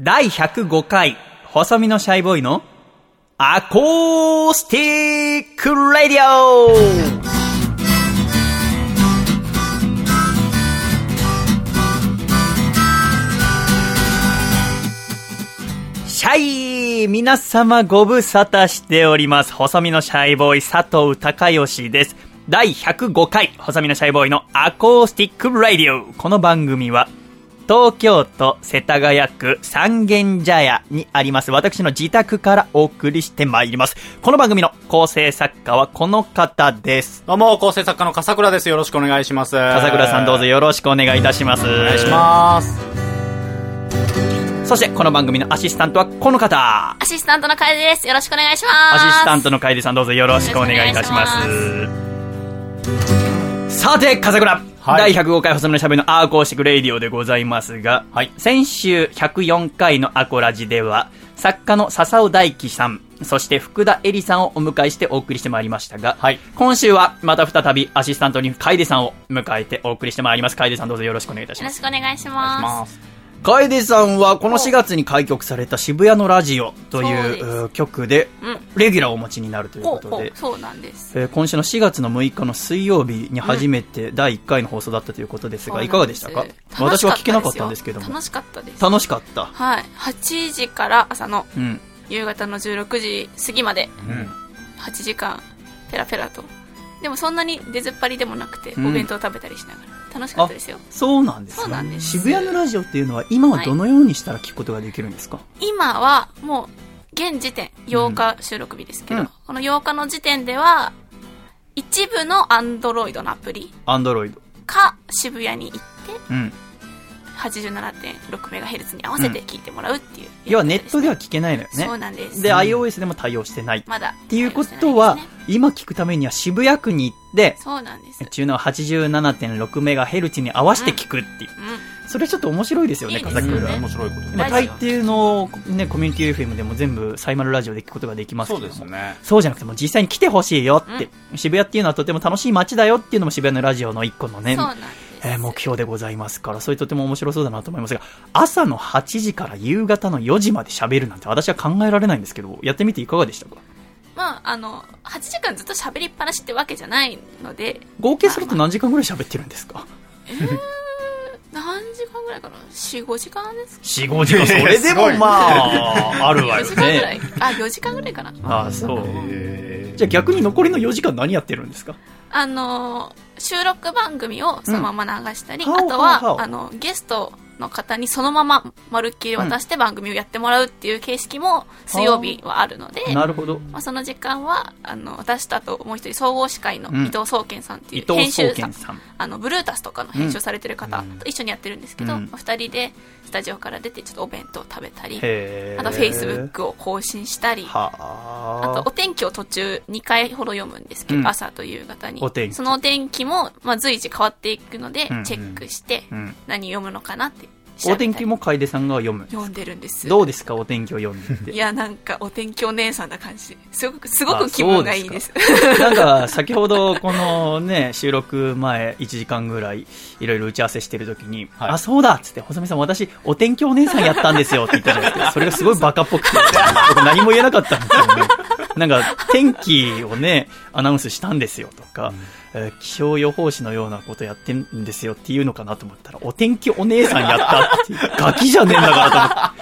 第105回、細身のシャイボーイのアコースティックラディオシャイ皆様ご無沙汰しております。細身のシャイボーイ佐藤孝義です。第105回、細身のシャイボーイのアコースティックラディオこの番組は、東京都世田谷区三軒茶屋にあります私の自宅からお送りしてまいります。この番組の構成作家はこの方です。どうも、構成作家の笠倉です。よろしくお願いします。笠倉さんどうぞよろしくお願いいたします。おお願いします。そしてこの番組のアシスタントはこの方。アシスタントの楓です。よろしくお願いします。アシスタントの楓さんどうぞよろしくお願いいたします。さて、笠倉。はい第105回細身のシャイボーイのアコースティックレイディオでございますが、はい先週104回のアコラジでは、作家の笹尾大樹さん、そして福田恵里さんをお迎えしてお送りしてまいりましたが、はい今週はまた再びアシスタントに楓さんを迎えてお送りしてまいります。楓さんどうぞよろしくお願いいたしますよろし。くお願いしま。す。楓さんはこの4月に開局された渋谷のラジオという局でうん。レギュラーをお持ちになるというほことでそうなんです。えー今週の4月の6日の水曜日に初めて第1回の放送だったということですが、いかがでしたか？私は聞けなかったんですけども楽しかったです。楽しかったはい。8時から朝のうん夕方の16時過ぎまでうん。8時間ペラペラと。でもそんなに出ずっぱりでもなくて、うんお弁当食べたりしながら楽しかったですよ。そうなんですそうなんねです。渋谷のラジオっていうのは今はどのようにしたら聞くことができるんですか、今はもう現時点8日収録日ですけど、うん。この8日の時点では一部のアンドロイドのアプリアンドロイド。か渋谷に行ってうん 87.6MHz に合わせて聞いてもらうっていう、要はネットでは聞けないのよね。そうなんです。で iOS でも対応してない。っまだていうことは、今聞くためには渋谷区に行ってそうなんです。中の 87.6MHz に合わせて聞くっていう、うそれちょっと面白いですよねいいです笠倉。よね面白いこと。今大抵の、ね、コミュニティ FM でも全部サイマルラジオで聞くことができますけそうですね。そうじゃなくても実際に来てほしいよって、渋谷っていうのはとても楽しい街だよっていうのも渋谷のラジオの一個のねんそう、なんです、えー目標でございますから、それとても面白そうだなと思いますが、朝の8時から夕方の4時まで喋るなんて私は考えられないんですけど、やってみていかがでしたか？まああの8時間ずっと喋りっぱなしってわけじゃないので合計すると何時間ぐらい喋ってるんですか？何時間ぐらいかな？45時間ですか ?4、5時間。それでもまあ、あるわ4よ時間ぐらいね。あ4時間ぐらいかなああ、そう。えじゃあ逆に残りの4時間何やってるんですか？あの収録番組をそのまま流したり、うん。あとはあのゲストの方にそのまままるっきり渡して番組をやってもらうっていう形式も水曜日はあ。るので、なるほど。まあ、その時間はあの私とあともう一人総合司会のうん伊藤総研さんっていう編集さん。あのブルータスとかの編集されてる方うん。と一緒にやってるんですけど、うん。まあ二人でスタジオから出てちょっとお弁当を食べたりあとフェイスブックを更新したりはあ。あとお天気を途中2回ほど読むんですけど、うん。朝と夕方に。そのお天気も、まあ、随時変わっていくので、うんチェックしてうん。何読むのかなってお天気も楓さんが読む。読んでるんです。どうですか？お天気を読んでて。い。やなんかお天気お姉さんな感じ。すごくすごく気分がいいです。なんか、先ほど、このね、収録前1時間ぐらい、いろいろ打ち合わせしてるときに、はい。あ、そうだっつって、細見さん、私、お天気お姉さんやったんですよって言ったじゃないですか。それがすごいバカっぽくて、僕何も言えなかったんですよね。なんか、天気をね、アナウンスしたんですよとか、えー気象予報士のようなことやってんですよっていうのかなと思ったら、お天気お姉さんやったっていう、ガキじゃねえんだか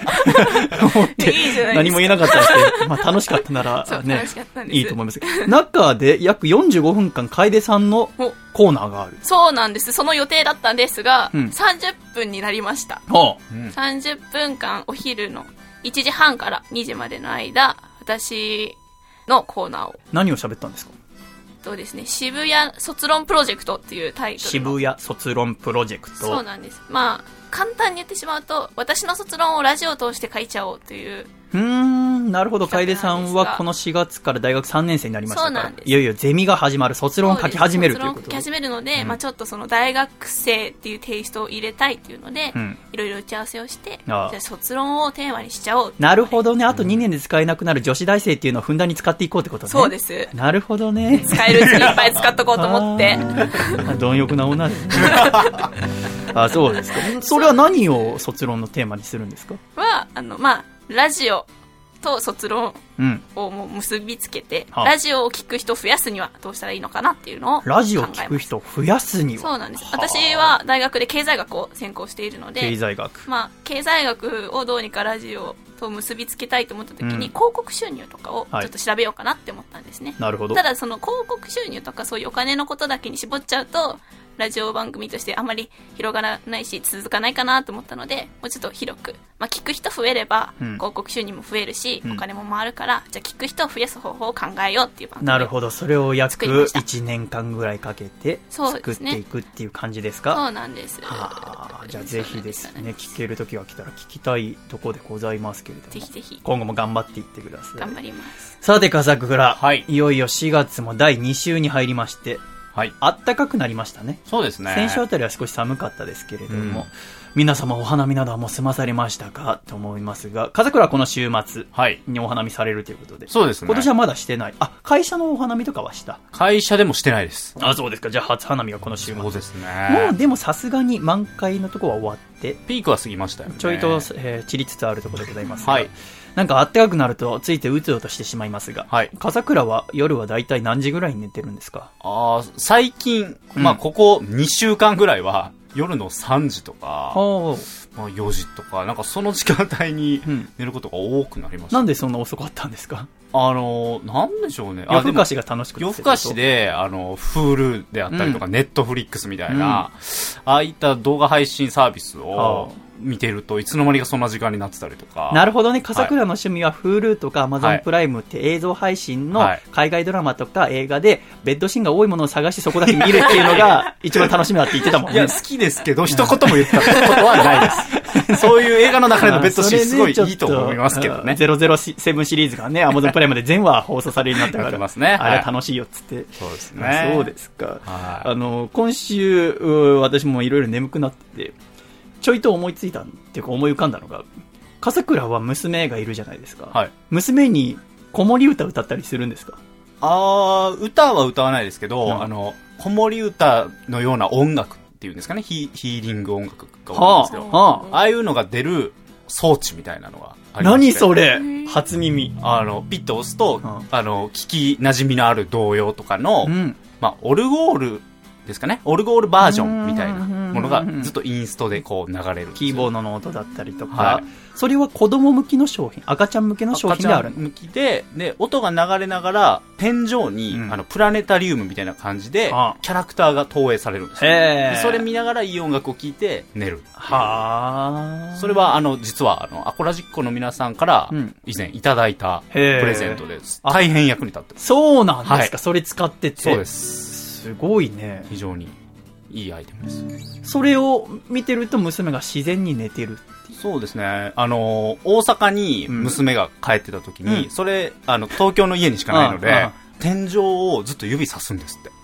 らと思って、何も言えなかったんですけど、まあ楽しかったならね楽しかったんです。いいと思います。中で約45分間、楓さんのお。コーナーがある。そうなんです。その予定だったんですが、うん。30分になりました。ほう。うん。30分間お昼の1時半から2時までの間私のコーナーを。何を喋ったんですか？とですね渋谷卒論プロジェクトっていうタイトルの渋谷卒論プロジェクト。そうなんですまあ簡単に言ってしまうと私の卒論をラジオを通して書いちゃおうといううーん、なるほど。企楓さんはこの4月から大学3年生になりましたからそうなん、ですいよいよゼミが始まる、卒論を書き始めるということで卒論を書き始めるので、うんまあ、ちょっとその大学生っていうテイストを入れたいっていうので、うんいろいろ打ち合わせをしてじゃあ卒論をテーマにしちゃおうなるほどね。あと2年で使えなくなる女子大生っていうのをふんだんに使っていこうってことね。そうですなるほどね。使えるうちにいっぱい使っとこうと思って。貪欲な女ですね。あ、そうですか。それは何を卒論のテーマにするんですか？は、あの、まあ、ラジオと卒論うん。をもう結びつけて、はあラジオを聞く人を増やすにはどうしたらいいのかなっていうのを。ラジオ聞く人を増やすには。そうなんです。私は大学で経済学を専攻しているので、経済学。まあ、経済学をどうにかラジオと結びつけたいと思った時に、うん広告収入とかをちょはいっと調べようかなって思ったんですね。なるほど。ただその広告収入とかそういうお金のことだけに絞っちゃうとラジオ番組としてあまり広がらないし続かないかなと思ったのでもうちょっと広く、まあ、聞く人増えればうん。広告収入も増えるし、うん。お金も回るからじゃあ聞く人を増やす方法を考えようっていう番組なるほど。それを約作りました。1年間ぐらいかけてそう作ってですねいくっていう感じですか？そうなんです。はあ、じゃあぜひですね、聞ける時が来たら聞きたいところでございますけれども。ぜひぜひ。今後も頑張っていってください。頑張ります。さて、笠倉。はい。いよいよ4月も第2週に入りまして、はい。あったかくなりましたね。そうですね。先週あたりは少し寒かったですけれども、うん皆様お花見などはもう済まされましたかと思いますが、笠倉はこの週末はい。にお花見されるということで、そうですね。今年はまだしてない。あ、会社のお花見とかはした？会社でもしてないです。あ、そうですか。じゃあ初花見はこの週末。そうですね。もうでもさすがに満開のとこは終わって、ピークは過ぎましたよね。ちょいと、えー散りつつあるところでございますが、はいなんか暖かくなるとついてうつうとしてしまいますが、はい。笠倉は夜はだいたい何時ぐらいに寝てるんですか？あー最近、まあ、うんここ2週間ぐらいは、夜の3時とか、はまあ、4時とか、なんかその時間帯にうん。寝ることが多くなりましあ、た。なんでそんな遅かったんですか？あのー、なんでしょうね。あ夜更かししが楽しくて夜更かしで、あの、Hulu であったりとか、うネットフリックスみたいな、ああいった動画配信サービスはを見てると、いつの間にかそんな時間になってたりとか。なるほどね、笠倉の趣味は Hulu とかは Amazon いプライムって映像配信のはい海外ドラマとか映画でベッドシーンが多いものを探してそこだけ見るっていうのが一番楽しみだって言ってたもんね。いや、好きですけど、一言も言ったことはないです。そういう映画の中でのベッドシーンすごいいいと思いますけどね。007シリーズがね、Amazon プライムで全話放送されるようになったから、ますねはいあれ楽しいよっつって。そうですあね。そうですか。はいあの、今週、う私もいろいろ眠くなってて、ちょいと思いついたっていうか思い浮かんだのが、笠倉は娘がいるじゃないですか。はい。娘に子守歌歌ったりするんですか？あー、歌は歌わないですけど、うん。あの、子守歌のような音楽っていうんですかね、ヒヒーリング音楽が多いんですけど、はあ、あ。あいうのが出る装置みたいなのがありまして。何それ？ー。初耳。あの、ピッと押すと、うんあの、聞き馴染みのある童謡とかの、うん。まあ、オルゴールですかね、オルゴールバージョンみたいなものがずっとインストでこう流れる。キーボードの音だったりとか、はいそれは子供向きの商品、赤ちゃん向けの商品である赤ちゃん向きで、で、音が流れながら、天井に、うんあの、プラネタリウムみたいな感じでキャラクターが投影されるんですでそれ見ながらいい音楽を聴いて寝る。はあ。それは、あの、実は、あの、アコラジッコの皆さんからうん、以前いただいたプレゼントです。あ大変役に立ってます。そうなんですか、はいそれ使ってて。そうで。す。すごいね。非常にいいアイテムです。それを見てると娘が自然に寝てる。そうですね。あの、大阪に娘が帰ってた時に、うんそれ、あの、東京の家にしかないので、天井をずっと指さすんですって。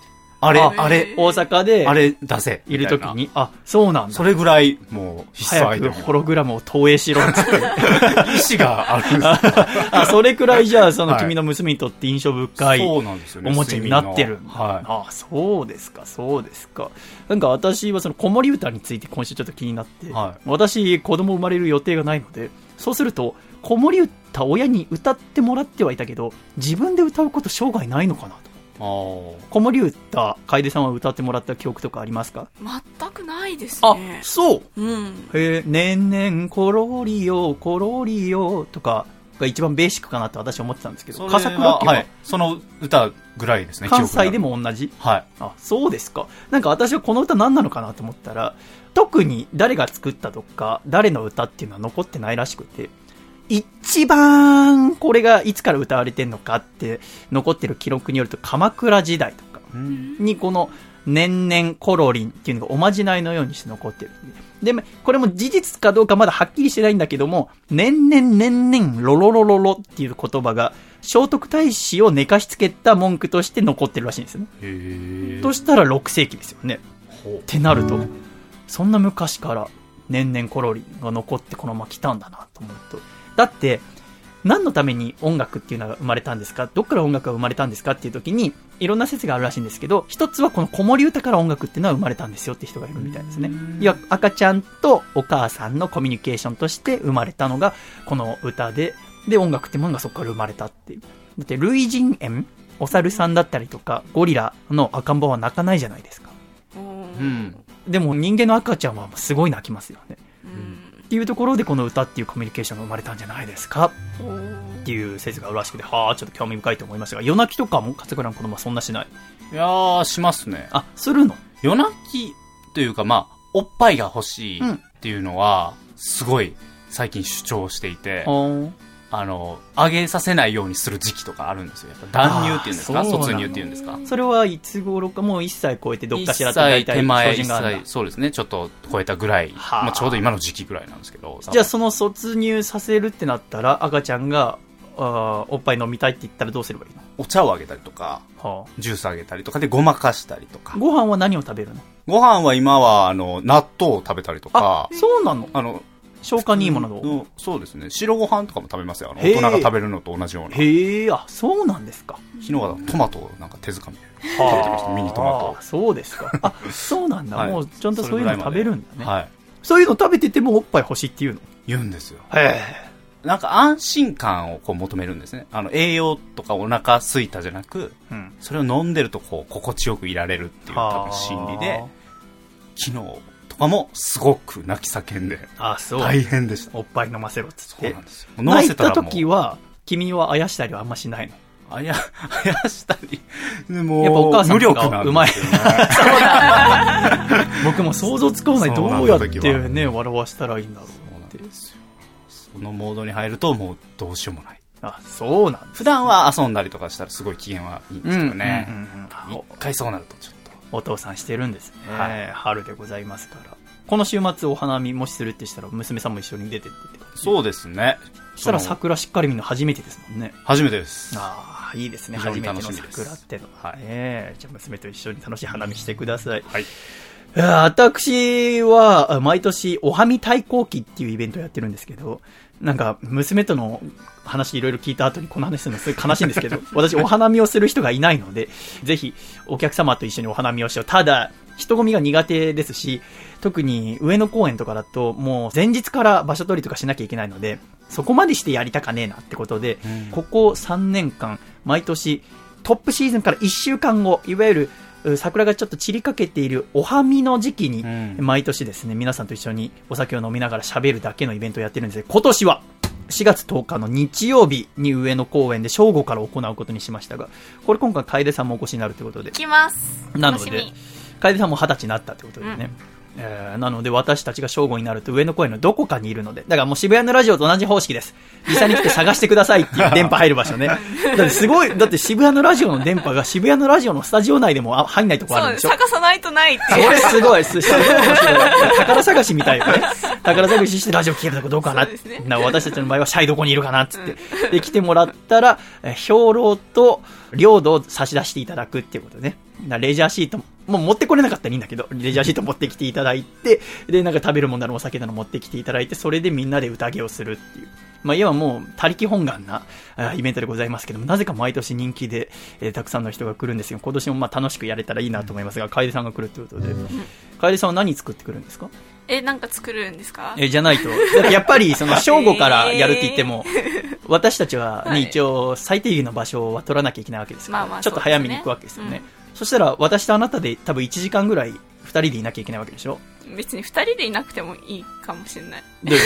あれ、ああれ、大阪であれ出せ。いるみたいな時に、あ、そうなんだ。それぐらい、もう、必須ア早イテム。くホログラムを投影しろって。意志があるんですよあ、それくらいじゃあ、そのはい君の娘にとって印象深い。そうなんですよね。おもちゃになってるはい。あそうですか、そうですか。なんか私はその子守歌について今週ちょっと気になって、はい私子供生まれる予定がないので、そうすると、子守歌親に歌ってもらってはいたけど、自分で歌うこと生涯ないのかなと。あー。子守歌、楓さんは歌ってもらった記憶とかありますか？全くないですあね、そう。うん。へえ、年々コロリよ、コロリよとかが一番ベーシックかなって私は思ってたんですけど、笠倉家はははい。その歌ぐらいですね、関西でも同じ？がはい。あ、そうですか。なんか私はこの歌何なのかなと思ったら、特に誰が作ったとか、誰の歌っていうのは残ってないらしくて、一番これがいつから歌われてんのかって残ってる記録によると鎌倉時代とかうんにこの年々コロリンっていうのがおまじないのようにして残ってる。で、これも事実かどうかまだはっきりしてないんだけども、年々年々ロロロロロっていう言葉が聖徳太子を寝かしつけた文句として残ってるらしいんですよね。へとしたら6世紀ですよね。ってなると、そんな昔から年々コロリが残ってこのまま来たんだなと思うと。だって、何のために音楽っていうのが生まれたんですか？どっから音楽が生まれたんですかっていう時に、いろんな説があるらしいんですけど、一つはこの子守歌から音楽っていうのは生まれたんですよって人がいるみたいですね。いや、赤ちゃんとお母さんのコミュニケーションとして生まれたのが、この歌で、で、音楽ってものがそこから生まれたっていう。だって、類人猿？お猿さんだったりとか、ゴリラの赤ん坊は泣かないじゃないですか。ううんん。でも人間の赤ちゃんはすごい泣きますよね。ていうところでこの歌っていうコミュニケーションが生まれたんじゃないですか。っていう説があるらしくて、はあ、ちょっと興味深いと思いましたが、夜泣きとかも勝倉の子供はそんなしない？いやー、しますね。あ、するの？夜泣きというか、まあ、おっぱいが欲しいっていうのは、すごい最近主張していて、ほあの、上げさせないようにする時期とかあるんですよ。やっぱ断乳っていうんですか？卒乳っていうんですか？ーそれはいつ頃かもう1歳超えてどっかしら大体歳手前、一標準があるんだ歳、そうですね。ちょっと超えたぐらい。はあまあ、ちょうど今の時期ぐらいなんですけど。じゃあその卒乳させるってなったら赤ちゃんがあーおっぱい飲みたいって言ったらどうすればいいの、お茶をあげたりとか、はジュースあげたりとかでごまかしたりとかあ、。ご飯は何を食べるの？ご飯は今は、あの、納豆を食べたりとあか、そうなの？あの、消化にいいものをのそうですね。白ご飯とかも食べますよ。あの大人が食べるのと同じような。へえあそうなんですか。昨日はトマトをなんか手づかみで食べてました。ミニトマト。そうですか。あそうなんだ、はい。もうちゃんとそういうの食べるんだね、はい。そういうの食べててもおっぱい欲しいっていうの？言うんですよ。へなんか安心感をこう求めるんですね。あの、栄養とかお腹空いたじゃなく、え、うん、それを飲んでるとこう、心地よくいられるっていう多分心理で、昨日とかもすごく泣き叫んで、あそう、大変でした。おっぱい飲ませろっつってそうなんですよ。飲ま泣いたせた時は君はあやしたりはあんましないのあや、あやしたり、でもやっぱお母さん無とか力なんですよね。僕も想像つかないどそうやってね笑わしたらいいんだろうって。そのモードに入るともうどうしようもない。あそうなんだ普段は遊んだりとかしたらすごい機嫌はいいんですけどね。うんうん回そうなるとちょっと。お父さんしてるんですね、はい。春でございますから。この週末お花見もしするってしたら娘さんも一緒に出てってそうですね。そしたら桜しっかり見るの初めてですもんね。初めてです。ああいいですね。初めての桜ってのは、はい。ねえ。じゃあ娘と一緒に楽しい花見してください。はい。私は、あ毎年、おはみ対抗期っていうイベントをやってるんですけど、なんか、娘との話いろいろ聞いた後にこの話するのすごい悲しいんですけど、私お花見をする人がいないので、ぜひ、お客様と一緒にお花見をしよう。ただ、人混みが苦手ですし、特に上野公園とかだと、もう前日から場所取りとかしなきゃいけないので、そこまでしてやりたかねえなってことで、うんここ3年間、毎年、トップシーズンから1週間後、いわゆる、う桜がちょっと散りかけているおはみの時期に、うん。毎年ですね、皆さんと一緒にお酒を飲みながら喋るだけのイベントをやってるんです。が、今年は4月10日の日曜日に上野公園で正午から行うことにしましたが、これ今回楓さんもお越しになるということで、来ます。なので楓さんも20歳になったということでね。えーなので私たちが正午になると上野公園のどこかにいるので、だからもう渋谷のラジオと同じ方式です。実際に来て探してくださいっていう電波入る場所ね。だってすごい、だって渋谷のラジオの電波が渋谷のラジオのスタジオ内でもあ入んないとこあるんでしょ？探さないとないってそいうれす。ごい、す。い宝探しみたいよね。宝探ししてラジオ聞けるとこどうかなそうです。ねな私たちの場合はシャイどこにいるかなっつって。で、来てもらったら、え兵糧と領土を差し出していただくっていうことね。なレジャーシートも、もう持ってこれなかったらいいんだけど、レジャーシート持ってきていただいて、で、なんか食べるもんならお酒など持ってきていただいて、それでみんなで宴をするっていう。まあ、要はもう、他力本願なあイベントでございますけども、なぜか毎年人気で、えーたくさんの人が来るんですよ。今年もまあ楽しくやれたらいいなと思いますが、楓さんが来るということで、楓さんは何作ってくるんですか？えなんか作るんですか？え、じゃないと。やっぱり、その、正午から やるって言っても、私たちはね、はい一応、最低限の場所は取らなきゃいけないわけですから、まあまあちょっと早めに行くわけですよね。そしたら、私とあなたで多分1時間ぐらい、二人でいなきゃいけないわけでしょ？別に二人でいなくてもいいかもしれないで、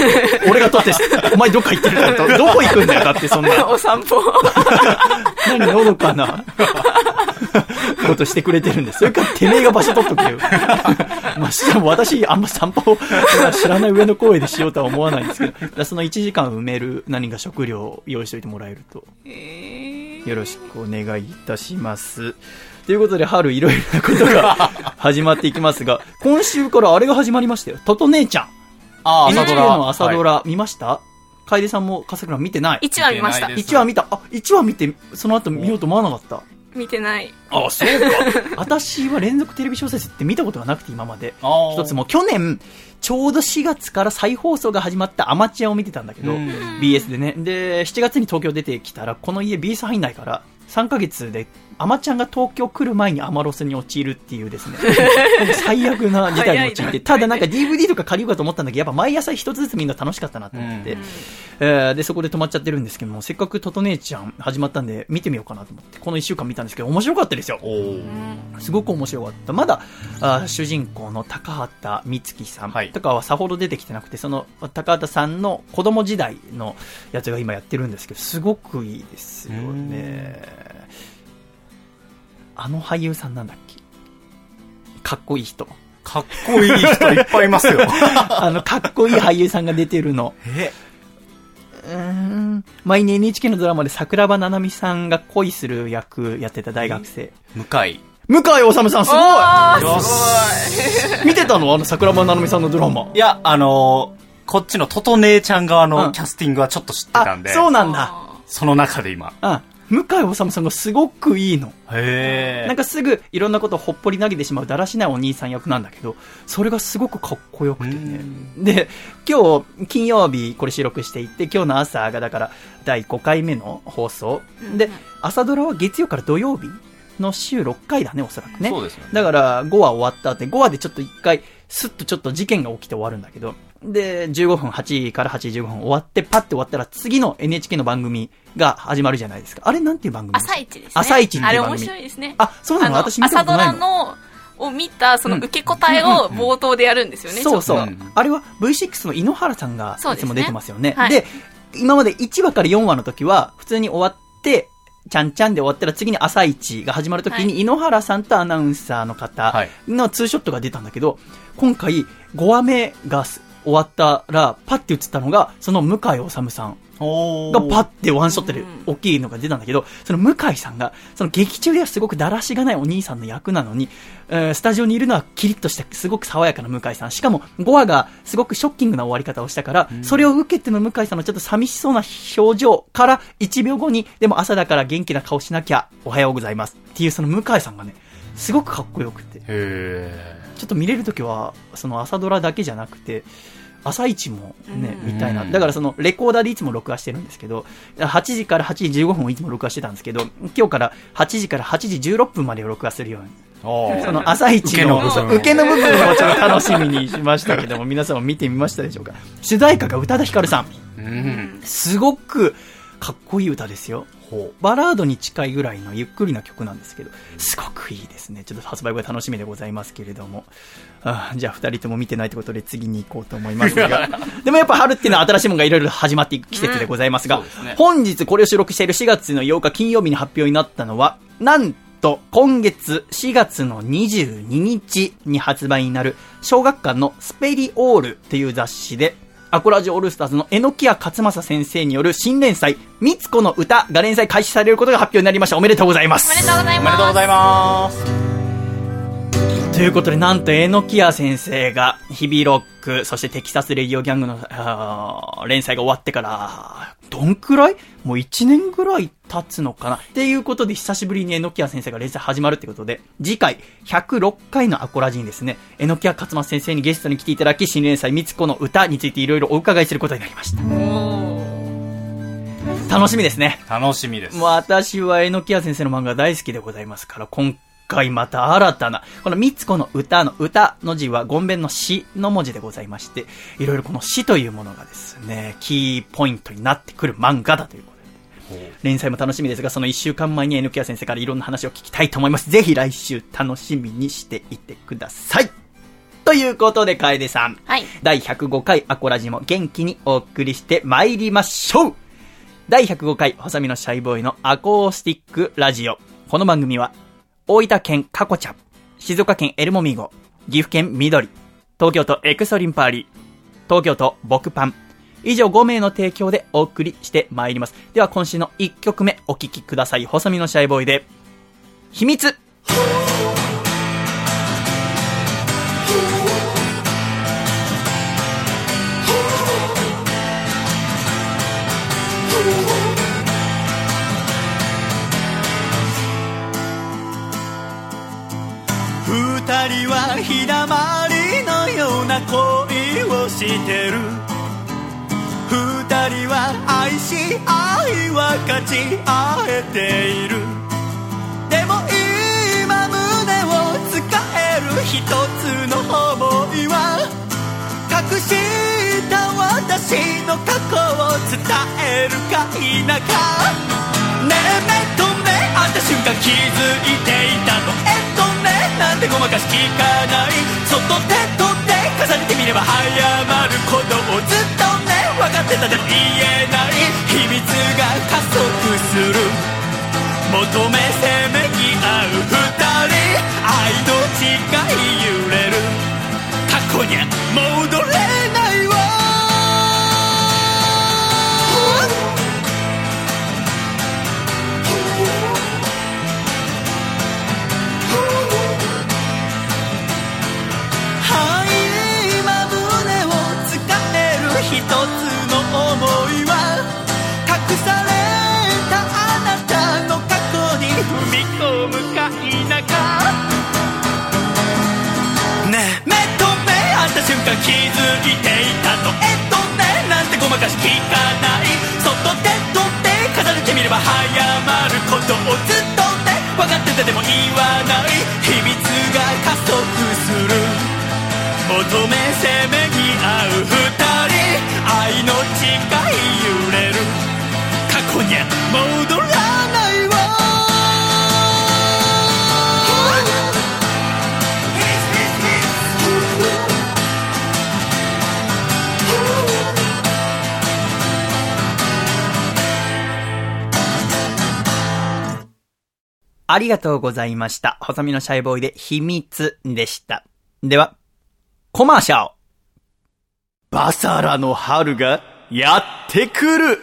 俺が取って、お前どっか行ってるからと、どこ行くんだよ、だってそんな。お散歩 何のどかな ことしてくれてるんです。それからてめえが場所取っとけよ。まあ、しかも私、あんま散歩を知らない上の公園でしようとは思わないんですけど、その1時間埋める何か食料を用意しておいてもらえると、えーよろしくお願いいたします。ということで、春いろいろなことが 始まっていきますが、今週からあれが始まりましたよ。トト姉ちゃん。あ NHK の朝ドラ。ラ見ました？楓さんも笠倉見てない？一話見ました見てないです1話見た？あ、1話見て、その後見ようと思わなかった？見てないあ、そうか。私は連続テレビ小説って見たことがなくて今まで。一つも去年、ちょうど4月から再放送が始まったアマチュアを見てたんだけど、うん BS でね。で、7月に東京出てきたら、この家 BS 入んないから、3ヶ月で、アマちゃんが東京来る前にアマロスに陥るっていうですね、最悪な事態に陥って、ただなんか DVD とか借りようかと思ったんだけど、やっぱ毎朝一つずつみんな楽しかったなと思って、うん。えーで、そこで止まっちゃってるんですけども、せっかくトト姉ちゃん始まったんで、見てみようかなと思って、この1週間見たんですけど、面白かったですよ。すごく面白かった。まだ、あ主人公の高畑充希さん。はい。とかはさほど出てきてなくて、その高畑さんの子供時代のやつが今やってるんですけど、すごくいいですよね。あの俳優さんなんだっけ？かっこいい人。かっこいい人いっぱいいますよ。あの、かっこいい俳優さんが出てるの。え？うーん。前に NHK のドラマで桜庭ななみさんが恋する役やってた大学生。向井。向井治さんすごいあよし見てたの？あの桜庭ななみさんのドラマ。いや、あのーこっちのトト姉ちゃん側うんのキャスティングはちょっと知ってたんで、そうなんだ。その中で今。うん。向井治さんがすごくいいの。へなんかすぐいろんなことをほっぽり投げてしまうだらしないお兄さん役なんだけど、それがすごくかっこよくてね。で、今日、金曜日これ収録していて、今日の朝がだから第5回目の放送。で、朝ドラは月曜から土曜日の週6回だね、おそらくね。そうですよねだから5話終わった後で、5話でちょっと1回、スッとちょっと事件が起きて終わるんだけど、で、15分、8時から8時15分終わって、パッて終わったら次の NHK の番組が始まるじゃないですか。あれなんていう番組朝一ですね。朝一あれ面白いですね。あ、そうなの？私見たことないの？朝ドラのを見たその受け答えを冒頭でやるんですよね、そうそう、あれは V6 の井ノ原さんがいつも出てますよね。はいで、今まで1話から4話の時は、普通に終わって、ちゃんちゃんで終わったら次に朝一が始まる時に、は井ノ原さんとアナウンサーの方はい。のツーショットが出たんだけど、今回5話目がす終わったら、パッて映ったのが、その向井治さん。おがパッてワンショットでうん大きいのが出たんだけど、その向井さんが、その劇中ではすごくだらしがないお兄さんの役なのに、えースタジオにいるのはキリッとしたすごく爽やかな向井さん。しかも5話がすごくショッキングな終わり方をしたから、それを受けての向井さんのちょっと寂しそうな表情から1秒後に、でも朝だから元気な顔しなきゃ、おはようございますっていうその向井さんがね、すごくかっこよくて。へちょっと見れるときは、その朝ドラだけじゃなくて、朝一もね、うん見たいな。うんだからそのレコーダーでいつも録画してるんですけど、8時から8時15分をいつも録画してたんですけど、今日から8時から8時16分までを録画するように。その朝一の受けの部分をちょっと楽しみにしましたけども、皆さんも見てみましたでしょうか？主題歌が宇多田ヒカルさん。うん。すごくかっこいい歌ですよ。ほバラードに近いぐらいのゆっくりな曲なんですけど、すごくいいですね。ちょっと発売後が楽しみでございますけれども。あーじゃあ二人とも見てないということで次に行こうと思いますが。でもやっぱ春っていうのは新しいものがいろいろ始まっていく季節でございますが、うんね本日これを収録している4月の8日金曜日に発表になったのは、なんと今月4月の22日に発売になる小学館のスペリオールっていう雑誌で、アコラジオールスターズの榎谷勝正先生による新連載、みつこの歌が連載開始されることが発表になりました。おめでとうございまおめす。でとうございおめでとうございます。ということで、なんと榎谷先生が、日々ロック、そしてテキサスレディオギャングの連載が終わってから、どんくらい？もう1年ぐらい経つのかな？っていうことで、久しぶりに榎谷先生が連載始まるってことで、次回、106回のアコラジにですね、榎谷勝正先生にゲストに来ていただき、新連載、みつこの歌についていろいろお伺いすることになりました。楽しみですね。楽しみです。もう私は榎谷先生の漫画大好きでございますから、今回また新たな、この三つ子の歌の歌の字はゴンベンの詩の文字でございまして、いろいろこの詩というものがですね、キーポイントになってくる漫画だということで。連載も楽しみですが、その一週間前に N キア先生からいろんな話を聞きたいと思います。ぜひ来週楽しみにしていてください。ということで、楓さん。はい第105回アコラジも元気にお送りして参りましょう第105回、細身のシャイボーイのアコースティックラジオ。この番組は、大分県カコちゃん、静岡県エルモミーゴ、岐阜県緑、東京都エクソリンパーリー、東京都ボクパン、以上5名の提供でお送りしてまいります。では今週の1曲目お聴きください。細身のシャイボーイで、秘密愛し愛は勝ち合えている。でも今胸を使える一つの想いは隠した私の過去を伝えるか否か。ねえ目と目あった瞬間気づいていたの。えっとねなんてごまかし聞かない。そっと手と手重ねてみれば早まることをずっと分かってたでも言えない秘密が加速する。求めせめぎ合う二人。愛の誓い揺れる。過去には戻れ気づいていたのえっとねなんてごまかし聞かない。そっと手と手重ねてみれば早まることをずっとね分かっててでも言わない。秘密が加速する。求めせめぎ合う二人。愛の誓い揺れる。過去には戻らありがとうございました。細身のシャイボーイで秘密でした。では、コマーシャルバサラの春がやってくる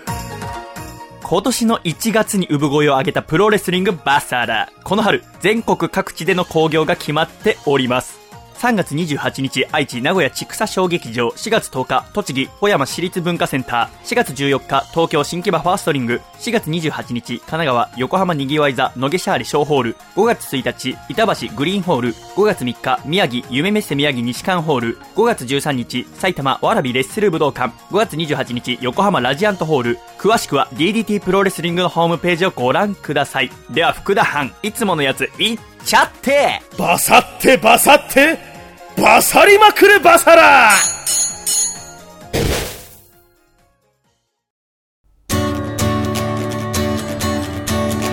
今年の1月に産声を上げたプロレスリングバサラ。この春、全国各地での興行が決まっております。3月28日、愛知、名古屋、千草小劇場。4月10日、栃木、小山市立文化センター。4月14日、東京、新木場ファーストリング。4月28日、神奈川、横浜にぎわい座、野毛シャーリ小ホール。5月1日、板橋グリーンホール。5月3日、宮城、夢メッセ宮城西館ホール。5月13日、埼玉、わらびレッスル武道館。5月28日、横浜ラジアントホール。詳しくは DDT プロレスリングのホームページをご覧ください。では、福田藩、いつものやつ、いっちゃってバサってバサってバサりまくるバサラ。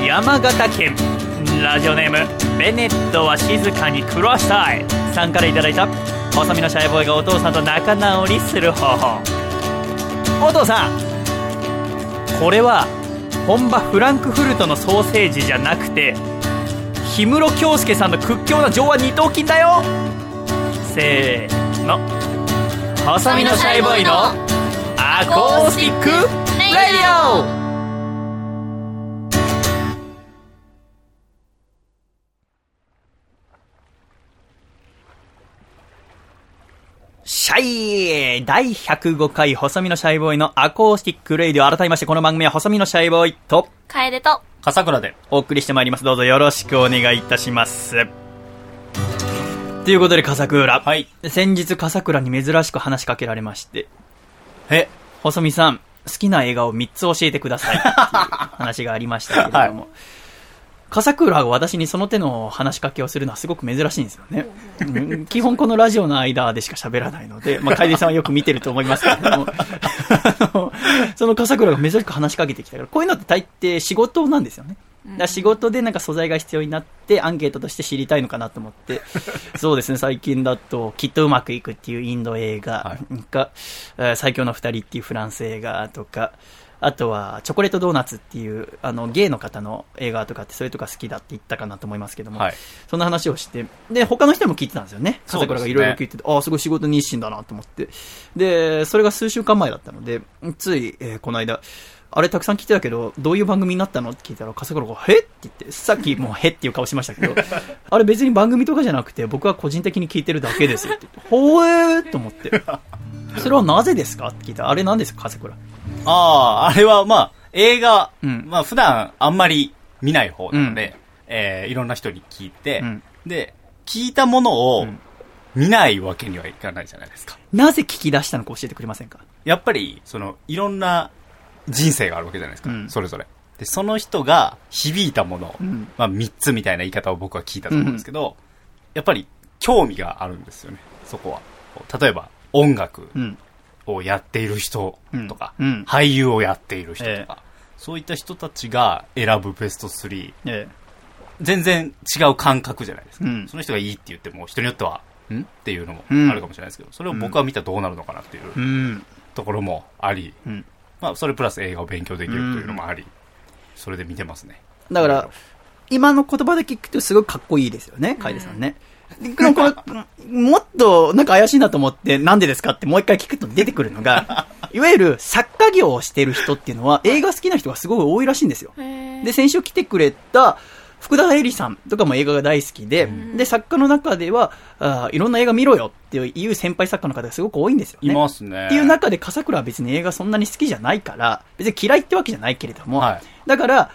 山形県ラジオネームベネットは静かにクロスタイさんからいただいた細身のシャイボーイがお父さんと仲直りする方法。お父さんこれは本場フランクフルトのソーセージじゃなくて氷室京介さんの屈強な上腕二頭筋だよ。せーの細身のシャイボーイのアコースティックレディオシャイ第105回細身のシャイボーイのアコースティックレイディオ改めましてこの番組は細身のシャイボーイと楓と、笠倉で。お送りしてまいります。どうぞよろしくお願いいたします。ということで、笠倉。はい。先日、笠倉に珍しく話しかけられまして、え、細身さん、好きな映画を3つ教えてくださいっていう 話がありましたけれども、笠倉が私にその手の話しかけをするのはすごく珍しいんですよね。うん基本このラジオの間でしか喋らないので、まあ、楓さんはよく見てると思いますけれども、その笠倉が珍しく話しかけてきたから、こういうのって大抵仕事なんですよね。だ仕事でなんか素材が必要になってアンケートとして知りたいのかなと思って、そうですね、最近だと、きっとうまくいくっていうインド映画。が、えー最強の二人っていうフランス映画とか、あとは、チョコレートドーナツっていう、あの、ゲイの方の映画とかって、それとか好きだって言ったかなと思いますけども、はい。そんな話をして、で、他の人も聞いてたんですよね。笠倉がいろいろ聞いてて、ああ、すごい仕事熱心だなと思って。で、それが数週間前だったので、つい、えーこの間、あれたくさん聞いてたけど、どういう番組になったのって聞いたら、笠倉が、へ？って言って、さっきもうへっていう顔しましたけど、あれ別に番組とかじゃなくて、僕は個人的に聞いてるだけですって言って、ほえーと思って。それはなぜですか？って聞いたら、あれなんですか、笠倉。ああ、あれはまあ、映画、うん。まあ普段あんまり見ない方なので、えーいろんな人に聞いて、うん。で、聞いたものを見ないわけにはいかないじゃないですか。なぜ聞き出したのか教えてくれませんか？やっぱり、その、いろんな人生があるわけじゃないですか。うんそれぞれ。で、その人が響いたもの、んまあ3つみたいな言い方を僕は聞いたと思うんですけど、やっぱり興味があるんですよね、そこは。例えば、音楽うん。をやっている人とか、うんうん俳優をやっている人とか、ええそういった人たちが選ぶベスト3、え全然違う感覚じゃないですか。うんその人がいいって言っても、人によっては、んっていうのもうんあるかもしれないですけど、それを僕は見たらどうなるのかなっていう。ところもあり、うん。まあ、それプラス映画を勉強できるというのもあり、それで見てますね。だから、今の言葉で聞くとすごいかっこいいですよね、楓さんね。でこのこれもっとなんか怪しいなと思って、なんでですかってもう一回聞くと出てくるのが、いわゆる作家業をしてる人っていうのは映画好きな人がすごい多いらしいんですよ。で、先週来てくれた福田絵里さんとかも映画が大好きで、で、作家の中ではあーいろんな映画見ろよっていう先輩作家の方がすごく多いんですよね。いますね。っていう中で笠倉は別に映画そんなに好きじゃないから、別に嫌いってわけじゃないけれども、はいだから、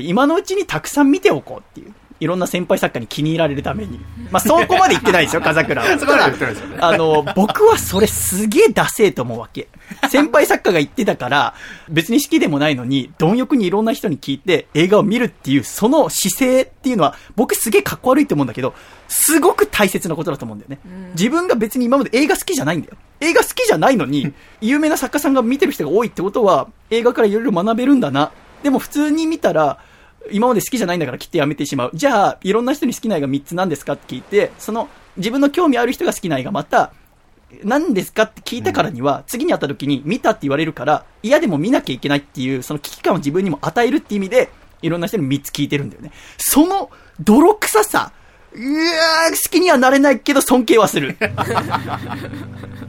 今のうちにたくさん見ておこうっていう。いろんな先輩作家に気に入られるために。まあ、そこまで言ってないですよ、笠倉は。そこまで言ってないですよねあの、僕はそれすげえダセえと思うわけ。先輩作家が言ってたから、別に好きでもないのに、貪欲にいろんな人に聞いて映画を見るっていう、その姿勢っていうのは、僕すげえかっこ悪いと思うんだけど、すごく大切なことだと思うんだよね。自分が別に今まで映画好きじゃないんだよ。映画好きじゃないのに、有名な作家さんが見てる人が多いってことは、映画からいろいろ学べるんだな。でも普通に見たら、今まで好きじゃないんだから切ってやめてしまう。じゃあ、いろんな人に好きな映画3つ何ですかって聞いて、その、自分の興味ある人が好きな映画また、何ですかって聞いたからには、次に会った時に見たって言われるから、嫌でも見なきゃいけないっていう、その危機感を自分にも与えるっていう意味で、いろんな人に3つ聞いてるんだよね。その泥臭さ、うわー、好きにはなれないけど尊敬はする。っ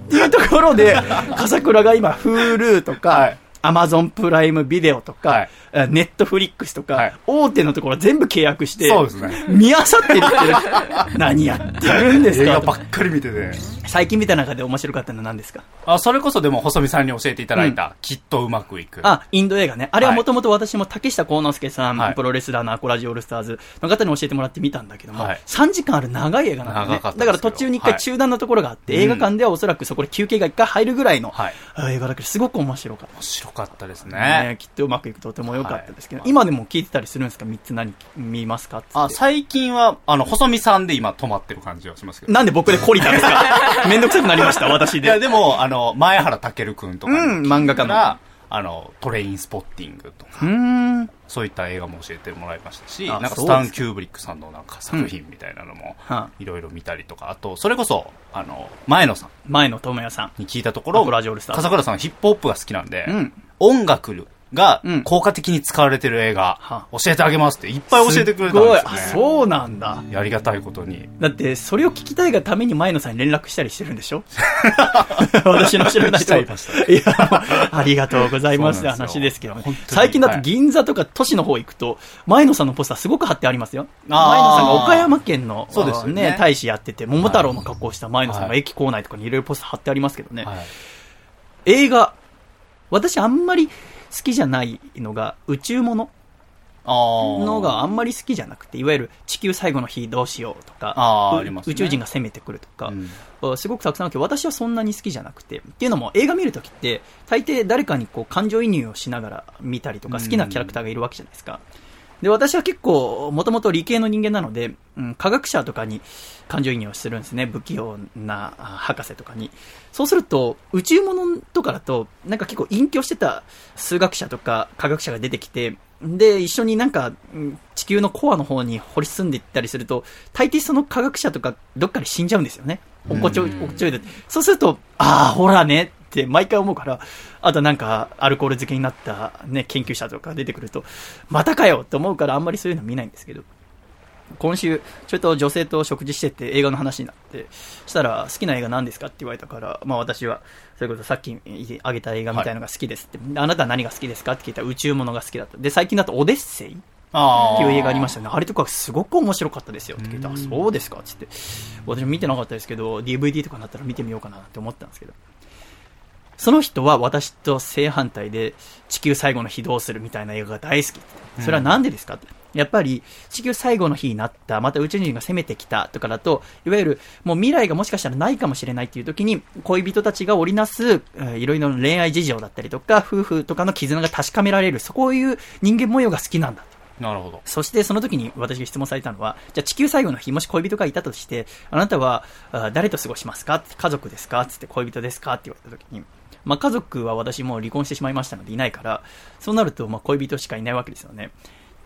ていうところで、笠倉が今、Hulu とはかい、アマゾンプライムビデオとかはい、ネットフリックスとかはい、大手のところ全部契約して、そうですね。見漁ってるって、何やってるんです映画かばっかり見てて。最近見た中で面白かったのは何ですか？あ、それこそでも細見さんに教えていただいた、きっとうまくいく。あ、インド映画ね。あれはもともと私も竹下幸之助さん、はい。プロレスラーのアコラジオールスターズの方に教えてもらって見たんだけども、はい。3時間ある長い映画なんだね。だから途中に一回中断のところがあって、はい映画館ではおそらくそこで休憩が一回入るぐらいの、映画だけどすごく面白かった。面白かったですねね。きっとうまくいくとても良かったですけど、はい今でも聞いてたりするんですか ?3 つ何見ますかあ、最近は、あの、細見さんで今止まってる感じはしますけど。なんで僕で懲りたんですか？めんどくさくなりました、私いや、で。でも、あの、前原健くんとかうんに漫画家のあの、トレインスポッティングとか。そういった映画も教えてもらいましたし、あなんかスタン・キューブリックさんのなんか作品みたいなのもはあ、いろいろ見たりとか、あと、それこそ、あの、前野さん。前野智也さん。に聞いたところ、笠倉さんヒップホップが好きなんで、うん。音楽がうん。効果的に使われてる映画、は。教えてあげますっていっぱい教えてくれたんですよ、ね。すそうなんだ。やりがたいことに。だって、それを聞きたいがために前野さんに連絡したりしてるんでしょ？私の知らない人いましたいや、ありがとうございますって話ですけど。最近だってはい。銀座とか都市の方行くと、前野さんのポスターすごく貼ってありますよ。前野さんが岡山県の、そうですよね。大使やってて、桃太郎の格好をした前野さんが駅構内とかにいろいろポスター貼ってありますけどね。はい。映画、私あんまり好きじゃないのが、宇宙物あーのがあんまり好きじゃなくて、いわゆる地球最後の日どうしようとか、ね宇宙人が攻めてくるとか、うんあすごくたくさんあるけど、私はそんなに好きじゃなくて。っていうのも、映画見るときって、大抵誰かにこう感情移入をしながら見たりとか、好きなキャラクターがいるわけじゃないですか。で、私は結構、もともと理系の人間なので、うん、科学者とかに感情移入をするんですね。不器用なあ博士とかに。そうすると、宇宙物とかだと、なんか結構隠居してた数学者とか科学者が出てきて、で、一緒になんか、うん地球のコアの方に掘り進んでいったりすると、大抵その科学者とかどっかで死んじゃうんですよね。おっこちょい、おっちょいで。そうすると、ああ、ほらねって毎回思うから、あとなんか、アルコール漬けになったね、研究者とか出てくると、またかよって思うからあんまりそういうの見ないんですけど、今週、ちょっと女性と食事してて映画の話になって、したら、好きな映画何ですかって言われたから、まあ私は、それこそさっき挙げた映画みたいなのが好きですって、あなたは何が好きですかって聞いたら宇宙物が好きだった。で、最近だとオデッセイあっていう映画ありましたね。あれとかすごく面白かったですよって聞いたら、あそうですかっつって。私も見てなかったですけど、DVD とかになったら見てみようかなって思ったんですけど。その人は私と正反対で地球最後の日どうするみたいな映画が大好き。それはなんでですか？って。やっぱり地球最後の日になった、また宇宙人が攻めてきたとかだと、いわゆるもう未来がもしかしたらないかもしれないっていう時に、恋人たちが織りなす、えーいろいろな恋愛事情だったりとか、夫婦とかの絆が確かめられる、そういう人間模様が好きなんだ。なるほど。そしてその時に私が質問されたのは、じゃあ地球最後の日、もし恋人がいたとして、あなたはあ誰と過ごしますか？って家族ですか？つって恋人ですか？って言われた時に、まあ家族は私も離婚してしまいましたのでいないから、そうなるとま恋人しかいないわけですよね。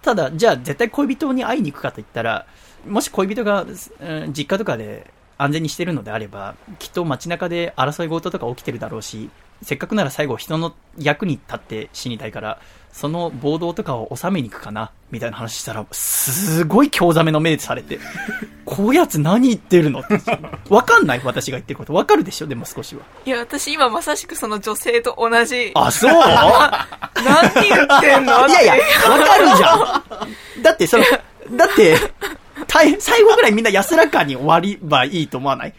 ただ、じゃあ絶対恋人に会いに行くかと言ったら、もし恋人が、うん実家とかで安全にしてるのであれば、きっと街中で争い事とか起きてるだろうし、せっかくなら最後人の役に立って死にたいから、その暴動とかを収めに行くかなみたいな話したら、すごい興ざめの目でされて、こういうやつ何言ってるの？って。わかんない私が言ってること。わかるでしょ？でも少しは。いや、私今まさしくその女性と同じ。あ、そう？何言ってんの？いやいや、わかるじゃん。だって、その、だって、大変、最後ぐらいみんな安らかに終わりばいいと思わない？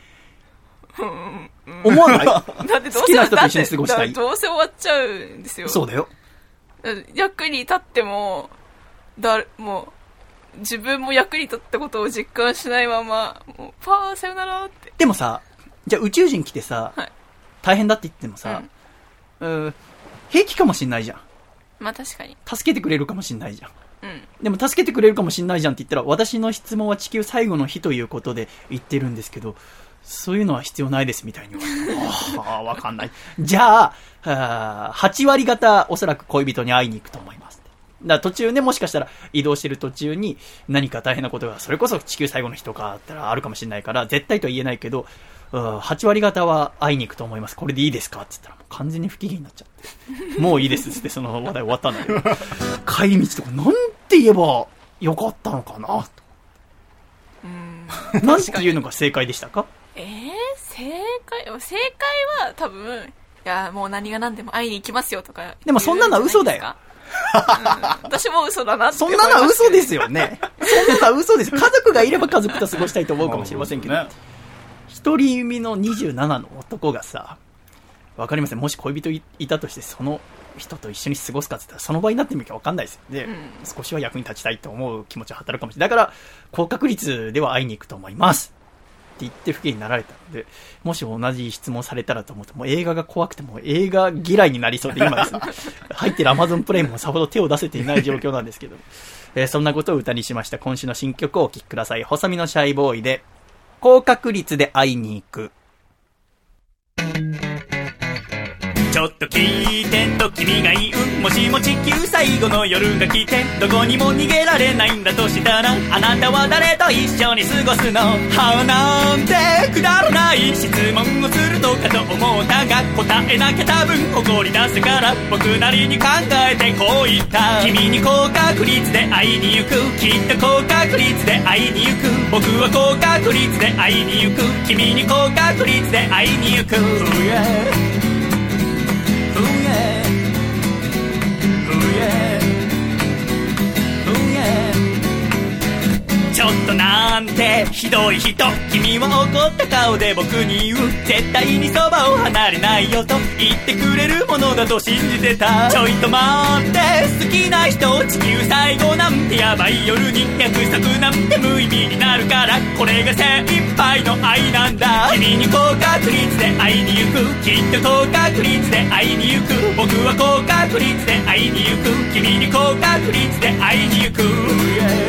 思わない？だってどうせ好きな人と一緒に過ごしたいどうせ終わっちゃうんですよ。そうだよ。役に立っても、だ、もう、自分も役に立ったことを実感しないまま、もう、パー、さよならって。でもさ、じゃあ宇宙人来てさ、はい大変だって言ってもさ、うん、平気かもしんないじゃん。まあ確かに。助けてくれるかもしんないじゃん。うん。でも助けてくれるかもしんないじゃんって言ったら、私の質問は地球最後の日ということで言ってるんですけど、そういうのは必要ないですみたいに言われて。ああ、わかんない。じゃあ、あー8割方おそらく恋人に会いに行くと思います。だから途中ね、もしかしたら移動してる途中に何か大変なことが、それこそ地球最後の日とかあったらあるかもしれないから、絶対とは言えないけど、うん8割方は会いに行くと思います。これでいいですかって言ったらもう完全に不機嫌になっちゃって。もういいですっつってその話題終わったんだけど、帰り道とかなんて言えばよかったのかなと。うんて言うのが正解でしたか？えー、正解、正解は多分、いや、もう何が何でも会いに行きますよとか。でもそんなのは嘘だよ言うん私も嘘だなってそんなのは嘘ですよね。そんなのは嘘です。家族がいれば家族と過ごしたいと思うかもしれませんけど、ね一人身の27の男がさ、わかりません。もし恋人いいたとして、その人と一緒に過ごすかって言ったら、その場になってみるかわかんないですよ。で、うん少しは役に立ちたいと思う気持ちは働くかもしれない。だから、高確率では会いに行くと思います。って言って不機嫌になられたので、もし同じ質問されたらと思うと、もう映画が怖くてもう映画嫌いになりそうで、今ですね、入ってる Amazon プライムもさほど手を出せていない状況なんですけど、えーそんなことを歌にしました今週の新曲をお聴きください。細身のシャイボーイで、高確率で会いに行く。ちょっと聞いてと君が言うもしも地球最後の夜が来てどこにも逃げられないんだとしたらあなたは誰と一緒に過ごすの？はなんてくだらない質問をするのかと思ったが答えなきゃ多分怒り出すから僕なりに考えてこう言った。君に高確率で会いに行くきっと高確率で会いに行く。僕は高確率で会いに行く君に高確率で会いに行く Oh yeah ちょっとなんてひどい人君は怒った顔で僕に言う絶対にそばを離れないよと言ってくれるものだと信じてた。ちょいと待って好きな人地球最後なんてヤバい夜に約束なんて無意味になるから。これが精一杯の愛なんだ。君に高確率で会いに行く。きっと高確率で会いに行く。僕は高確率で会いに行く君に高確率で会いに行く。yeah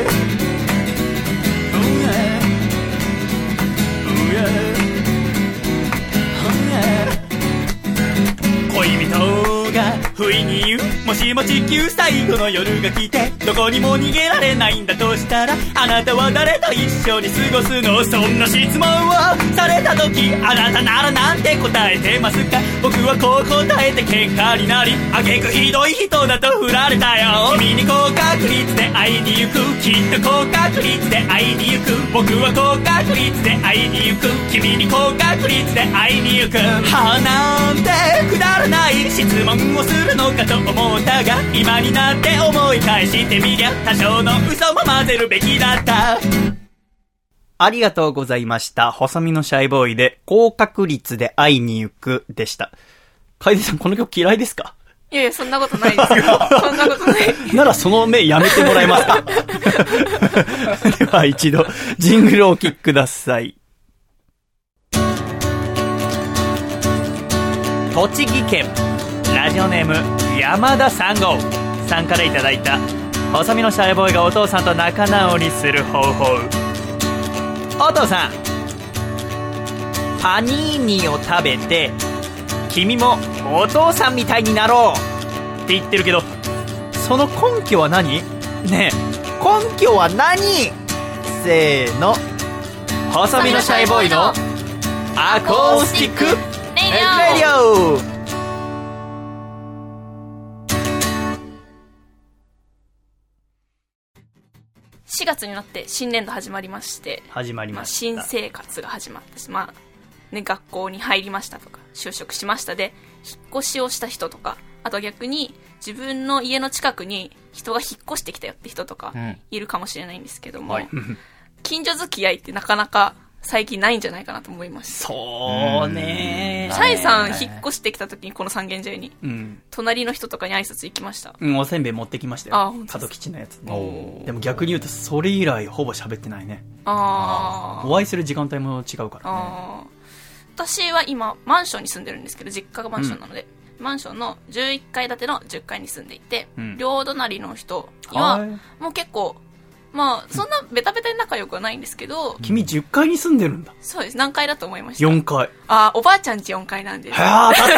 が不意に言うもしも地球最後の夜が来てどこにも逃げられないんだとしたらあなたは誰と一緒に過ごすの？そんな質問をされた時あなたならなんて答えてますか？僕はこう答えて喧嘩になりあげくひどい人だと振られたよ。君に高確率で会いに行く。きっと高確率で会いに行く。僕は高確率で会いに行く。君に高確率で会いに行く。はなんてくだらない。質問をするのかと思ったが今になって思い返してみりゃ多少の嘘も混ぜるべきだったありがとうございました。細身のシャイボーイで、高確率で会いに行くでした。楓さん、この曲嫌いですか？いやいや、そんなことないですよ。そんなことない。ならその目やめてもらえますか？では一度、ジングルをお聴きください。栃木県、ラジオネーム、山田三号さんからいただいた、細身のシャイボーイがお父さんと仲直りする方法。お父さん、パニーニを食べて、君もお父さんみたいになろう。って言ってるけど、その根拠は何？ねえ、根拠は何？せーの。細身のシャイボーイのアコースティックレディオ4月になって新年度始まりまして、始まりまあ、ました。新生活が始まったし、まあ、ね、学校に入りましたとか、就職しましたで、引っ越しをした人とか、あとは逆に自分の家の近くに人が引っ越してきたよって人とかんいるかもしれないんですけども、はい 近所付き合いってなかなか最近ないんじゃないかなと思います。そうねシャイさん引っ越してきた時にこの三軒茶屋に、うん。隣の人とかに挨拶行きました。うん、おせんべい持ってきましたよあ角吉のやつ。でも逆に言うと、それ以来ほぼ喋ってないね。あー。お会いする時間帯も違うからね。あー私は今マンションに住んでるんですけど実家がマンションなので、マンションの11階建ての10階に住んでいて、うん両隣の人にははいもう結構まあそんなベタベタに仲良くはないんですけど、君10階に住んでるんだ。そうです何階だと思いました？4階。あーおばあちゃんち4階なんですはあ、当たっ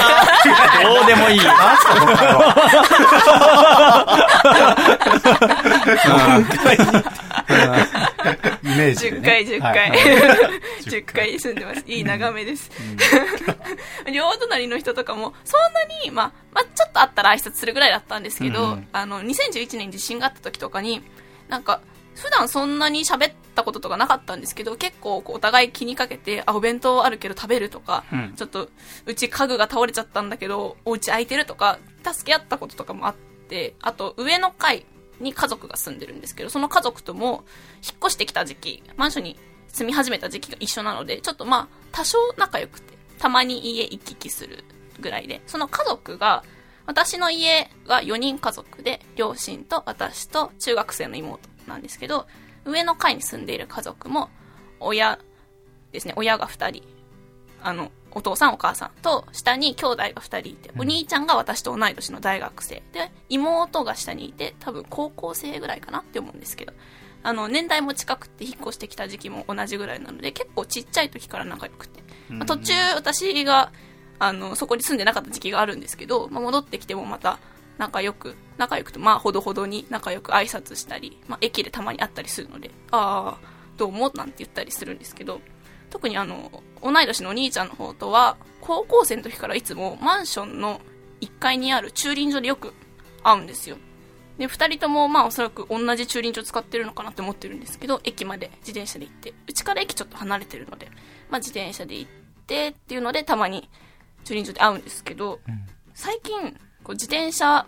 た どうでもいい。イメージで、10ね。階、10階。はい10階に住んでます。いい眺めです。両隣の人とかも、そんなに、まあ、まあ、ちょっと会ったら挨拶するぐらいだったんですけど、うんうんあの、2011年に地震があった時とかに、なんか、普段そんなに喋ったこととかなかったんですけど、結構こうお互い気にかけて、あ、お弁当あるけど食べるとか、うん。ちょっと、うち家具が倒れちゃったんだけど、お家空いてるとか、助け合ったこととかもあって、あと、上の階に家族が住んでるんですけど、その家族とも、引っ越してきた時期、マンションに住み始めた時期が一緒なので、ちょっとまあ、多少仲良くて、たまに家行き来するぐらいで、その家族が、私の家が4人家族で、両親と私と中学生の妹なんですけど、上の階に住んでいる家族も、親ですね、親が2人、あの、お父さんお母さんと、下に兄弟が2人いて、お兄ちゃんが私と同い年の大学生。で、妹が下にいて、多分高校生ぐらいかな？って思うんですけど、あの、年代も近くて引っ越してきた時期も同じぐらいなので、結構ちっちゃい時から仲良くて、まあ途中私が、あの、そこに住んでなかった時期があるんですけど、まあ、戻ってきてもまた仲良く、仲良くと、まあ、ほどほどに仲良く挨拶したり、まあ、駅でたまに会ったりするので、ああ、どうも、なんて言ったりするんですけど、特にあの、同い年のお兄ちゃんの方とは、高校生の時からいつもマンションの1階にある駐輪場でよく会うんですよ。で、二人ともまあおそらく同じ駐輪場使ってるのかなって思ってるんですけど、駅まで自転車で行って、うちから駅ちょっと離れてるので、まあ自転車で行ってっていうのでたまに駐輪場で会うんですけど、最近、こう自転車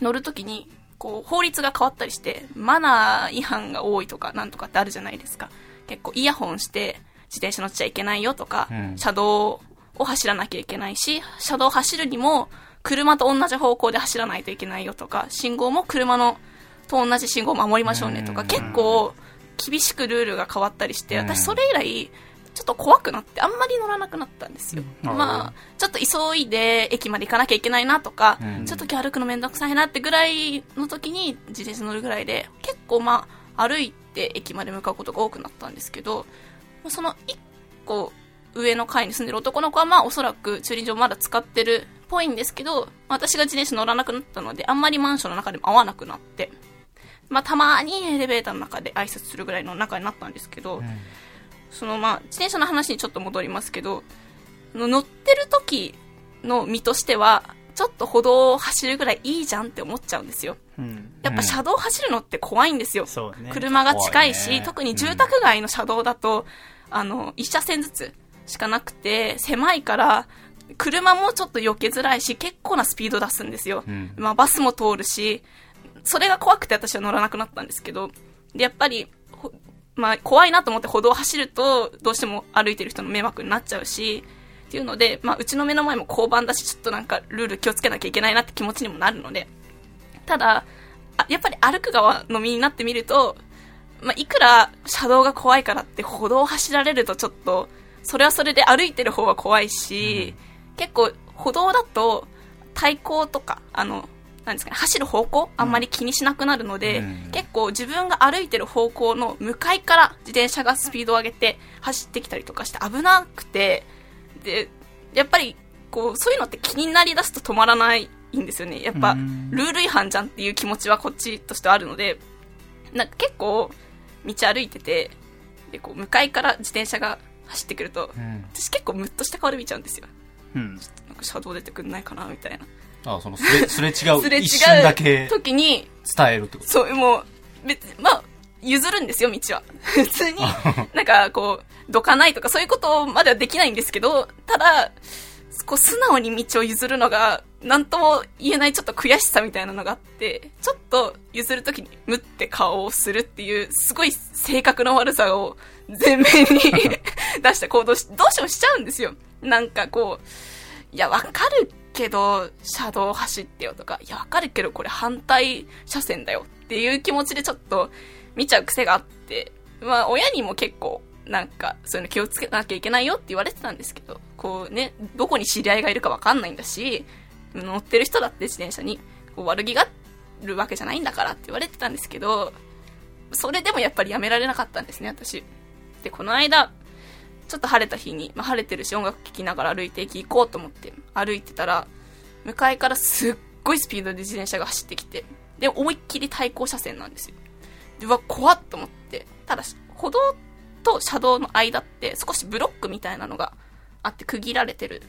乗るときに、こう法律が変わったりして、マナー違反が多いとかなんとかってあるじゃないですか。結構イヤホンして自転車乗っちゃいけないよとか、うん。車道を走らなきゃいけないし、車道を走るにも車と同じ方向で走らないといけないよとか、信号も車のと同じ信号を守りましょうねとか、うん。結構厳しくルールが変わったりして、うん。私それ以来、ちょっと怖くなってあんまり乗らなくなったんですよ。うん。まあ、ちょっと急いで駅まで行かなきゃいけないなとか、うん。ちょっと今日歩くのめんどくさいなってぐらいの時に自転車乗るぐらいで、結構まあ、歩いて駅まで向かうことが多くなったんですけど、まあその一個上の階に住んでる男の子はまあおそらく駐輪場まだ使ってるっぽいんですけど、私が自転車乗らなくなったので、あんまりマンションの中でも会わなくなって、まあたまにエレベーターの中で挨拶するぐらいの仲になったんですけど、そのまあ自転車の話にちょっと戻りますけど、の乗ってる時の身としては、ちょっと歩道を走るぐらいいいじゃんって思っちゃうんですよ。うん。やっぱ車道を走るのって怖いんですよ。車が近いし、ね特に住宅街の車道だと、あの、一車線ずつしかなくて、狭いから、車もちょっと避けづらいし、結構なスピード出すんですよ。んまあ、バスも通るし、それが怖くて私は乗らなくなったんですけど、で、やっぱり、ほまあ、怖いなと思って歩道を走ると、どうしても歩いてる人の迷惑になっちゃうし、っていうので、まあ、うちの目の前も交番だし、ちょっとなんかルール気をつけなきゃいけないなって気持ちにもなるので、ただ、あやっぱり歩く側の身になってみると、まあ、いくら車道が怖いからって歩道を走られるとちょっと、それはそれで歩いてる方は怖いし、結構歩道だと対向とか、あの、なんですかね、走る方向あんまり気にしなくなるので、うん結構自分が歩いてる方向の向かいから自転車がスピードを上げて走ってきたりとかして危なくて、で、やっぱり、こう、そういうのって気になりだすと止まらないんですよね。やっぱ、うんルール違反じゃんっていう気持ちはこっちとしてはあるので、なんか結構、道歩いてて、で、こう、向かいから自転車が走ってくると、うん私結構ムッとした顔で見ちゃうんですよ。うん。なんか車道出てくんないかなみたいな。あそのすれ すれ違うすれ違う一瞬だけ時に、伝えるってこと？そう、もう、別に、まあ、譲るんですよ、道は。普通に、なんか、こう、どかないとか、そういうことまではできないんですけど、ただ、こう、素直に道を譲るのが、なんとも言えないちょっと悔しさみたいなのがあって、ちょっと譲るときに、むって顔をするっていう、すごい性格の悪さを前面に出した行動し、どうしてもしちゃうんですよ。なんかこう、いや、わかるけど、車道走ってよとか、いや、わかるけど、これ反対車線だよっていう気持ちでちょっと見ちゃう癖があって、まあ、親にも結構、なんか、そういうの気をつけなきゃいけないよって言われてたんですけど、こうね、どこに知り合いがいるかわかんないんだし、乗ってる人だって自転車に、こう悪気があるわけじゃないんだからって言われてたんですけど、それでもやっぱりやめられなかったんですね、私。で、この間、ちょっと晴れた日に、まあ、晴れてるし音楽聴きながら歩いて行こうと思って歩いてたら、向かいからすっごいスピードで自転車が走ってきて、で、思いっきり対向車線なんですよ。で、うわ、怖っと思って。ただし、歩道と車道の間って少しブロックみたいなのがあって区切られてる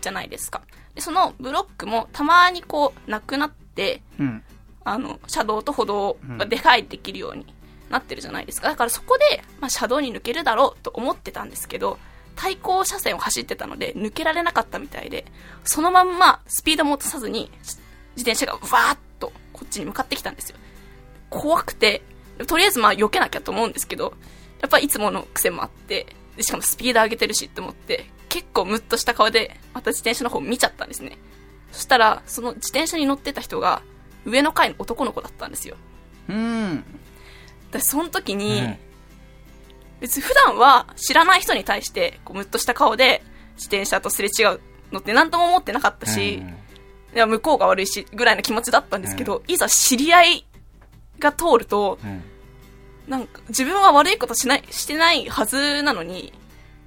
じゃないですか。で、そのブロックもたまにこう、なくなって、うん。あの、車道と歩道が出入りできるようになってるじゃないですか。だからそこで、まあ、車道に抜けるだろうと思ってたんですけど、対向車線を走ってたので、抜けられなかったみたいで、そのまんまスピードも落とさずに、自転車がわーっとこっちに向かってきたんですよ。怖くて、とりあえずまあ避けなきゃと思うんですけど、やっぱいつもの癖もあって、しかもスピード上げてるしって思って、結構ムッとした顔で、また自転車の方見ちゃったんですね。そしたら、その自転車に乗ってた人が、上の階の男の子だったんですよ。うん。で、その時に、うん。別に普段は知らない人に対して、こう、ムッとした顔で自転車とすれ違うのって何とも思ってなかったし、うん。いや、向こうが悪いし、ぐらいの気持ちだったんですけど、いざ知り合いが通ると、うん。なんか、自分は悪いことしない、してないはずなのに、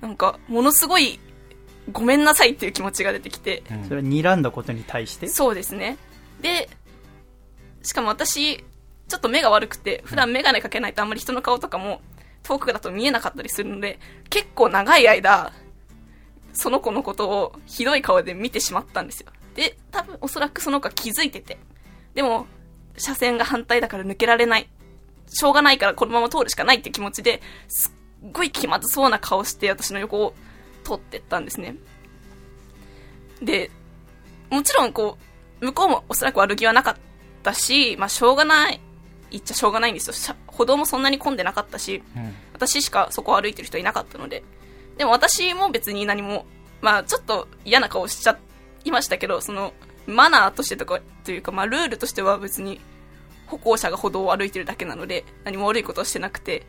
なんか、ものすごい、ごめんなさいっていう気持ちが出てきて、うん。それは睨んだことに対して？そうですね。で、しかも私、ちょっと目が悪くて、普段メガネかけないとあんまり人の顔とかも遠くだと見えなかったりするので、結構長い間、その子のことをひどい顔で見てしまったんですよ。で、多分おそらくその子は気づいてて。でも、車線が反対だから抜けられない。しょうがないからこのまま通るしかないって気持ちで、すっごい気まずそうな顔して私の横を通ってったんですね。で、もちろんこう、向こうもおそらく悪気はなかったし、まあしょうがない、言っちゃしょうがないんですよ。車歩道もそんなに混んでなかったし、うん私しかそこを歩いてる人いなかったので。でも私も別に何も、まあちょっと嫌な顔しちゃいましたけど、その、マナーとしてとか、というかまあルールとしては別に歩行者が歩道を歩いてるだけなので、何も悪いことはしてなくて、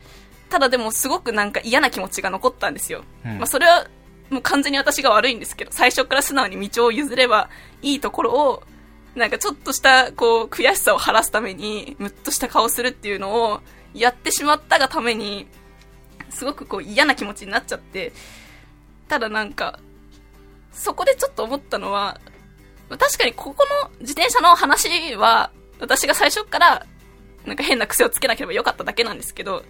ただでもすごくなんか嫌な気持ちが残ったんですよ。うんまあそれはもう完全に私が悪いんですけど、最初から素直に道を譲ればいいところを、なんかちょっとしたこう悔しさを晴らすために、ムッとした顔するっていうのをやってしまったがために、すごくこう嫌な気持ちになっちゃって、ただなんか、そこでちょっと思ったのは、確かにここの自転車の話は、私が最初から、なんか変な癖をつけなければよかっただけなんですけど、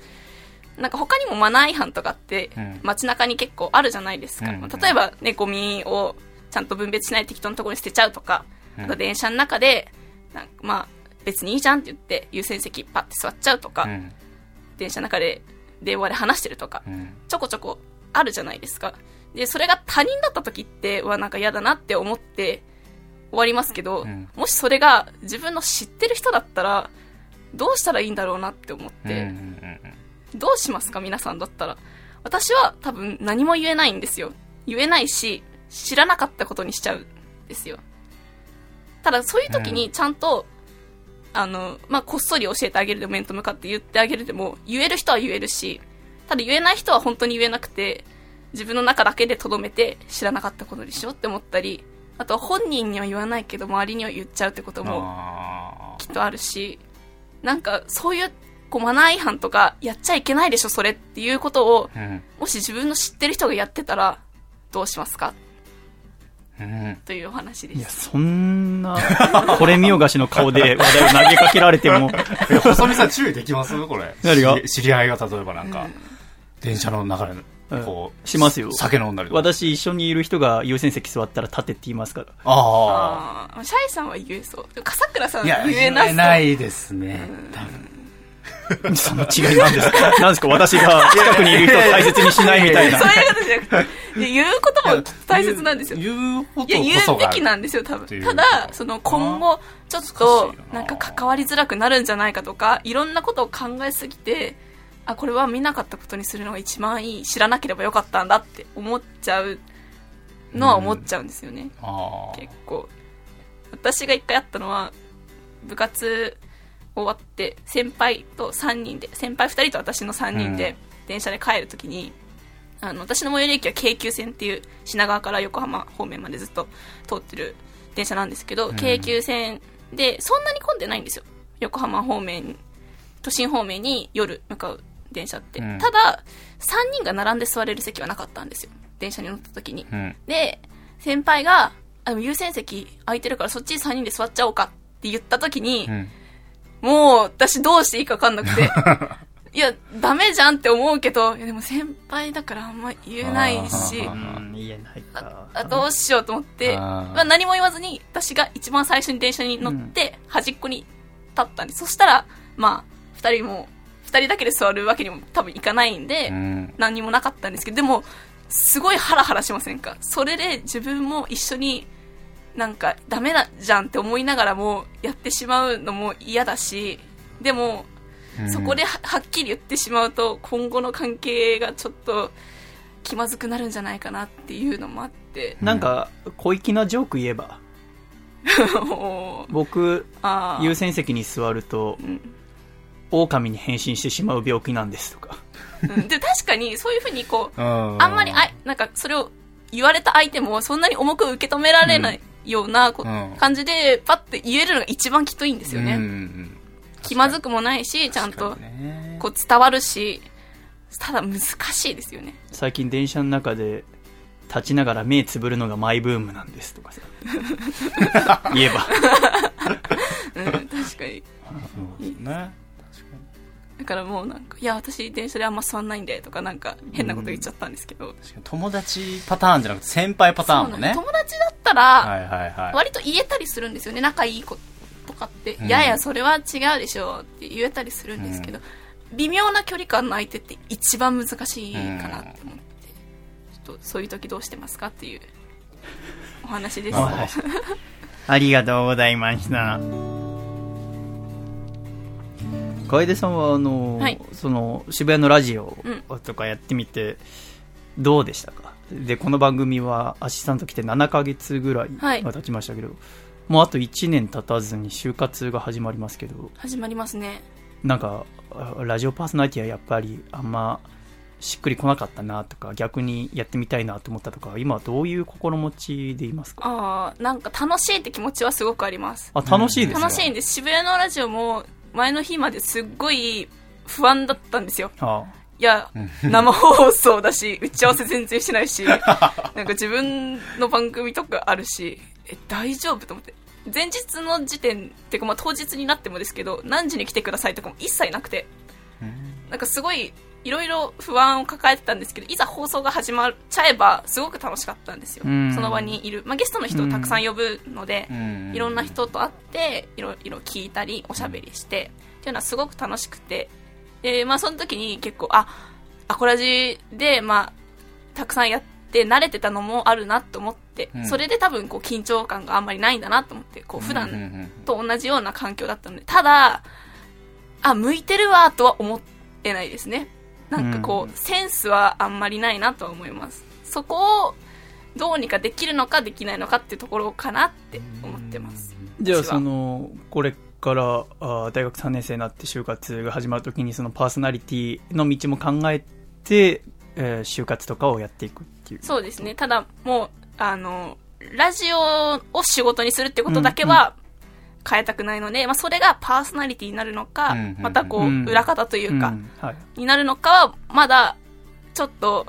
なんか他にもマナー違反とかってうん街中に結構あるじゃないですか。うん例えばね、ゴミをちゃんと分別しない適当なところに捨てちゃうとか、うんあと電車の中で、なんかまあ別にいいじゃんって言って優先席パッて座っちゃうとか、うん電車の中で電話で話してるとか、うんちょこちょこあるじゃないですか。で、それが他人だった時って、はなんか嫌だなって思って終わりますけど、うんもしそれが自分の知ってる人だったら、どうしたらいいんだろうなって思って、どうしますか？皆さんだったら。私は多分何も言えないんですよ。言えないし、知らなかったことにしちゃうんですよ。ただ、そういう時にちゃんと、あの、まあ、こっそり教えてあげるでも面と向かって言ってあげるでも、言える人は言えるし、ただ言えない人は本当に言えなくて、自分の中だけで留めて知らなかったことにしようって思ったり、あと本人には言わないけど周りには言っちゃうってこともあきっとあるし、なんかそういうこうマナー違反とかやっちゃいけないでしょそれっていうことを、ーうん。もし自分の知ってる人がやってたらどうしますか？うん。というお話でいや、す。そんな、これ見よがしの顔で話題を投げかけられても、え、細見さん注意できます？これ。何が？知り合いが例えばなんか、電車の中で、こう、しますよ酒飲んだりとか。私一緒にいる人が優先席座ったら立てって言いますから。あああ、シャイさんは言えそう。笠倉さあ。んいや、言えなそう。ないですね。多分 その違いなんですか？なんですか？私が近くにいる人を大切にしないみたいなそう。いうことじゃなくて、で言うことも大切なんですよ。言うこといや、こ言そうがべきなんですよ、多分。ただ、その今後、ちょっとななんか関わりづらくなるんじゃないかとか、いろんなことを考えすぎて、あ、これは見なかったことにするのが一番いい、知らなければよかったんだって思っちゃうのは思っちゃうんですよね。ああ。結構。私が一回あったのは、部活終わって、先輩と3人で、先輩2人と私の3人で、電車で帰るときに、あの、私の最寄り駅は京急線っていう品川から横浜方面までずっと通ってる電車なんですけど、ん京急線でそんなに混んでないんですよ。横浜方面、都心方面に夜向かう電車って。うんただ、3人が並んで座れる席はなかったんですよ。電車に乗った時に。うん。で、先輩が、あの優先席空いてるからそっちに3人で座っちゃおうかって言った時に、うん。もう私どうしていいか分かんなくて、いや、ダメじゃんって思うけど、いやでも先輩だからあんま言えないしあ、うん、言えないか。あどうしようと思って、まあ、何も言わずに私が一番最初に電車に乗って端っこに立ったんです。そしたら、まあ、二人も、二人だけで座るわけにも多分いかないんで、うん。何にもなかったんですけど、でも、すごいハラハラしませんか？それで自分も一緒になんかダメだじゃんって思いながらもやってしまうのも嫌だし、でも、そこでははっきり言ってしまうと今後の関係がちょっと気まずくなるんじゃないかなっていうのもあって、なんか、小粋なジョーク言えば、僕、優先席に座ると、ん。狼に変身してしまう病気なんですとか。うん。で確かにそういうふうにこう、うん。あんまりあいなんかそれを言われた相手もそんなに重く受け止められないようなこ、うん感じでパッて言えるのが一番きっといいんですよね。うんうん気まずくもないし、ちゃんとこう伝わるし、ただ難しいですよね。最近電車の中で、立ちながら目つぶるのがマイブームなんですとかさ。言えば。うん、確かに。そうですね。だからもうなんか、いや、私電車であんま座んないんで、とかなんか変なこと言っちゃったんですけど。確かに友達パターンじゃなくて先輩パターンもね。友達だったら。割と言えたりするんですよね。仲いい子とかって。うんいやいや、それは違うでしょって言えたりするんですけど、微妙な距離感の相手って一番難しいかなって思って、ちょっとそういう時どうしてますかっていうお話です。はい ありがとうございました。楓さんは、あの、はいその、渋谷のラジオうん。とかやってみて、どうでしたか？で、この番組はアシスタント来て7ヶ月ぐらいはい。が経ちましたけど、もうあと1年経たずに就活が始まりますけど、始まりますね。なんか、あラジオパーソナリティはやっぱりあんましっくりこなかったなとか、逆にやってみたいなと思ったとか、今はどういう心持ちでいますか？ああ、なんか楽しいって気持ちはすごくあります。あ、楽しいですか楽しいんです。渋谷のラジオも前の日まですっごい不安だったんですよ。あいや、生放送だし、打ち合わせ全然してないし、なんか自分の番組とかあるし、え、大丈夫と思って。前日の時点、っていうかまあ当日になってもですけど、何時に来てくださいとかも一切なくて、なんかすごい、いろいろ不安を抱えてたんですけど、いざ放送が始まっちゃえば、すごく楽しかったんですよ。うん。その場にいる。まあゲストの人をたくさん呼ぶので、うん。いろんな人と会って、いろいろ聞いたり、おしゃべりして、っていうのはすごく楽しくて、で、まあその時に結構、あ、アコラジで、まあ、たくさんやって慣れてたのもあるなと思って、うん。それで多分こう緊張感があんまりないんだなと思って、こう普段と同じような環境だったので、ただ、あ、向いてるわとは思ってないですね。なんかこう、センスはあんまりないなとは思います。そこを、どうにかできるのかできないのかっていうところかなって思ってます。じゃあそのこれからあ大学3年生になって就活が始まるときにそのパーソナリティの道も考えて、えー就活とかをやっていくっていうそうですね。ただ、もう、あの、ラジオを仕事にするってことだけは変えたくないので、まあ、それがパーソナリティになるのか、うんうんうん。またこう、うん。裏方というか、になるのかは、まだ、ちょっと、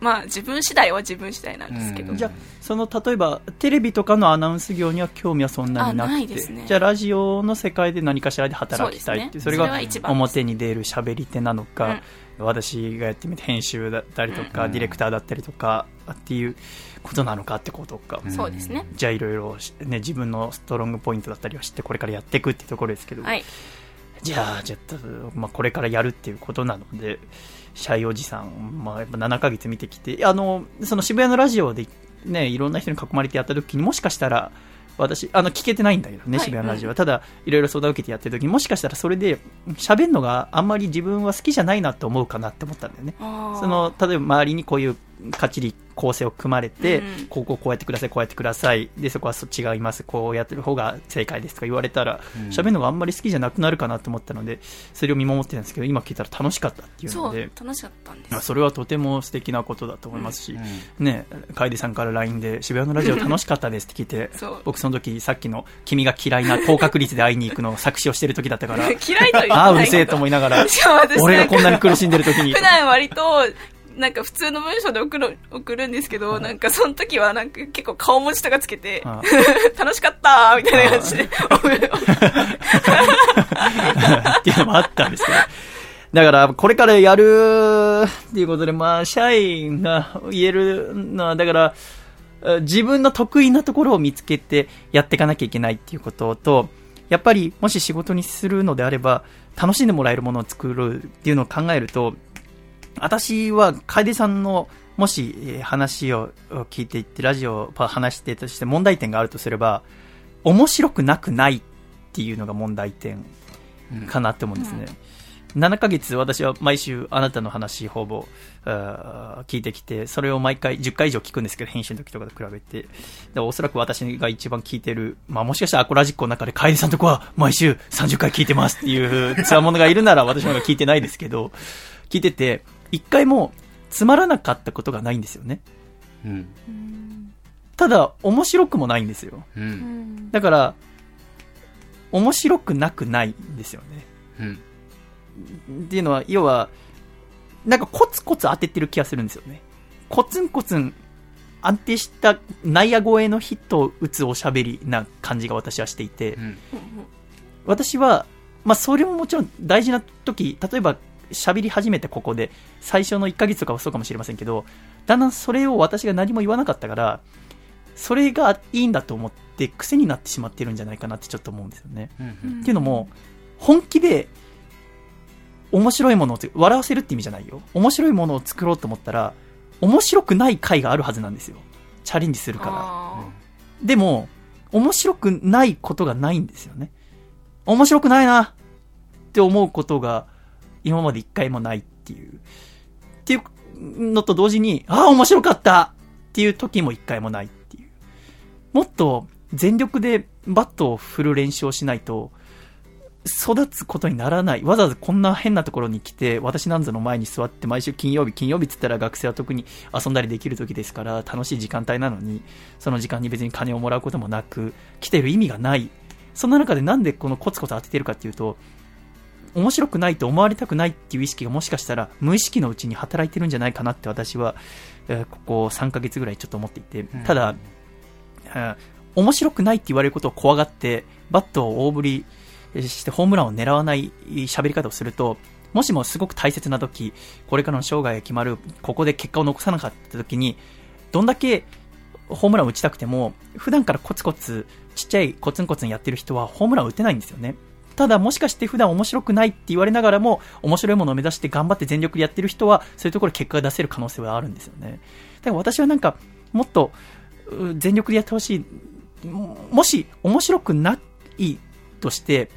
まあ、自分次第は自分次第なんですけど。うん。じゃあその例えばテレビとかのアナウンス業には興味はそんなになくてですね。じゃあラジオの世界で何かしらで働きたいっていうそね。それはが一番表に出る喋り手なのか、私がやってみて編集だったりとか、うん。ディレクターだったりとかっていうことなのかってことか、うん。そうですね。じゃあいろいろ、ね、自分のストロングポイントだったりを知ってこれからやっていくっていうところですけど、はい。じゃあちょっと、まあ、これからやるっていうことなのでシャイおじさん、まあ、やっぱ7ヶ月見てきてあのその渋谷のラジオで、ね、いろんな人に囲まれてやった時にもしかしたら私あの聞けてないんだけどね、はい。渋谷のラジオは、ただいろいろ相談を受けてやってる時にもしかしたらそれで喋るのがあんまり自分は好きじゃないなと思うかなって思ったんだよね。そその例えば周りにこういうかっちり構成を組まれて、うん。こここうやってください、こうやってください、でそこはそ違います、こうやってる方が正解ですとか言われたら、うん。喋るのがあんまり好きじゃなくなるかなと思ったので、それを見守ってたんですけど、今聞いたら楽しかったっていうので、楽しかったんです。まあそれはとても素敵なことだと思いますし、うん。ね、楓さんから LINE で渋谷のラジオ楽しかったですって聞いて僕その時さっきの君が嫌いな高確率で会いに行くのを作詞をしてる時だったから、嫌いと言ってないああ、うるせえと思いながら、俺がこんなに苦しんでる時に。普、段割と、なんか普通の文章で送る、送るんですけど、なんかその時はなんか結構顔文字とかつけて、あ 楽しかったーみたいな感じで、っていうのもあったんですけど。だから、これからやるっていうことで、まあ、社員が言えるのは、だから、え自分の得意なところを見つけてやっていかなきゃいけないっていうことと、やっぱり、もし仕事にするのであれば、楽しんでもらえるものを作るっていうのを考えると、私は楓さんのもしえー話を聞いていってラジオを話してとして問題点があるとすれば面白くなくないっていうのが問題点かなって思うんですね、7ヶ月私は毎週あなたの話ほぼ聞いてきてそれを毎回10回以上聞くんですけど編集の時とかと比べて。でおそらく私が一番聞いてる、まあ、もしかしたらアコラジックの中で楓さんとこは毎週30回聞いてますっていうつわものがいるなら私の方が聞いてないですけど聞いてて一回もつまらなかったことがないんですよね。うん。ただ面白くもないんですよ。うん。だから面白くなくないんですよね。うん。っていうのは、要は、なんかコツコツ当ててる気がするんですよね。コツンコツン安定した内野越えのヒットを打つおしゃべりな感じが私はしていて、うん。私は、まあそれももちろん大事な時、例えば喋り始めてここで、最初の1ヶ月とかはそうかもしれませんけど、だんだんそれを私が何も言わなかったから、それがいいんだと思って癖になってしまってるんじゃないかなってちょっと思うんですよね。うんっていうのも、本気で、面白いものをつ、笑わせるって意味じゃないよ。面白いものを作ろうと思ったら、面白くない回があるはずなんですよ。チャレンジするから。あでも、面白くないことがないんですよね。面白くないなって思うことが今まで一回もないっていう。っていうのと同時に、ああ、面白かったっていう時も一回もないっていう。もっと全力でバットを振る練習をしないと、育つことにならない。わざわざこんな変なところに来て、私なんぞの前に座って毎週金曜日、金曜日っつったら学生は特に遊んだりできる時ですから、楽しい時間帯なのに、その時間に別に金をもらうこともなく、来てる意味がない。そんな中でなんでこのコツコツ当ててるかっていうと、面白くないと思われたくないっていう意識がもしかしたら無意識のうちに働いてるんじゃないかなって私は、えーここ3ヶ月ぐらいちょっと思っていて、ただ、えー面白くないって言われることを怖がって、バットを大振りしてホームランを狙わない喋り方をすると、もしもすごく大切な時、これからの生涯が決まる、ここで結果を残さなかった時に、どんだけホームランを打ちたくても、普段からコツコツ、ちっちゃいコツンコツンやってる人はホームランを打てないんですよね。ただもしかして普段面白くないって言われながらも、面白いものを目指して頑張って全力でやってる人は、そういうところで結果が出せる可能性はあるんですよね。だから私はなんか、もっと、全力でやってほしい。もし、面白くないとして、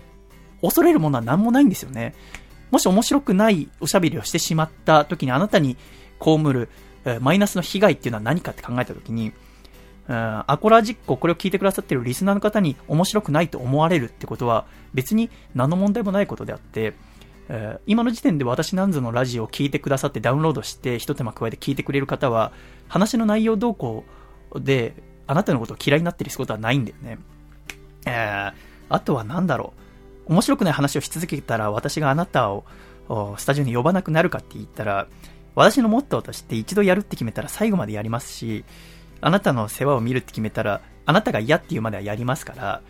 恐れるものは何もないんですよね。もし面白くないおしゃべりをしてしまった時にあなたに被るマイナスの被害っていうのは何かって考えたときに、アコラジックをこれを聞いてくださってるリスナーの方に面白くないと思われるってことは別に何の問題もないことであって、今の時点で私なんぞのラジオを聞いてくださってダウンロードして一手間加えて聞いてくれる方は話の内容動向であなたのことを嫌いになってることはないんだよね。えーあとは何だろう。面白くない話をし続けたら私があなたをスタジオに呼ばなくなるかって言ったら、私のモットーとして一度やるって決めたら最後までやりますし、あなたの世話を見るって決めたら、あなたが嫌っていうまではやりますから、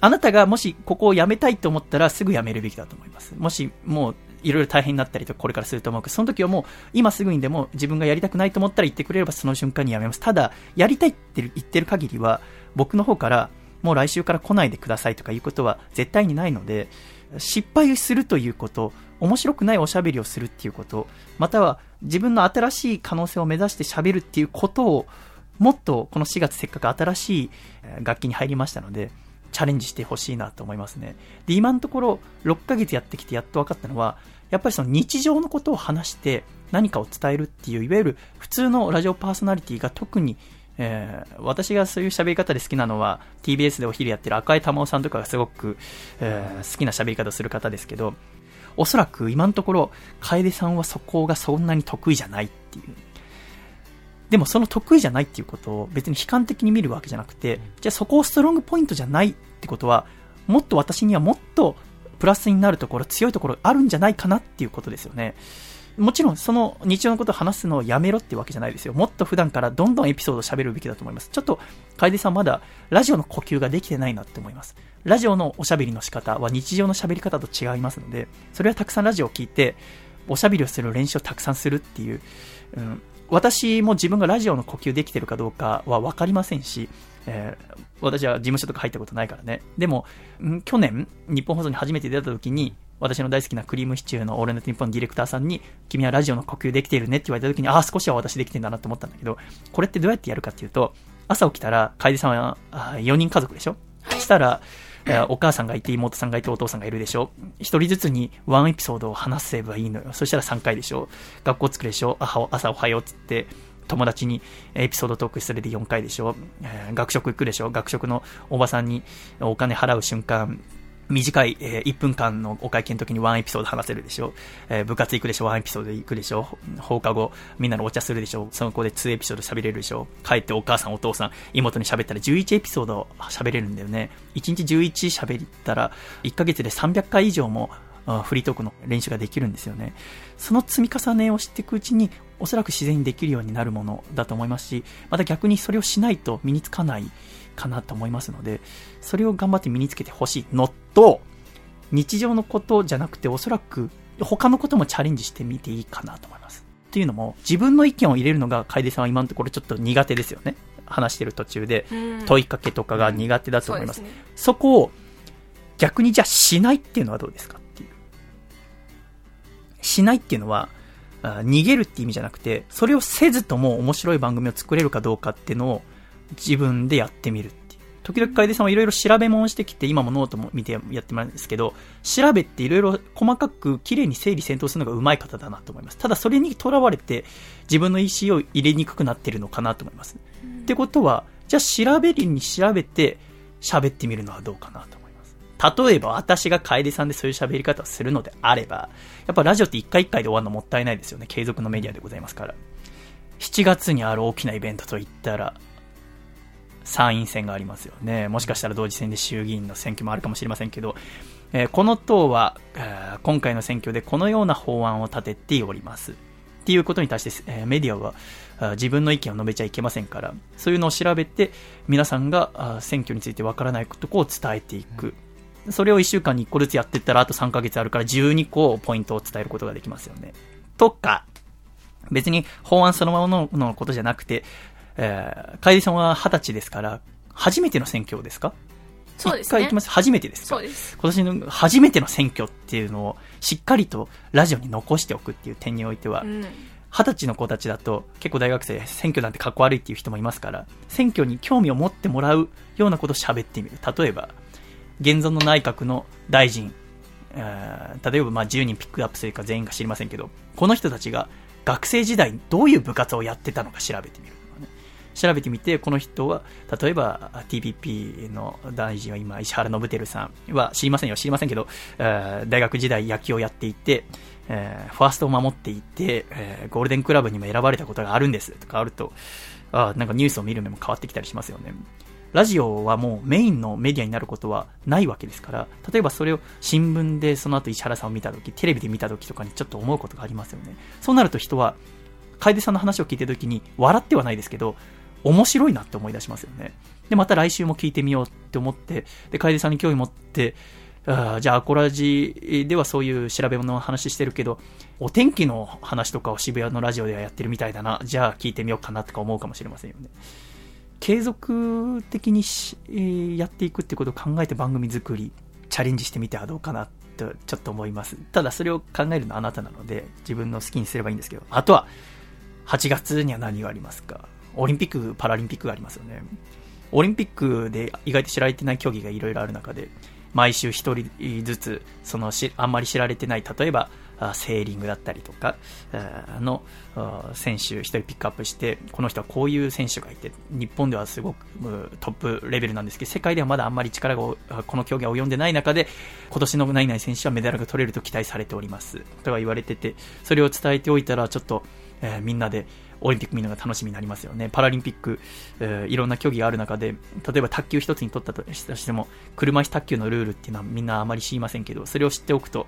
あなたがもしここを辞めたいと思ったらすぐ辞めるべきだと思います。もしもういろいろ大変になったりとかこれからすると思うけど、その時はもう今すぐにでも自分がやりたくないと思ったら言ってくれればその瞬間に辞めます。ただ、やりたいって言ってる限りは僕の方からもう来週から来ないでくださいとかいうことは絶対にないので、失敗するということ、面白くないおしゃべりをするっていうこと、または自分の新しい可能性を目指して喋るっていうことを、もっとこの4月せっかく新しい楽器に入りましたので、チャレンジしてほしいなと思いますね。で、今のところ6ヶ月やってきてやっと分かったのは、やっぱりその日常のことを話して何かを伝えるっていう、いわゆる普通のラジオパーソナリティが特にえー私がそういう喋り方で好きなのは TBS でお昼やってる赤井玉緒さんとかがすごく、えー好きな喋り方をする方ですけどおそらく今のところ楓さんはそこがそんなに得意じゃないっていうでもその得意じゃないっていうことを別に悲観的に見るわけじゃなくてじゃあそこをストロングポイントじゃないってことはもっと私にはもっとプラスになるところ強いところあるんじゃないかなっていうことですよねもちろんその日常のことを話すのをやめろってわけじゃないですよ。もっと普段からどんどんエピソードを喋るべきだと思います。ちょっと、楓さんまだラジオの呼吸ができてないなって思います。ラジオのおしゃべりの仕方は日常の喋り方と違いますので、それはたくさんラジオを聞いて、おしゃべりをする練習をたくさんするっていう、うん、私も自分がラジオの呼吸できてるかどうかはわかりませんし、えー私は事務所とか入ったことないからね。でも、ん去年、日本放送に初めて出た時に、私の大好きなクリームシチューのオールナイトニッポンのディレクターさんに、君はラジオの呼吸できているねって言われた時に、ああ、少しは私できてんだなと思ったんだけど、これってどうやってやるかっていうと、朝起きたら、楓さんはあ4人家族でしょ？したら、えーお母さんがいて、妹さんがいて、お父さんがいるでしょ一人ずつにワンエピソードを話せばいいのよ。そしたら3回でしょ学校着くでしょ朝おはようっつって、友達にエピソードトークするで4回でしょ、学食行くでしょ学食のおばさんにお金払う瞬間、短い、えー1分間のお会計の時にワンエピソード話せるでしょ、えー部活行くでしょワンエピソード行くでしょ放課後みんなのお茶するでしょその子で2エピソード喋れるでしょ帰ってお母さんお父さん妹に喋ったら11エピソード喋れるんだよね。1日11喋ったら1ヶ月で300回以上もフリートークの練習ができるんですよね。その積み重ねをしていくうちに、おそらく自然にできるようになるものだと思いますし、また逆にそれをしないと身につかないかなと思いますので、それを頑張って身につけてほしいのと、日常のことじゃなくて、おそらく他のこともチャレンジしてみていいかなと思います。っていうのも、自分の意見を入れるのが楓さんは今のところちょっと苦手ですよね。話してる途中で、問いかけとかが苦手だと思います。そすねそこを逆にじゃあしないっていうのはどうですかっていう。しないっていうのは、あ逃げるって意味じゃなくて、それをせずとも面白い番組を作れるかどうかっていうのを自分でやってみるっていう。時々楓さんはいろいろ調べ物してきて、今もノートも見てやってますけど、調べていろいろ細かく綺麗に整理整頓するのが上手い方だなと思います。ただそれにとらわれて自分の意思を入れにくくなってるのかなと思います。ってことは、じゃあ調べるに調べて喋ってみるのはどうかなと思います。例えば私が楓さんでそういう喋り方をするのであれば、やっぱラジオって一回一回で終わるのもったいないですよね。継続のメディアでございますから。7月にある大きなイベントといったら、参院選がありますよね。もしかしたら同時選で衆議院の選挙もあるかもしれませんけど、えーこの党は、えー今回の選挙でこのような法案を立てております。っていうことに対して、えーメディアは自分の意見を述べちゃいけませんから、そういうのを調べて、皆さんが選挙についてわからないころを伝えていく。それを1週間に1個ずつやっていったら、あと3ヶ月あるから12個ポイントを伝えることができますよね。とか、別に法案そのままののことじゃなくて、えー、楓さんは20歳ですから、初めての選挙ですか？そうですね一回行きます？初めてですか？そうです。今年の初めての選挙っていうのをしっかりとラジオに残しておくっていう点においては、うん。二十歳の子たちだと結構大学生選挙なんてかっこ悪いっていう人もいますから選挙に興味を持ってもらうようなことを喋ってみる例えば現存の内閣の大臣、えー例えばまあ10人ピックアップするか全員が知りませんけどこの人たちが学生時代どういう部活をやってたのか調べてみる。調べてみて、この人は、例えば TPP の大臣は今、石原伸晃さんは知りませんよ、知りませんけど、えー大学時代野球をやっていて、えーファーストを守っていて、えーゴールデンクラブにも選ばれたことがあるんですとかあると、あなんかニュースを見る目も変わってきたりしますよね。ラジオはもうメインのメディアになることはないわけですから、例えばそれを新聞でその後石原さんを見たとき、テレビで見たときとかにちょっと思うことがありますよね。そうなると人は、楓さんの話を聞いてるときに、笑ってはないですけど、面白いなって思い出しますよね。で、また来週も聞いてみようって思って、で、楓さんに興味持って、あじゃあ、アコラジではそういう調べ物の話してるけど、お天気の話とかを渋谷のラジオではやってるみたいだな、じゃあ聞いてみようかなとか思うかもしれませんよね。継続的にし、えーやっていくってことを考えて番組作り、チャレンジしてみてはどうかなとちょっと思います。ただそれを考えるのはあなたなので、自分の好きにすればいいんですけど、あとは、8月には何がありますか？オリンピック、パラリンピックがありますよね。オリンピックで意外と知られてない競技がいろいろある中で、毎週一人ずつ、そのし、あんまり知られてない、例えば、セーリングだったりとか、あの、選手一人ピックアップして、この人はこういう選手がいて、日本ではすごくトップレベルなんですけど、世界ではまだあんまり力がこの競技は及んでない中で、今年の何々選手はメダルが取れると期待されております。とか言われてて、それを伝えておいたら、ちょっと、えーみんなでオリンピック見るのが楽しみになりますよね。パラリンピック、えーいろんな競技がある中で、例えば卓球一つに取ったとしても、車椅子卓球のルールっていうのはみんなあまり知りませんけど、それを知っておくと、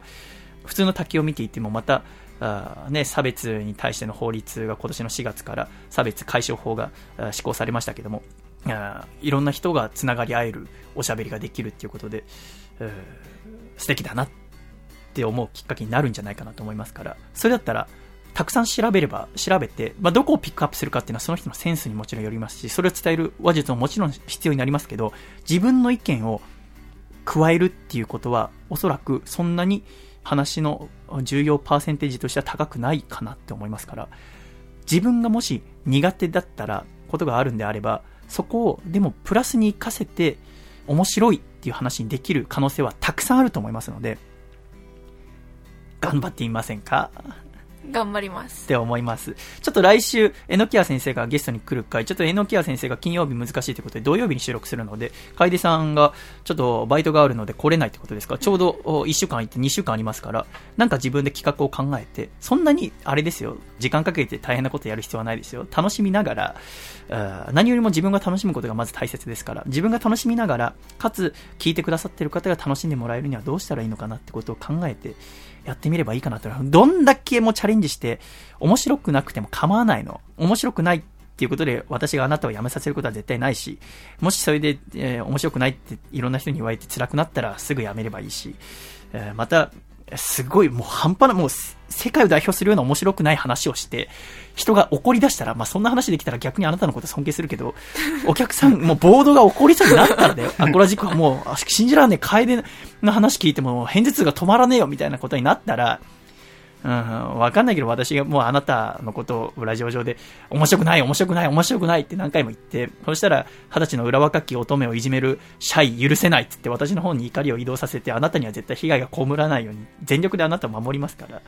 普通の卓球を見ていてもまた、あね、差別に対しての法律が今年の4月から差別解消法が施行されましたけども、いろんな人がつながり合えるおしゃべりができるっていうことで、えー素敵だなって思うきっかけになるんじゃないかなと思いますから、それだったら、たくさん調べれば、調べて、まあ、どこをピックアップするかっていうのはその人のセンスにもちろんよりますし、それを伝える話術ももちろん必要になりますけど、自分の意見を加えるっていうことは、おそらくそんなに話の重要パーセンテージとしては高くないかなって思いますから、自分がもし苦手だったら、ことがあるんであれば、そこを、でもプラスに活かせて、面白いっていう話にできる可能性はたくさんあると思いますので、頑張ってみませんか？頑張りますって思います。ちょっと来週、えのきや先生がゲストに来る回、ちょっとえのきや先生が金曜日難しいということで、土曜日に収録するので、楓さんがちょっとバイトがあるので来れないってことですか？ちょうど1週間行って2週間ありますから、なんか自分で企画を考えて、そんなに、あれですよ、時間かけて大変なことやる必要はないですよ。楽しみながら、何よりも自分が楽しむことがまず大切ですから、自分が楽しみながら、かつ、聞いてくださってる方が楽しんでもらえるにはどうしたらいいのかなってことを考えて、やってみればいいかなと。どんだけもチャレンジして、面白くなくても構わないの。面白くないっていうことで、私があなたを辞めさせることは絶対ないし、もしそれで、えー面白くないっていろんな人に言われて辛くなったらすぐ辞めればいいし、えーまた、すごいもう半端な、もうせ世界を代表するような面白くない話をして、人が怒り出したら、まあ、そんな話できたら逆にあなたのこと尊敬するけど、お客さん、もうボードが怒りそうになったらだよ。アコラジックはもう、あ信じらんねえ、楓の話聞いても、偏頭痛が止まらねえよ、みたいなことになったら、うん、わかんないけど私がもうあなたのことをラジオ上で面白くない、面白くない、面白くないって何回も言って、そしたら二十歳の裏若き乙女をいじめるシャイ許せないって言って私の方に怒りを移動させてあなたには絶対被害が被らないように全力であなたを守りますから、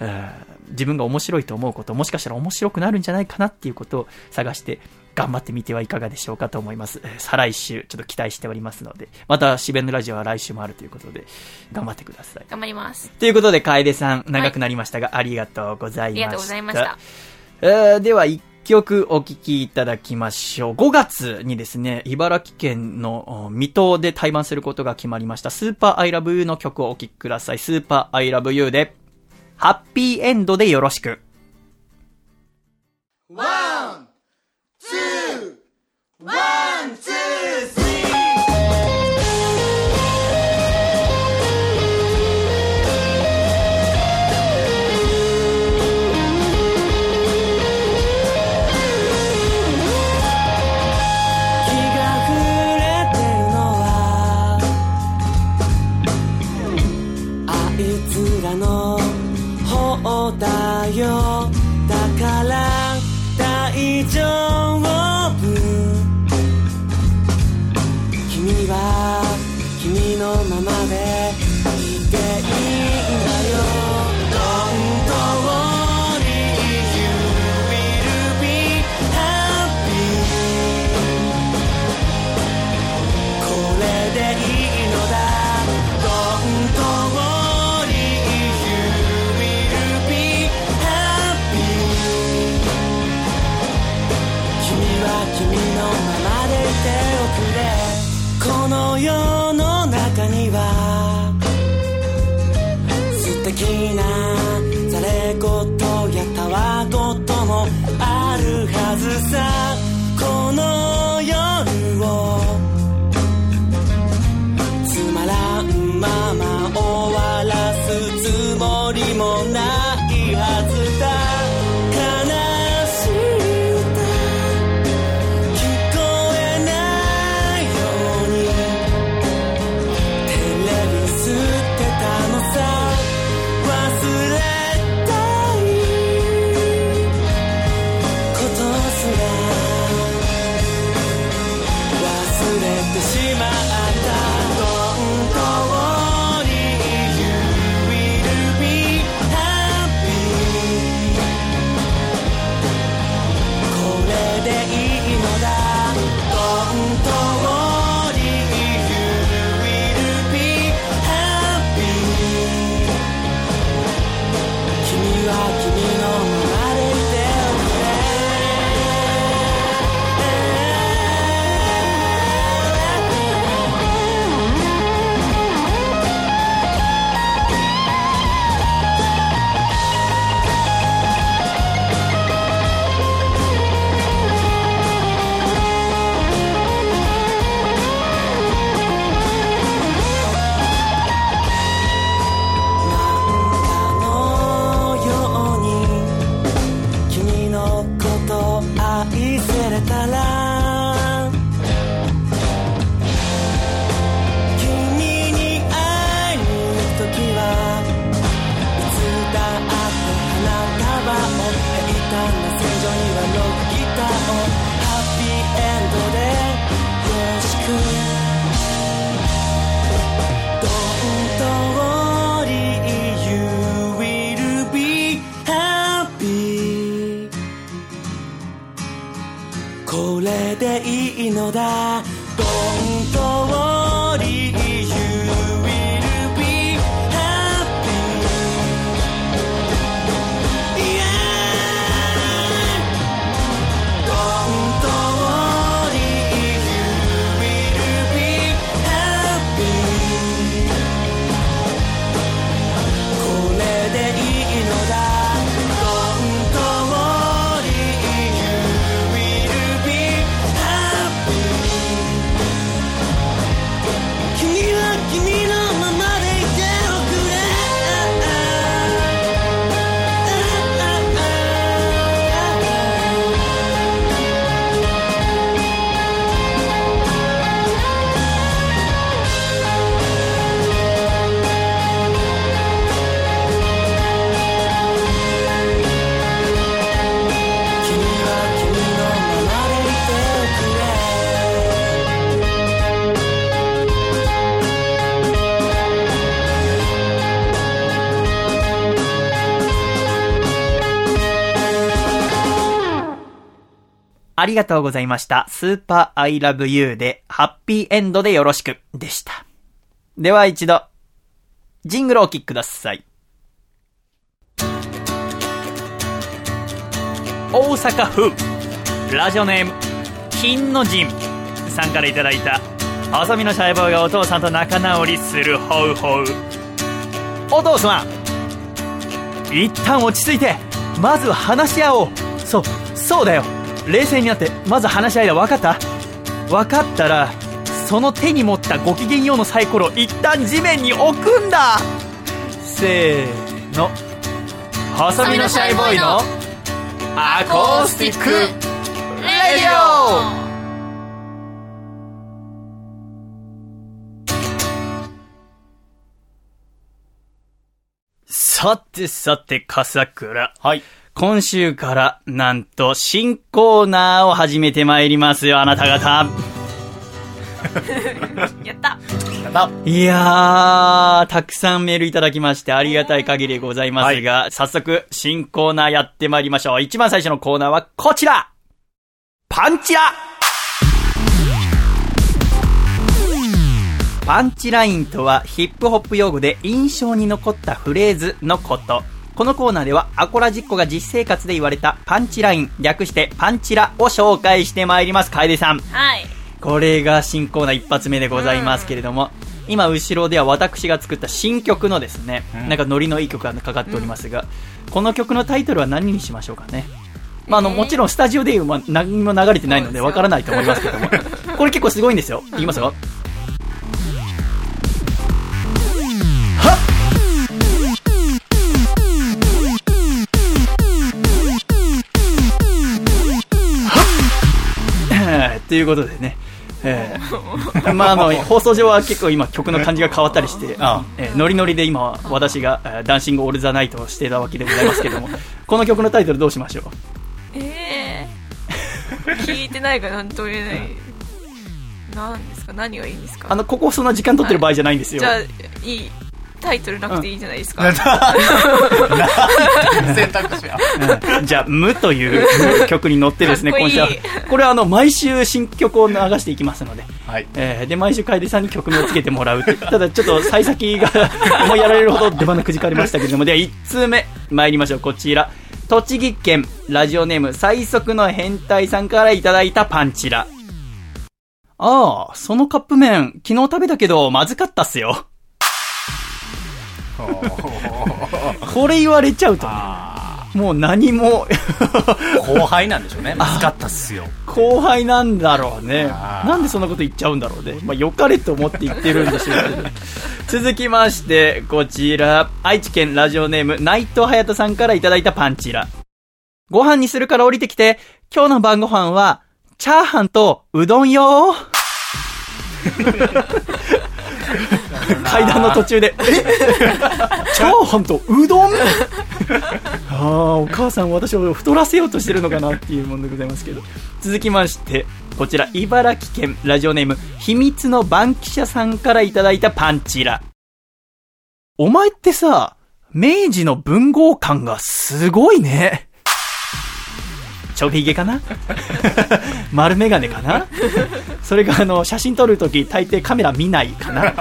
うん。自分が面白いと思うこと、もしかしたら面白くなるんじゃないかなっていうことを探して頑張ってみてはいかがでしょうかと思います。えー再来週、ちょっと期待しておりますので、また、シャイボーイのラジオは来週もあるということで、頑張ってください。頑張りますということで、楓さん、長くなりましたが、ありがとうございました。ありがとうございましたえーでは、一曲お聴きいただきましょう。5月にですね、茨城県のお水戸で対バンすることが決まりました、スーパーアイラブユーの曲をお聴きください。スーパーアイラブユーで、ハッピーエンドでよろしく。ありがとうございました。スーパーアイラブユーで、ハッピーエンドでよろしく、でした。では一度、ジングルをお聴きください。大阪府、ラジオネーム、金の陣さんからいただいた、細身のシャイボーがお父さんと仲直りするホウホウ。お父さん、一旦落ち着いて、まず話し合おう。そう、そうだよ。冷静になって、まず話し合いだ。分かった？分かったら、その手に持ったごきげんようのサイコロ、一旦地面に置くんだせーの。細身のシャイボーイの、アコースティック、レディオさてさて、笠倉。はい。今週から、なんと、新コーナーを始めてまいりますよ、あなた方。やったやったいやー、たくさんメールいただきましてありがたい限りでございますが、早速、新コーナーやってまいりましょう。一番最初のコーナーはこちらパンチラパンチラインとはヒップホップ用語で印象に残ったフレーズのこと。このコーナーではアコラジッコが実生活で言われたパンチライン略してパンチラを紹介してまいります楓さんはい。これが新コーナー一発目でございますけれども、今後ろでは私が作った新曲のですね、なんかノリのいい曲がかかっておりますが、この曲のタイトルは何にしましょうかね。まあ、あの、えーもちろんスタジオでまあ、何も流れてないのでわからないと思いますけども、これ結構すごいんですよ。いきますよ。ということでね、えーまああの 放送上は結構今曲の感じが変わったりして、あえーノリノリで今私が、えーダンシングオールザナイトをしていたわけでございますけども。この曲のタイトルどうしましょう？ええ。ー。聞いてないから何とも言えない。何ですか？何がいいんですか？あのここそんな時間取ってる場合じゃないんですよ、じゃあ、いい。タイトルなくていいじゃないですか。選択肢は。うん。じゃあ「無」という 曲に乗ってですね今週は。これはあの毎週新曲を流していきますので。はい。えーで毎週楓さんに曲名をつけてもらう。ただちょっと幸先が思いやられるほど出花くじかれましたけれども。では1通目。参りましょう。こちら。栃木県ラジオネーム最速の変態さんからいただいたパンチラ。ああそのカップ麺昨日食べたけどまずかったっすよ これ言われちゃうとねもう何も 後輩なんでしょうね。まずかったっすよ。後輩なんだろうねなんでそんなこと言っちゃうんだろうね。まあ、良かれと思って言ってるんでしょうけど。続きまして、こちら、愛知県ラジオネーム、内藤隼人さんからいただいたパンチラ。ご飯にするから降りてきて、今日の晩ご飯は、チャーハンとうどんよ 階段の途中で、え チャーハンとうどん？ああ、お母さん私を太らせようとしてるのかなっていうものでございますけど。続きまして、こちら、茨城県ラジオネーム、秘密の番記者さんからいただいたパンチラ。お前ってさ、明治の文豪感がすごいね。ちょびひげかな？丸メガネかな？それがあの、写真撮るとき大抵カメラ見ないかな？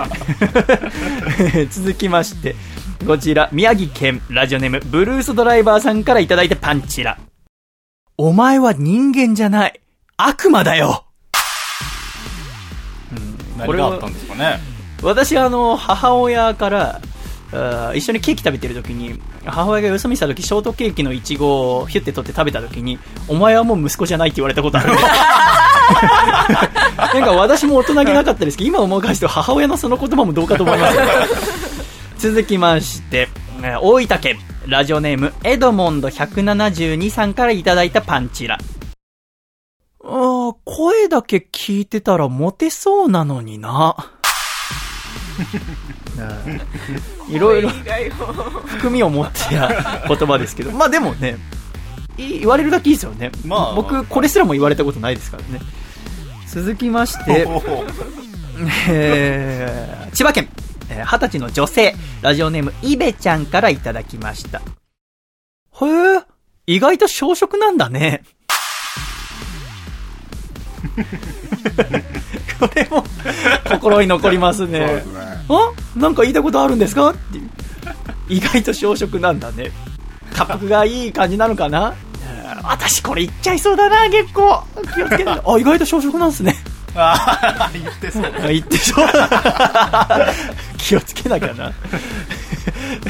続きまして、こちら、宮城県ラジオネーム、ブルースドライバーさんからいただいたパンチラ。お前は人間じゃない。悪魔だよ。何があったんですかね？私あの、母親から、一緒にケーキ食べてる時に、母親がよそ見した時、ショートケーキのイチゴをヒュッて取って食べた時に、お前はもう息子じゃないって言われたことある。なんか私も大人げなかったですけど、今思い返すと母親のその言葉もどうかと思いますよ。続きまして、えー大分県、ラジオネーム、エドモンド172さんからいただいたパンチラ。あー声だけ聞いてたらモテそうなのにな。いろいろ含みを持ってや言葉ですけど、まあでもね、い言われるだけいいですよね。まあ僕、これすらも言われたことないですからね。続きまして、えー千葉県、えー二十歳の女性、ラジオネーム、イベちゃんからいただきました。へえ、意外と小食なんだね。これも、心に残りますね。そうですね。あなんか言いたいことあるんですか？っていう。意外と小食なんだね。価格がいい感じなのかな？うん私これ言っちゃいそうだな、結構。気をつけて。あ、意外と小食なんですね。あー言ってそう。あ言ってそう。気をつけなきゃな。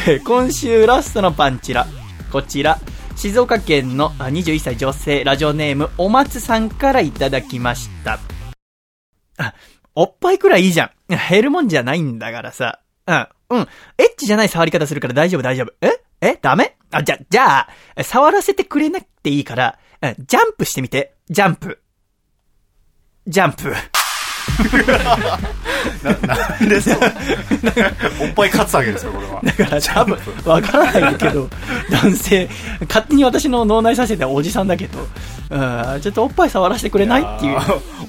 えー今週ラストのパンチラ。こちら。静岡県のあ21歳女性ラジオネームお松さんからいただきました。おっぱいくらいいいじゃん。減るもんじゃないんだからさ。うん、うん。エッチじゃない触り方するから大丈夫大丈夫。え？え？ダメ？あ、じゃ、じゃあ、触らせてくれなくていいから、ジャンプしてみて。ジャンプ。ジャンプ。なんでそう。おっぱいカツアゲですよ、これは。だから多分、わからないけど、男性、勝手に私の脳内させたおじさんだけど、うん、ちょっとおっぱい触らせてくれないっていう。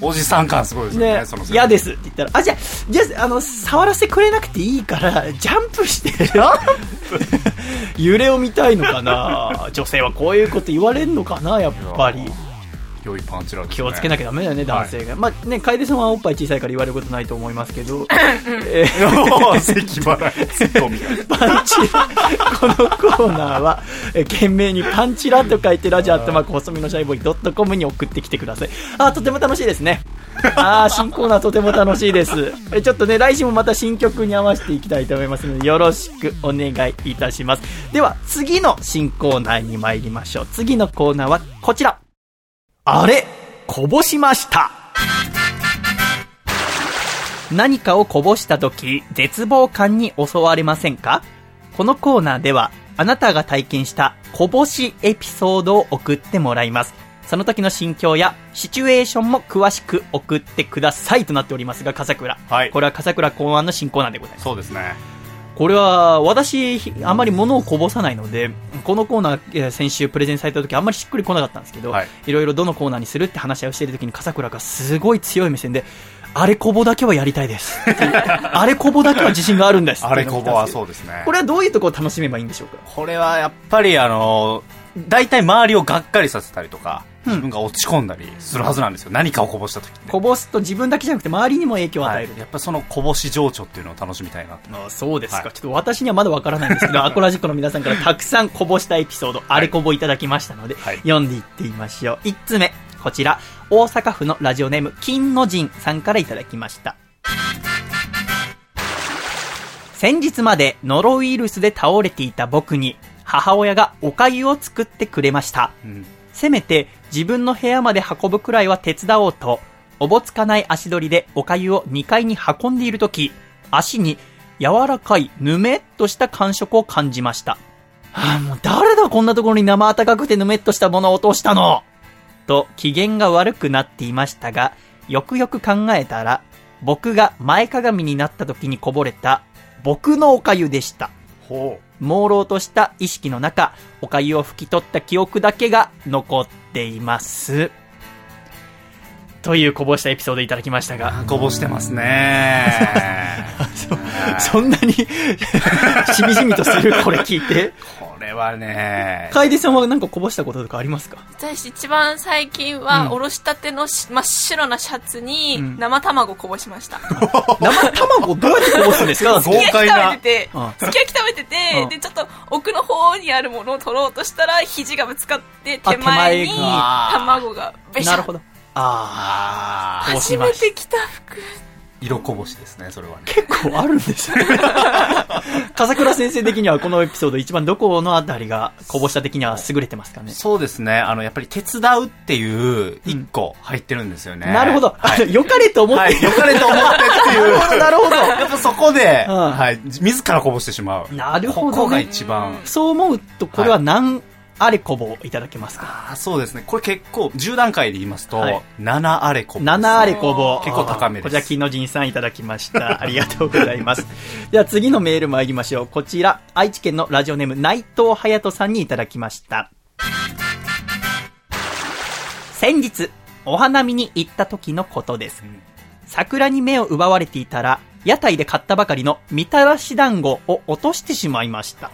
おじさん感すごいですよね、嫌ですって言ったら、あ、じゃあ、じゃあ、あの、触らせてくれなくていいから、ジャンプして、揺れを見たいのかな？女性はこういうこと言われんのかなやっぱり。良いパンチラですね。気をつけなきゃダメだよね、男性が。まあね、楓さんはおっぱい小さいから言われることないと思いますけど、えー咳払い、ツッコミが。パンチラ、このコーナーは、えー懸命にパンチラと書いてラジオアットマーク細身のシャイボーイドットコムに送ってきてください。あー、とても楽しいですね。あー、新コーナーとても楽しいです。えちょっとね、来週もまた新曲に合わせていきたいと思いますので、よろしくお願いいたします。では、次の新コーナーに参りましょう。次のコーナーはこちら。あれこぼしました何かをこぼした時、絶望感に襲われませんか？このコーナーでは、あなたが体験したこぼしエピソードを送ってもらいます。その時の心境やシチュエーションも詳しく送ってくださいとなっておりますが、笠倉。はいこれは笠倉考案の新コーナーでございます。そうですね。これは、私、あまり物をこぼさないので、このコーナー、えー先週プレゼンされた時あんまりしっくりこなかったんですけど、はいいろいろどのコーナーにするって話し合いをしている時に笠倉がすごい強い目線で、あれこぼだけはやりたいです。あれこぼだけは自信があるんです。あれこぼはう。そうですね。これはどういうところを楽しめばいいんでしょうか？これはやっぱりあの、大体周りをがっかりさせたりとか、自分が落ち込んだりするはずなんですよ。何かをこぼした時。こぼすと自分だけじゃなくて周りにも影響を与える。はい、やっぱそのこぼし情緒っていうのを楽しみたいなと。あそうですか、はいちょっと私にはまだわからないんですけど、アコラジックの皆さんからたくさんこぼしたエピソード、あれこぼいただきましたので、はい読んでいってみましょう。1つ目、こちら、大阪府のラジオネーム、金の神さんからいただきました。先日までノロウイルスで倒れていた僕に、母親がお粥を作ってくれました。うん。せめて自分の部屋まで運ぶくらいは手伝おうと、おぼつかない足取りでお粥を2階に運んでいるとき、足に柔らかいぬめっとした感触を感じました。はあ、もう誰だこんなところに生温かくてぬめっとしたものを落としたの？と機嫌が悪くなっていましたが、よくよく考えたら、僕が前かがみになった時にこぼれた僕のお粥でした。ほう朦朧とした意識の中、お粥を拭き取った記憶だけが残っています。というこぼしたエピソードいただきましたが、う。こぼしてますね。そんなに しみじみとするこれ聞いて。これはね、楓さんはなんかこぼしたこととかありますか？私一番最近は、うん。おろしたてのし真っ白なシャツにうん。生卵こぼしました。生卵どうやってこぼすんですか？豪すき焼き快な食べててうん、すき焼き食べててうん、で、ちょっと奥の方にあるものを取ろうとしたら、肘がぶつかって、あ手前に卵がべしゃなるほど。ああ初めて着た服。ー色こぼしですね、それはね。結構あるんですよ。笠倉先生的にはこのエピソード一番どこのあたりがこぼした的には優れてますかね？そうですね、あの、やっぱり手伝うっていう一個入ってるんですよね。なるほど。はい。あ良かれと思って、はい、良かれと思ってっていう。なるほど。やっぱそこで、うんはい、自らこぼしてしまう。なるほどねここが一番。そう思うと、これは何あれこぼいただけますか、あそうですね。これ結構、10段階で言いますと、はい7あれこぼ。?7 あれこぼ。結構高めですこちら、金の神さんいただきました。ありがとうございます。では次のメール参りましょう。こちら、愛知県のラジオネーム内藤隼人さんにいただきました。先日、お花見に行った時のことです。桜に目を奪われていたら、屋台で買ったばかりのみたらし団子を落としてしまいました。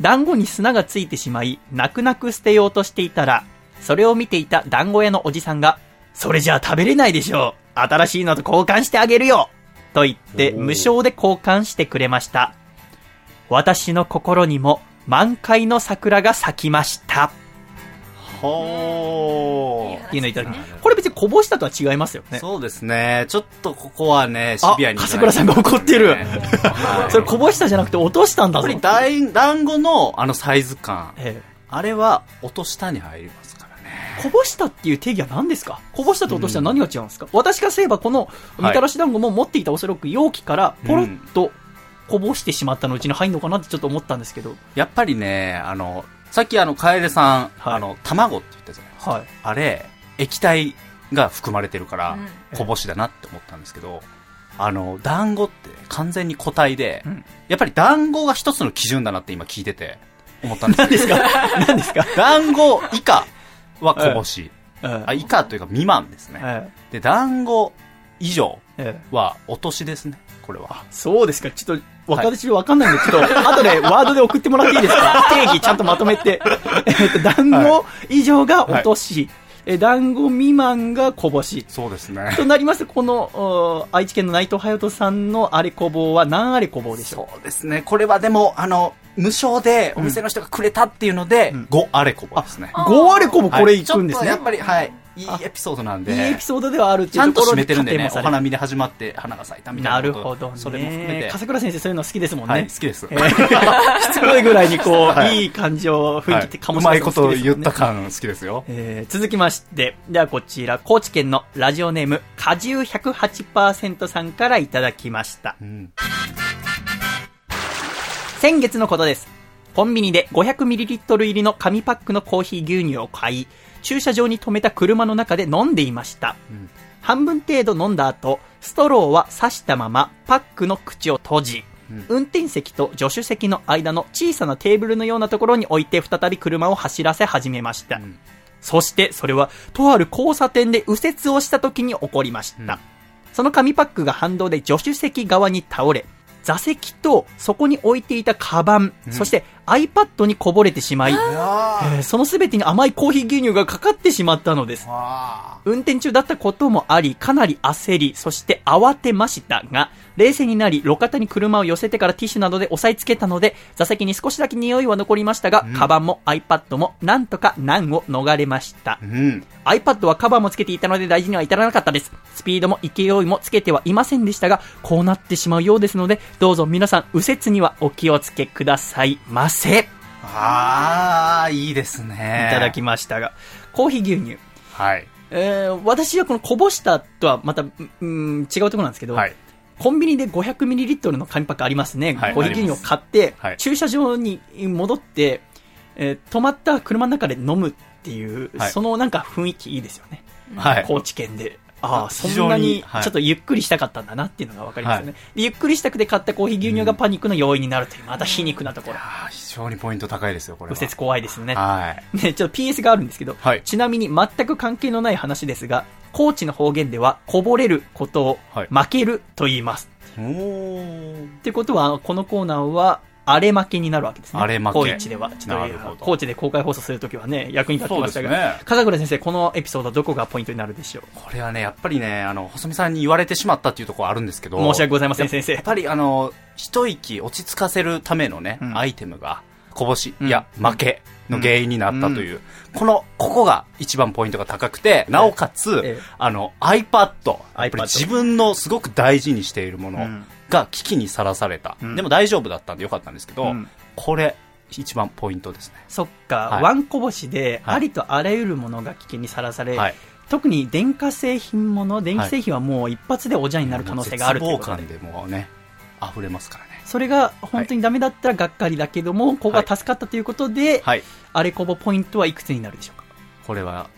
団子に砂がついてしまい、泣く泣く捨てようとしていたら、それを見ていた団子屋のおじさんが、それじゃあ食べれないでしょう。新しいのと交換してあげるよと言って、無償で交換してくれました。私の心にも満開の桜が咲きました。ほっていうのいただきます。これ別にこぼしたとは違いますよね。そうですね。ちょっとここはね、シあビアに。笠倉さんが怒ってる。はい それこぼしたじゃなくて落としたんだぞ。やっぱり団子のあのサイズ感、ええあれは音下に入りますからね。こぼしたっていう定義は何ですか？こぼしたと落としたら何が違うんですか、私がすればこのみたらし団子も持っていたおそらく容器からポロッとこぼしてしまったのうちに入るのかなってちょっと思ったんですけど。やっぱりね、あの、さっきあの、楓さん、はい。あの、卵って言ったじゃないですか。はい。あれ、液体が含まれてるからうん、こぼしだなって思ったんですけど、あの、団子って完全に固体で、うん。やっぱり団子が一つの基準だなって今聞いてて思ったんです何ですか？何ですか？団子以下はこぼし。えあ、以下というか未満ですね。えで、団子以上ええ。は落としですね、これは。そうですか。ちょっと、私わかんないんで、ちょっと、後でワードで送ってもらっていいですか？定義ちゃんとまとめて。えっと、団子以上が落とし、えー団子未満がこぼし。そうですね。となりますと、この、お愛知県の内藤隼人さんのあれこぼうは何あれこぼうでしょう？そうですね。これはでも、あの、無償でお店の人がくれたっていうので、5あれこぼですね。5あれこぼこれいくんですね。ちょっとやっぱり、はい。いいエピソードなんで。いいエピソードではあるってちゃんというところ締めてるんでね、お花見で始まって花が咲いたみたいなな。るほどね。それも含めて。笠倉先生そういうの好きですもんね。はい、好きです。えーしつこいぐらいにこう、はいい、い感じを雰囲気って醸しうまいこ出すの好と言った感好きですよ。えー続きまして、ではこちら、高知県のラジオネーム、果汁108%さんからいただきました。うん。先月のことです。コンビニで 500ml 入りの紙パックのコーヒー牛乳を買い、駐車場に止めた車の中で飲んでいました。ん半分程度飲んだ後、ストローは刺したままパックの口を閉じ、運転席と助手席の間の小さなテーブルのようなところに置いて再び車を走らせ始めました。そして、それは、とある交差点で右折をした時に起こりました。その紙パックが反動で助手席側に倒れ、座席とそこに置いていたカバン、そして iPad にこぼれてしまい、えーその全てに甘いコーヒー牛乳がかかってしまったのです。運転中だったこともあり、かなり焦り、そして慌てましたが、冷静になり、路肩に車を寄せてからティッシュなどで押さえつけたので、座席に少しだけ匂いは残りましたが、カバンも iPad もなんとか難を逃れました。うん。iPad はカバーもつけていたので大事には至らなかったです。スピードも勢いもつけてはいませんでしたが、こうなってしまうようですので、どうぞ皆さん右折にはお気をつけくださいませ。いあー、いいですね。ただきましたが、コーヒー牛乳。はい。えー、私はこのこぼしたとはまた、うん、違うところなんですけど、はい。コンビニで 500ml の紙パックありますね。はいコーヒー牛乳を買って、はい駐車場に戻って、えー止まった車の中で飲むっていう、はいそのなんか雰囲気いいですよね。はい。高知県で。ああ、そんなにはいちょっとゆっくりしたかったんだなっていうのがわかりますよね、で。ゆっくりしたくて買ったコーヒー牛乳がパニックの要因になるという、また皮肉なところ。非常にポイント高いですよ、これは。右折怖いですよね。はい。ね、ちょっと PS があるんですけど、はいちなみに全く関係のない話ですが、高知の方言では、こぼれることをはい負けると言います。おー。ってことは、このコーナーは、荒れ負けになるわけですね。荒れ負け高知では。ちょっと、なるほど高知で公開放送するときはね、役に立ってましたが、そうですね笠倉先生、このエピソードどこがポイントになるでしょう？これはね、やっぱりね、あの、細見さんに言われてしまったっていうところあるんですけど。申し訳ございません、先生やっ。ぱりあの、一息落ち着かせるためのね、うんアイテムが、こぼし、うんいや、負けの原因になったという、この、ここが一番ポイントが高くて、なおかつ、ええ。あの、iPad、やっぱり自分のすごく大事にしているものうん。が危機にさらされた。うん。でも大丈夫だったんでよかったんですけど、うん。これ、一番ポイントです。ね。そっか、はい。ワンこぼしで、はい。ありとあらゆるものが危険にさらされ、はい。特に電化製品もの、電気製品はもう一発でおじゃになる可能性があるということで。絶望感でもうね、溢れますからね。それが本当にダメだったらがっかりだけども、ここが助かったということで、はい。あれこぼポイントはいくつになるでしょうか？これは、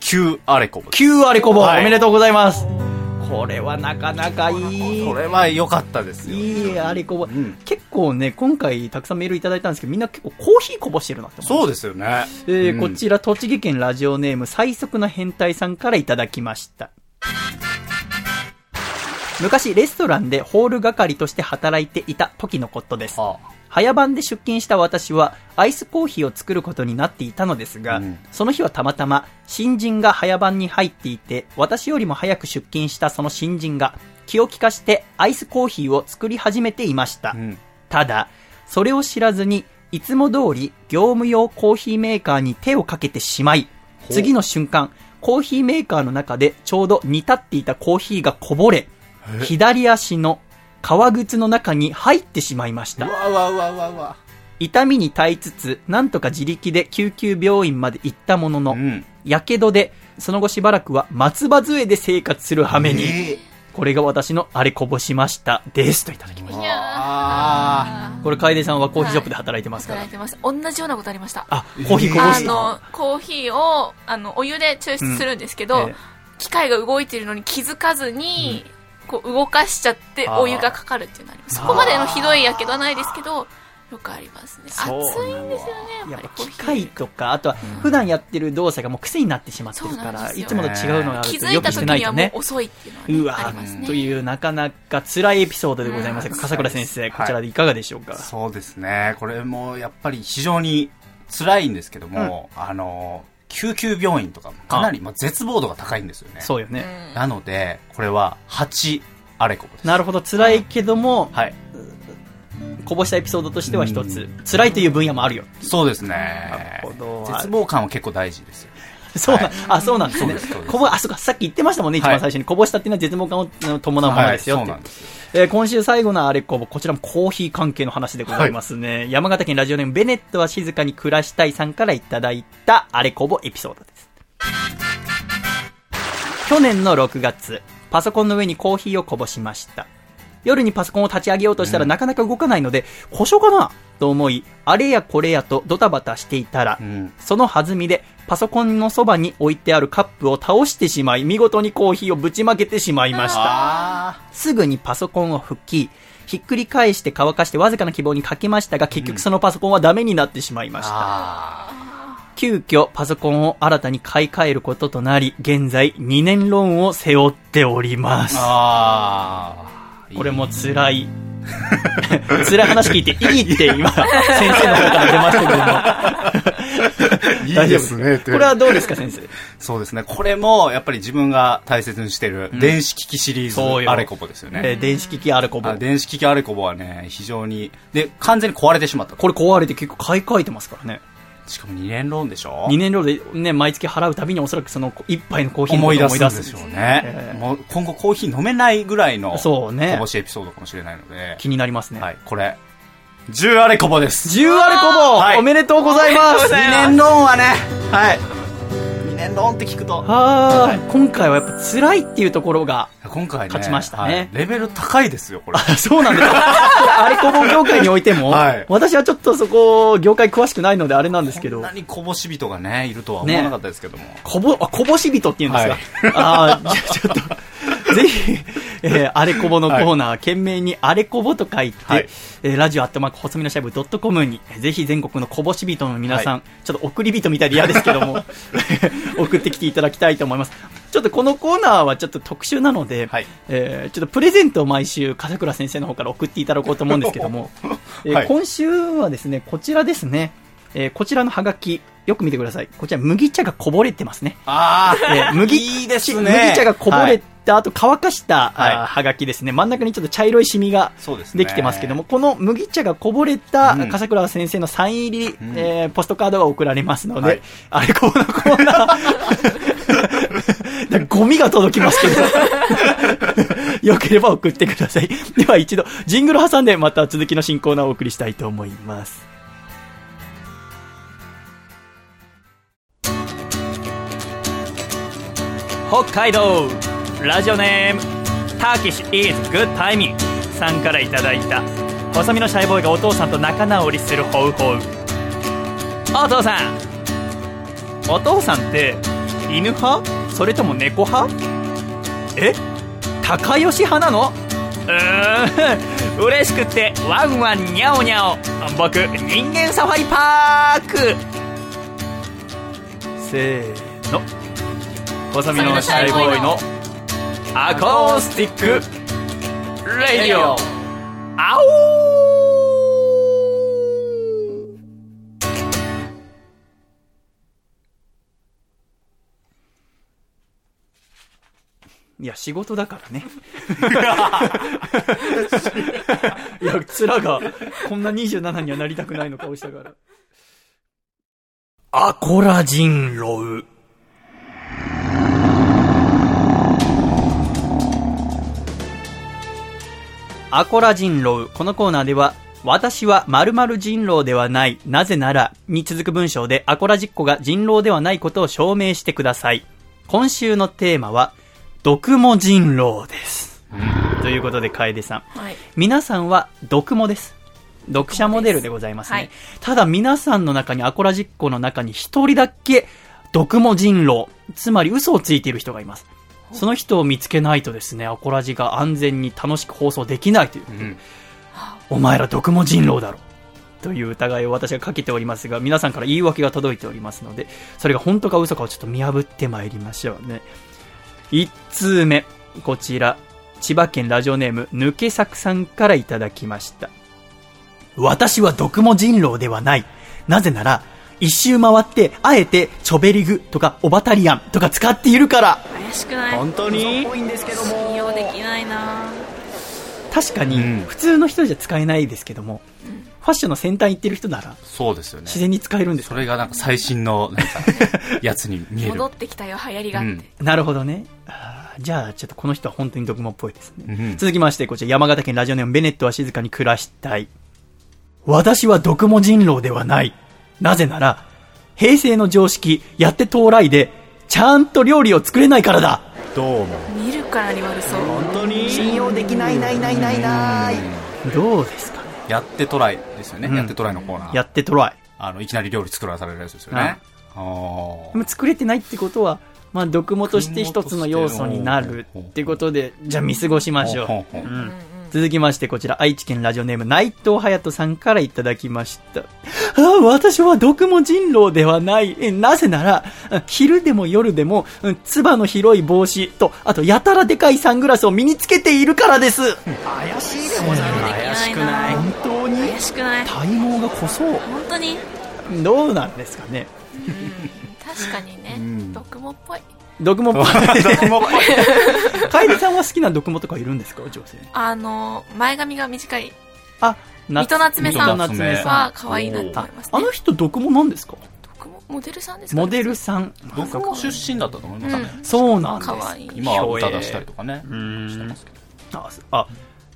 旧アレコブです。9あれこぼ、はいおめでとうございます。これはなかなかいいこ。れは良かったですよ。いいあれこぼ、ん結構ね、今回たくさんメールいただいたんですけど、みんな結構コーヒーこぼしてるなって思そうですよね。えーうんこちら、栃木県ラジオネーム、最速の変態さんからいただきました。昔、レストランでホール係として働いていた時のことです。は早番で出勤した私は、アイスコーヒーを作ることになっていたのですが、うんその日はたまたま、新人が早番に入っていて、私よりも早く出勤したその新人が、気を利かしてアイスコーヒーを作り始めていました。うん。ただ、それを知らずに、いつも通り業務用コーヒーメーカーに手をかけてしまい、次の瞬間、コーヒーメーカーの中でちょうど煮立っていたコーヒーがこぼれ、左足の革靴の中に入ってしまいました。うわうわうわうわうわ。痛みに耐えつつ、なんとか自力で救急病院まで行ったものの、うん。やけどで、その後しばらくは松葉杖で生活する羽目に、えこれが私のあれこぼしました、です。といただきました。いやあこれ、楓さんはコーヒーショップで働いてますから働い。てます同じようなことありましたあ、コーヒーこぼしあのコーヒーをあのお湯で抽出するんですけど、うんええ機械が動いてるのに気づかずに、こう動かしちゃってお湯がかかるっていうのあります。そこまでのひどいやけどはないですけどよくありますね。熱そういんですよねやっぱり。コーヒー械とか、あとは普段やってる動作がもう癖になってしまってるから、そうなんいつもと違うのがある気づいた時にはもう。遅いっていううわのはね、ありますね。というなかなか辛いエピソードでございますが、うん。笠倉先生、はいこちらでいかがでしょうか、そうですね。これもやっぱり非常に辛いんですけども、あの、救急病院とかもかなり、まあ、絶望度が高いんですよね。そうよね。なので、これは8あれこぼです。なるほど、辛いけども、はい。こぼしたエピソードとしては一つ、辛いという分野もあるよ。そうですね。なるほど絶望感は結構大事ですよ。そうな、はいあ、そうなんですねこぼ、あ、そうか、さっき言ってましたもんね、一番最初に。こぼしたっていうのは絶望感をうん伴うものですよ。はいそうなんですよ。えー今週最後のあれこぼ、こちらもコーヒー関係の話でございますね。山形県ラジオネームベネットは静かに暮らしたいさんからいただいたあれこぼエピソードです。去年の6月、パソコンの上にコーヒーをこぼしました。夜にパソコンを立ち上げようとしたらなかなか動かないので、故障かな？と思い、あれやこれやとドタバタしていたら、うん。その弾みでパソコンのそばに置いてあるカップを倒してしまい、見事にコーヒーをぶちまけてしまいました。あすぐにパソコンを拭き、ひっくり返して乾かしてわずかな希望にかけましたが、結局そのパソコンはダメになってしまいました。あ急遽パソコンを新たに買い替えることとなり、現在2年ローンを背負っておりますー。。あー。これも辛い。辛い話聞いていいって今、先生の方から出ましたけども。いいですねこれはどうですか先生？そうですね。これも、やっぱり自分が大切にしてる、電子機器シリーズ、そうよあれこぼですよね。えー電子機器あるこぼあ。電子機器あれこぼはね、非常に、で、完全に壊れてしまった。これ壊れて結構買い替えてますからね。しかも2年ローンでしょ？2年ロールでね、毎月払うたびにおそらくその一杯のコーヒーの思い出すんでしょうね。ええ。もう今後コーヒー飲めないぐらいの、そうねこぼしエピソードかもしれないので、気になりますね。はい、これ、10あれこぼです。10あれこぼ、はい。おめでとうございます。2年ローンはね、はい。2年ローンって聞くと、はー今回はやっぱ辛いっていうところが、今回ね、勝ちましたね。はい。レベル高いですよ、これ。あそうなんですか。あれこぼ業界においても、はい。私はちょっとそこ、業界詳しくないのであれなんですけど。こんな、にこぼし人がね、いるとは思わなかったですけども。こぼ、あ、こぼし人って言うんですか、ああ、じゃあちょっと、ぜひ、えー、あれこぼのコーナー、懸命にあれこぼと書いて、はい。えーラジオアットマーク細身のシャイブドットコムに、えーぜひ全国のこぼし人の皆さん、はちょっと送り人みたいで嫌ですけども、送ってきていただきたいと思います。ちょっとこのコーナーはちょっと特殊なので、はい。えーちょっとプレゼントを毎週、笠倉先生の方から送っていただこうと思うんですけども、えーはい今週はですね、こちらですね、えーこちらのハガキ、よく見てください。こちら麦茶がこぼれてますね。あえー麦いいですね。麦茶がこぼれた後、乾かした、はい。がきですね。真ん中にちょっと茶色いシミができてますけども、この麦茶がこぼれたうん。笠倉先生のサイン入り、ん。えーポストカードが送られますので、はい。あれこのコーナー、ゴミが届きますけど、よければ送ってください。では一度、ジングル挟んでまた続きの新コーナーをお送りしたいと思います。北海道ラジオネームターキッシュ is good timing さんからいただいた細身のシャイボーイがお父さんと仲直りするホウホウお父さんお父さんって犬派？それとも猫派？え？高吉派なの？うーん。嬉しくってワンワンニャオニャオ。僕人間サファリパーク。せーの。細身のシャイボーイのアコースティック。レディオ。あおいや、仕事だからね。いや、面が、こんな27にはなりたくないの顔したから。アコラジンロウ。アコラ人狼。このコーナーでは、私は〇〇人狼ではない。なぜなら、に続く文章で、アコラ実行が人狼ではないことを証明してください。今週のテーマは、毒も人狼です。ということで、楓さん。はい。皆さんは毒もです。読者モデルでございますね。はいただ皆さんの中に、アコラ実行の中に一人だけ、毒も人狼、つまり嘘をついている人がいます。その人を見つけないとですね、アコラジが安全に楽しく放送できないという。うんお前ら毒も人狼だろ。という疑いを私がかけておりますが、皆さんから言い訳が届いておりますので、それが本当か嘘かをちょっと見破ってまいりましょうね。一通目、こちら、千葉県ラジオネーム、抜け作さんからいただきました。私は毒も人狼ではない。なぜなら、一周回って、あえて、チョベリグとか、オバタリアンとか使っているから。怪しくない？本当に？多いんですけど信用できないな。確かに、うん。普通の人じゃ使えないですけども、ファッションの先端行ってる人なら、そうですよね。自然に使えるんですそかれがなんか最新の、なんか、やつに見える。戻ってきたよ流行りがって、うんなるほどね。じゃあ、ちょっとこの人は本当にドクモっぽいですね。うん続きまして、こちら山形県ラジオネームベネットは静かに暮らしたい。私はドクモ人狼ではない。なぜなら、平成の常識、やって到来で、ちゃんと料理を作れないからだ。どうも。見るからに悪そう本当に？信用できないないないないない。どうですか？ねやってトライですよね。うんやってトライのコーナー。やってトライ。あの、いきなり料理作らされるやつですよね。あーでも作れてないってことは、まあ、ドクモとして一つの要素になるってことで、じゃあ見過ごしましょううん続きまして、こちら、愛知県ラジオネーム、内藤隼人さんからいただきました。ああ、私は毒も人狼ではない。えなぜなら、あ昼でも夜でも、うんつばの広い帽子と、あと、やたらでかいサングラスを身につけているからです。怪しいでござい怪しくない本当に怪しくない体毛が濃そう。本当に？どうなんですかね。確かにね、ん毒もっぽい毒もっぽい。僕も楓さんは好きな毒もとかいるんですか？女性。あの前髪が短いあ、水戸夏目さん水戸夏目さん。は可愛いなって思いますねあの人毒もなんですか？毒もモデルさんですか、ね、モデルさん。僕も出身だったと思いますね。そうなんです。可愛い今は歌出したりとかね。うんしてますけど。あ、あ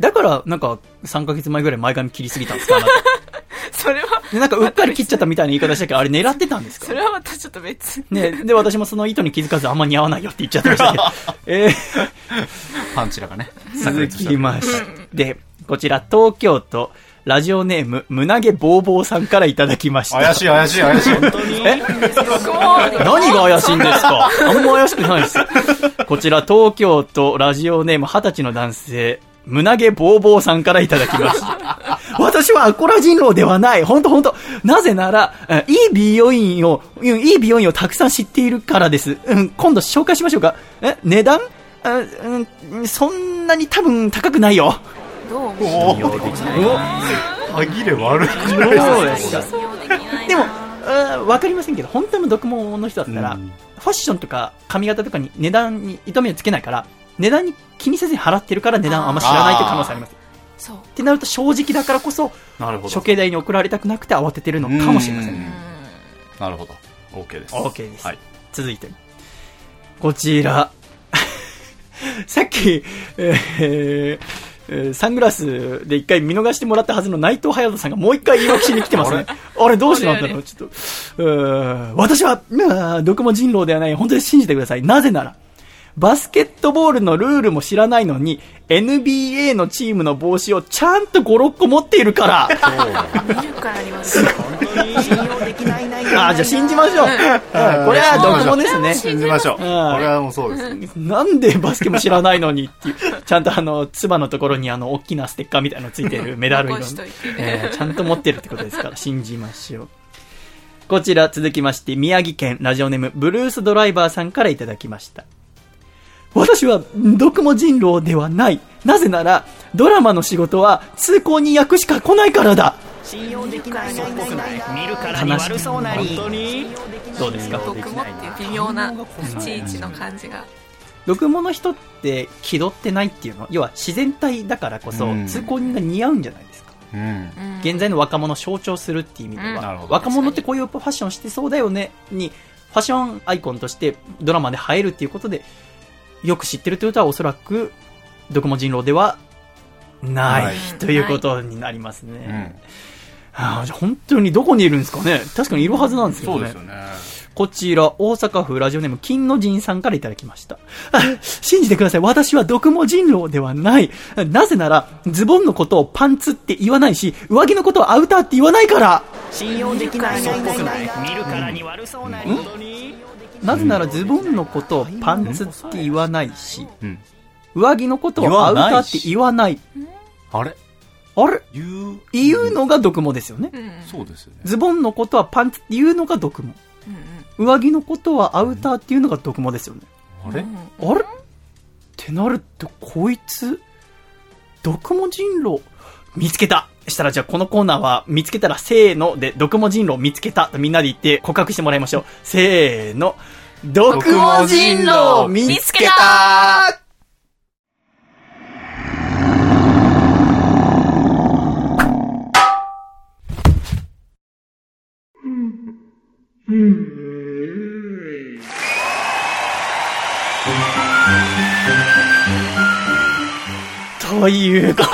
だから、なんか、3ヶ月前ぐらい前髪切りすぎたんですか？それはでなんか、うっかり切っちゃったみたいな言い方したけど、あれ狙ってたんですか？それはまたちょっと別ね、で、私もその意図に気づかずあんま似合わないよって言っちゃってましたけど。えー、パンチラがね、炸続きまして。で、こちら、東京都、ラジオネーム、胸毛ボーボーさんからいただきました。怪しい怪しい怪しい。本当に？え？何が怪しいんですか？あんま怪しくないです。こちら、東京都ラジオネーム二十歳の男性、胸毛ボーボーさんからいただきました。私はアコラ人狼ではない。ほんとほんと。なぜなら、えいい美容院を、うんいい美容院をたくさん知っているからです。うん、今度紹介しましょうか。え、値段？あうん、そんなに多分高くないよ。どう思う？おお歯切れ悪い。そうですか？信用できないなでも、わかりませんけど、本当の毒毛の人だったら、うんファッションとか髪型とかに値段に糸目をつけないから、値段に気にせずに払ってるから値段をあんま知らないという可能性あります。そうってなると正直だからこそ、なるほど処。刑台に送られたくなくて慌ててるのかもしれません。うんなるほど。OK です。OK です。はい。続いて。こちら。さっき、えーえーサングラスで一回見逃してもらったはずの内藤隼人さんがもう一回言い訳しに来てますね。あれ？どうしたんだろう？ちょっと。うーん私は、うーどこも人狼ではない。本当に信じてください。なぜなら、バスケットボールのルールも知らないのに、NBA のチームの帽子をちゃんと5、6個持っているから。見るからに悪そうあ、じゃあ信じましょう。うんこれは毒もですね。信じましょう。これんはもうそうです。なんでバスケも知らないのにっていう、ちゃんとあの、つばのところにあの、大きなステッカーみたいなのついてるメダル色のえーちゃんと持ってるってことですから、信じましょう。こちら続きまして、宮城県ラジオネーム、ブルースドライバーさんからいただきました。私は、毒も人狼ではない。なぜなら、ドラマの仕事は通行人役しか来ないからだ。見るからに悪そうなり。どうですか？毒もっていう微妙な立ち位置の感じが。毒もの人って気取ってないっていうの？は、要は自然体だからこそうん、通行人が似合うんじゃないですか。うん。うん現在の若者を象徴するっていう意味でうん。は、なるほど若者ってこういうファッションしてそうだよねに、ファッションアイコンとしてドラマで映えるっていうことで、よく知ってるということはおそらく、毒も人狼ではない、はいということになりますね。うん。ああじゃあ本当にどこにいるんですかね確かにいるはずなんですけどね。そうですよね。こちら、大阪府ラジオネーム金の神さんからいただきました。あ信じてください。私は毒も人狼ではない。なぜなら、ズボンのことをパンツって言わないし、上着のことをアウターって言わないから。見るからに悪そうなりなぜなら、ズボンのことをパンツって言わないし、うん。上着のことをアウターって言わない。あれ？あれ？言う？言うのが毒もですよね。そうですよね。ズボンのことはパンツって言うのが毒も。うん上着のことはアウターっていうのが毒もですよね。あれ？あれ？ってなると、こいつ、毒も人狼、見つけた。したらじゃあこのコーナーは見つけたらせーので、毒文人狼見つけたとみんなで言って告白してもらいましょう。せーの。毒文人狼見つけたというこ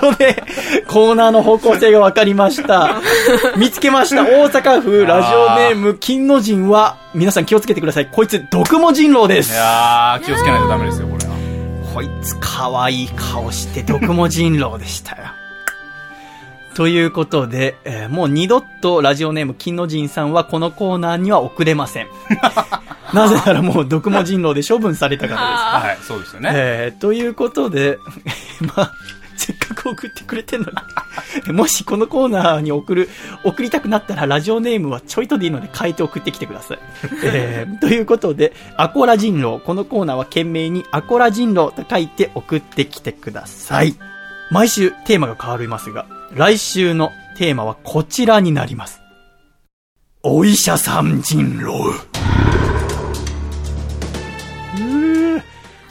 とで、コーナーの方向性が分かりました。見つけました。大阪府ラジオネーム金の陣は、皆さん気をつけてください。こいつ、毒文人狼でいす。やー、気をつけないとダメですよ、これは。こいつ、可愛い顔して毒文人狼でしたよ。ということで、えーもう二度とラジオネーム金の陣さんはこのコーナーには送れません。なぜならもう毒文人狼で処分されたからです。あ はい、そうですよね。えー、ということで、まあ、せっかく送ってくれてんのに、もしこのコーナーに送る、送りたくなったらラジオネームはちょいとでいいので変えて送ってきてください。えー、ということで、アコラ人狼。このコーナーは懸命にアコラ人狼と書いて送ってきてください。毎週テーマが変わりますが、来週のテーマはこちらになります。お医者さん人狼。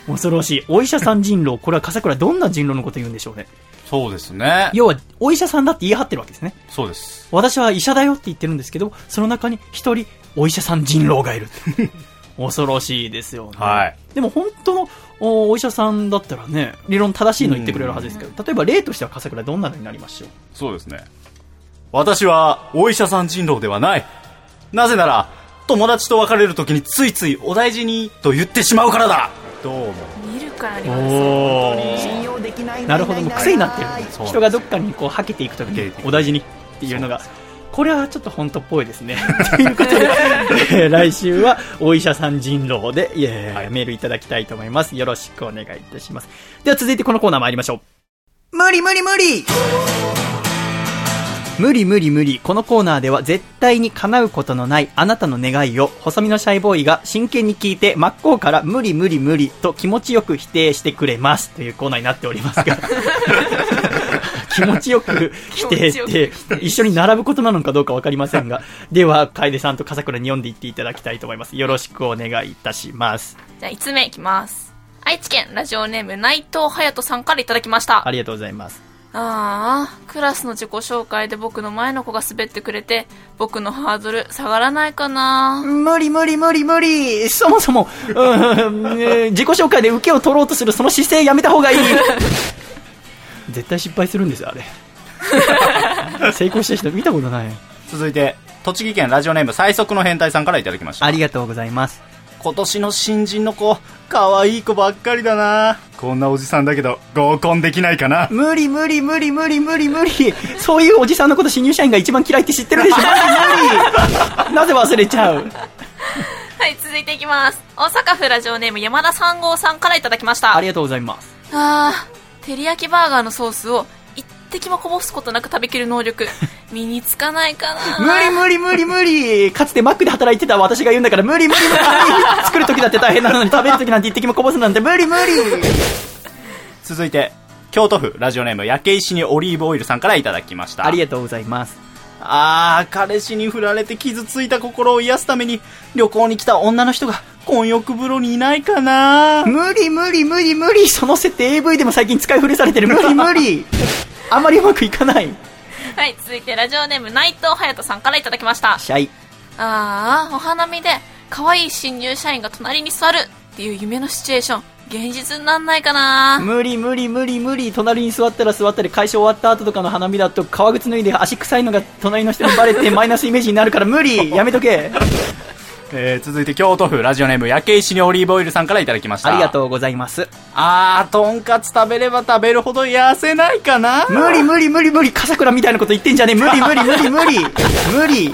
恐ろしい。お医者さん人狼。これは笠倉どんな人狼のこと言うんでしょうね。そうですね。要は、お医者さんだって言い張ってるわけですね。そうです。私は医者だよって言ってるんですけど、その中に一人、お医者さん人狼がいる。恐ろしいですよね。はい。でも本当のおお医者さんだったらね、理論正しいの言ってくれるはずですけど、例えば例としては笠倉どんなのになりましょう？そうですね。私は、お医者さん人狼ではない。なぜなら、友達と別れる時についついお大事にと言ってしまうからだどうも。見るからにはですおなるほど、もう癖になってる。人がどっかにこう、はけていくときにお大事にっていうのが、これはちょっと本当っぽいですね。ということで、えー来週はお医者さん人狼で、いえーメールいただきたいと思います。よろしくお願いいたします。では続いてこのコーナー参りましょう。無理無理無理無理無理無理。このコーナーでは絶対に叶うことのないあなたの願いを細身のシャイボーイが真剣に聞いて真っ向から無理無理無理と気持ちよく否定してくれますというコーナーになっておりますが 気持ちよく否定って一緒に並ぶことなのかどうかわかりませんが では楓さんと笠倉に読んでいっていただきたいと思います。よろしくお願いいたします。じゃあ5つ目いきます。愛知県ラジオネーム内藤隼人さんからいただきました。ありがとうございます。ああ、クラスの自己紹介で僕の前の子が滑ってくれて、僕のハードル下がらないかな。無理無理無理無理。そもそも、うんえー自己紹介で受けを取ろうとするその姿勢やめた方がいい絶対失敗するんですよ、あれ。成功した人見たことない。続いて、栃木県ラジオネーム最速の変態さんからいただきました。ありがとうございます。今年の新人の子、可愛い子ばっかりだな。こんなおじさんだけど、合コンできないかな。無理無理無理無理無理無理。そういうおじさんのこと新入社員が一番嫌いって知ってるでしょ 無理無理。なぜ忘れちゃうはい、続いていきます。大阪府ラジオネーム山田3号さんからいただきました。ありがとうございます。あー、照り焼きバーガーのソースを一滴もこぼすことなく食べきる能力、身につかないかな。無理無理無理無理。かつてマックで働いてた私が言うんだから無理無理無理無理。作る時だって大変なのに食べる時なんて一滴もこぼすなんて無理無理。続いて、京都府ラジオネーム焼け石にオリーブオイルさんからいただきました。ありがとうございます。あー、彼氏に振られて傷ついた心を癒すために、旅行に来た女の人が、混浴風呂にいないかな無理無理無理無理その設定 AV でも最近使い古されてる無理無理あんまりうまくいかない。はい、続いてラジオネーム内藤隼人さんからいただきました。シャイ。あー、お花見で可愛い新入社員が隣に座るっていう夢のシチュエーション、現実になんないかな無理無理無理無理隣に座ったら座ったり会社終わった後とかの花見だと革靴脱いで足臭いのが隣の人にバレてマイナスイメージになるから無理やめとけえー、続いて京都府ラジオネーム焼け石にオリーブオイルさんからいただきました。ありがとうございますあー、とんかつ食べれば食べるほど痩せないかな無理無理無理無理笠倉みたいなこと言ってんじゃねえ無理無理無理無理無理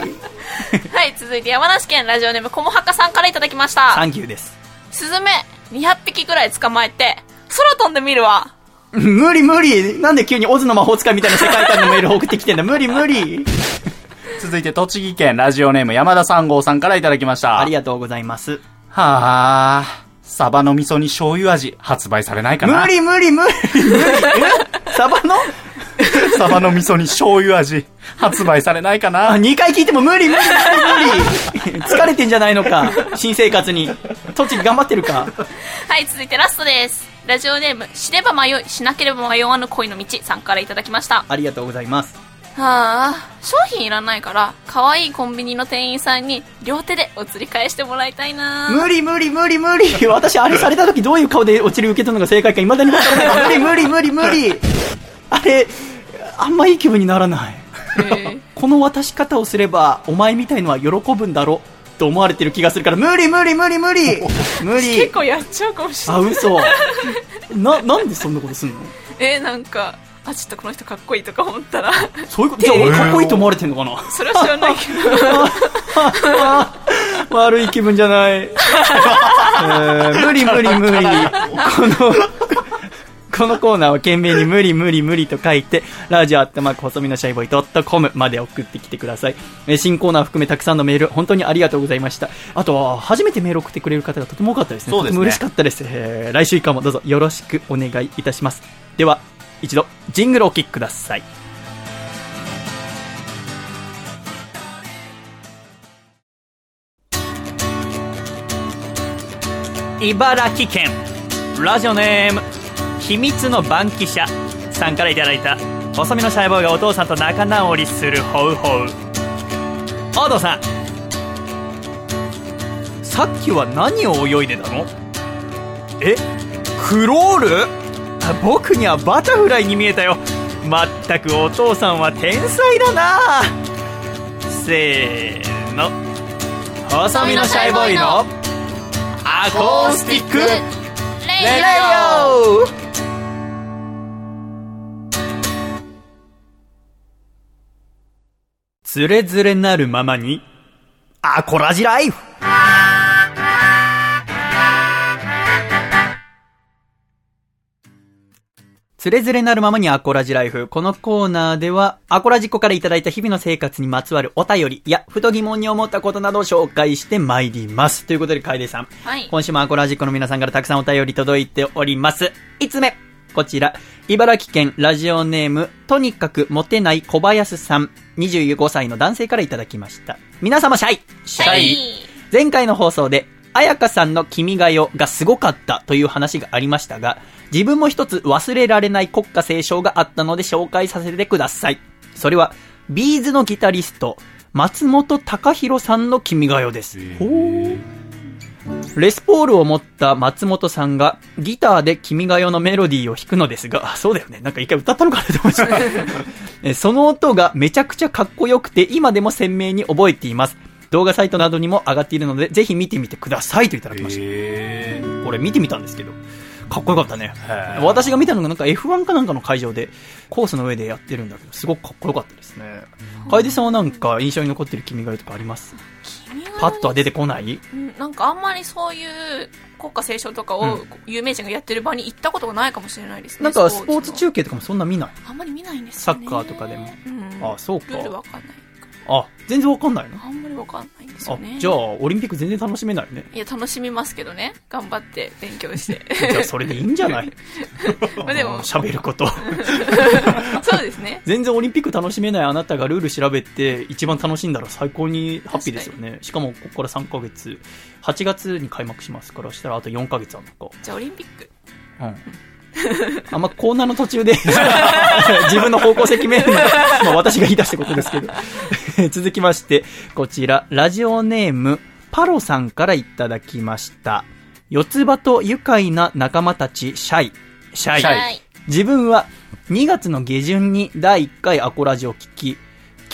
はい、続いて山梨県ラジオネームこもはかさんからいただきました。サンキューですスズメ200匹ぐらい捕まえて、空飛んでみるわ。無理無理。なんで急にオズの魔法使いみたいな世界観のメールを送ってきてんだ。無理無理。続いて栃木県ラジオネーム山田三号さんからいただきました。ありがとうございます。はあ、サバの味噌に醤油味発売されないかな。無理無理無理。無理。え？サバの？サバの味噌に醤油味、発売されないかあ、な。2回聞いても無理無理無理無理疲れてんじゃないのか？新生活に。栃木頑張ってるか？はい、続いてラストです。ラジオネーム、知れば迷い、しなければ迷わぬ恋の道さんからいただきました。ありがとうございます。はあ、商品いらないから、可愛いコンビニの店員さんに両手でお釣り返してもらいたいな無理無理無理無理私あれされた時どういう顔でお釣り受け取るのが正解か未だに分からない無理無理無理無理あれあんまいい気分にならない。え。この渡し方をすればお前みたいのは喜ぶんだろと思われてる気がするから無理無理無理無理無理。結構やっちゃうかもしれあない。嘘。ななんでそんなことすんの？えなんか、あ、ちょっとこの人かっこいいとか思ったら、そういうこと？じゃあ俺かっこいいと思われてんのかな？それは知らないけど。悪い気分じゃない。えー無理無理無理。この、このコーナーは懸命に無理無理無理と書いて、ラジオアットマーク細身のシャイボーイ .com まで送ってきてください。えー新コーナー含めたくさんのメール、本当にありがとうございました。あとは、初めてメール送ってくれる方がとても多かったですね。そうですねとても嬉しかったです。えー来週以降もどうぞよろしくお願いいたします。では、一度、ジングルをお聴きください。茨城県ラジオネーム秘密の番記者さんからいただいた細身のシャイボーイがお父さんと仲直りするホウホウ。お父さん。さっきは何を泳いでたの？え？クロール？あ僕にはバタフライに見えたよ。まったくお父さんは天才だな。せーの。細身のシャイボーイのアコースティック。レレレオつれづれなるままにアコラジライフつれづれなるままにアコラジライフ。このコーナーでは、アコラジコからいただいた日々の生活にまつわるお便りや、ふと疑問に思ったことなどを紹介してまいります。ということで、楓さん。はい。今週もアコラジコの皆さんからたくさんお便り届いております。5つ目。こちら、茨城県ラジオネーム、とにかくモテない小林さん、25歳の男性からいただきました。皆様シャイシャイ、はい前回の放送で、彩香さんの君が代がすごかったという話がありましたが、自分も一つ忘れられない国歌斉唱があったので紹介させてください。それは、ビーズのギタリスト、松本隆弘さんの君が代です。ほーレスポールを持った松本さんがギターで君が代のメロディーを弾くのですが、あそうだよね。なんか一回歌ったのかなと思いましたえ。その音がめちゃくちゃかっこよくて今でも鮮明に覚えています。動画サイトなどにも上がっているので、ぜひ見てみてくださいといただきました。へこれ見てみたんですけど、かっこよかったね。私が見たのがなんか F1 かなんかの会場で、コースの上でやってるんだけど、すごくかっこよかったですね。楓さんはなんか印象に残ってる君が代とかあります？パッとは出てこない？うんなんかあんまりそういう国歌斉唱とかうを有名人がやってる場に行ったことがないかもしれないですね。なんかスポーツの中継とかもそんな見ない？あんまり見ないんですよね。サッカーとかでも。うん、あそうか。ルールわかんない。かあ、全然わかんないのら。あんまりわかんないんですあよね。、じゃあ、オリンピック全然楽しめないね。いや、楽しみますけどね。頑張って勉強して。じゃあ、それでいいんじゃない？まあでも、喋ること。そうですね。全然オリンピック楽しめないあなたがルール調べて一番楽しんだら最高にハッピーですよね。しかも、ここから3ヶ月、8月に開幕しますから、したらあと4ヶ月あるのか。じゃあオリンピック。うん。あんまコーナーの途中で 自分の方向性決めるのが、まあ私が言い出したことですけど。続きまして、こちら、ラジオネーム、パロさんからいただきました。四つ葉と愉快な仲間たち、シャイ。シャイ。はい。自分は2月の下旬に第1回アコラジを聞き、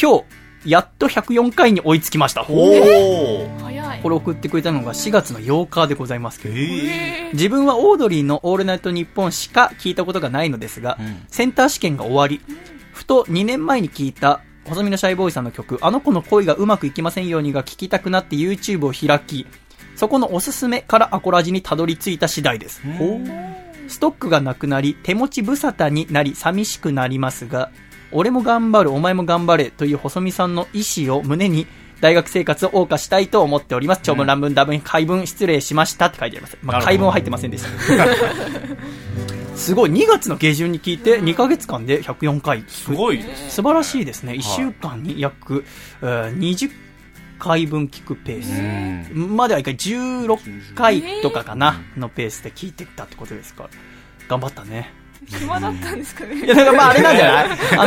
今日、やっと104回に追いつきました。おー早い。これ送ってくれたのが4月の8日でございますけど。えー自分はオードリーのオールナイトニッポンしか聞いたことがないのですが、うんセンター試験が終わり、ふと2年前に聞いた細身のシャイボーイさんの曲、あの子の恋がうまくいきませんようにが聞きたくなって YouTube を開き、そこのおすすめからアコラジにたどり着いた次第です。ストックがなくなり、手持ち無沙汰になり寂しくなりますが、俺も頑張る、お前も頑張れという細見さんの意思を胸に、大学生活を謳歌したいと思っております。長文、乱文、多文、解文、失礼しましたって書いてあります。まあ、解文は入ってませんでした。すごい。2月の下旬に聞いて、2ヶ月間で104回。すごい。素晴らしいですね。1週間に約、えー20回分聞くペース。までは一回16回とかかな、のペースで聞いてったってことですから。頑張ったね。暇だったんですかねいや、だからまああれなんじゃない？あ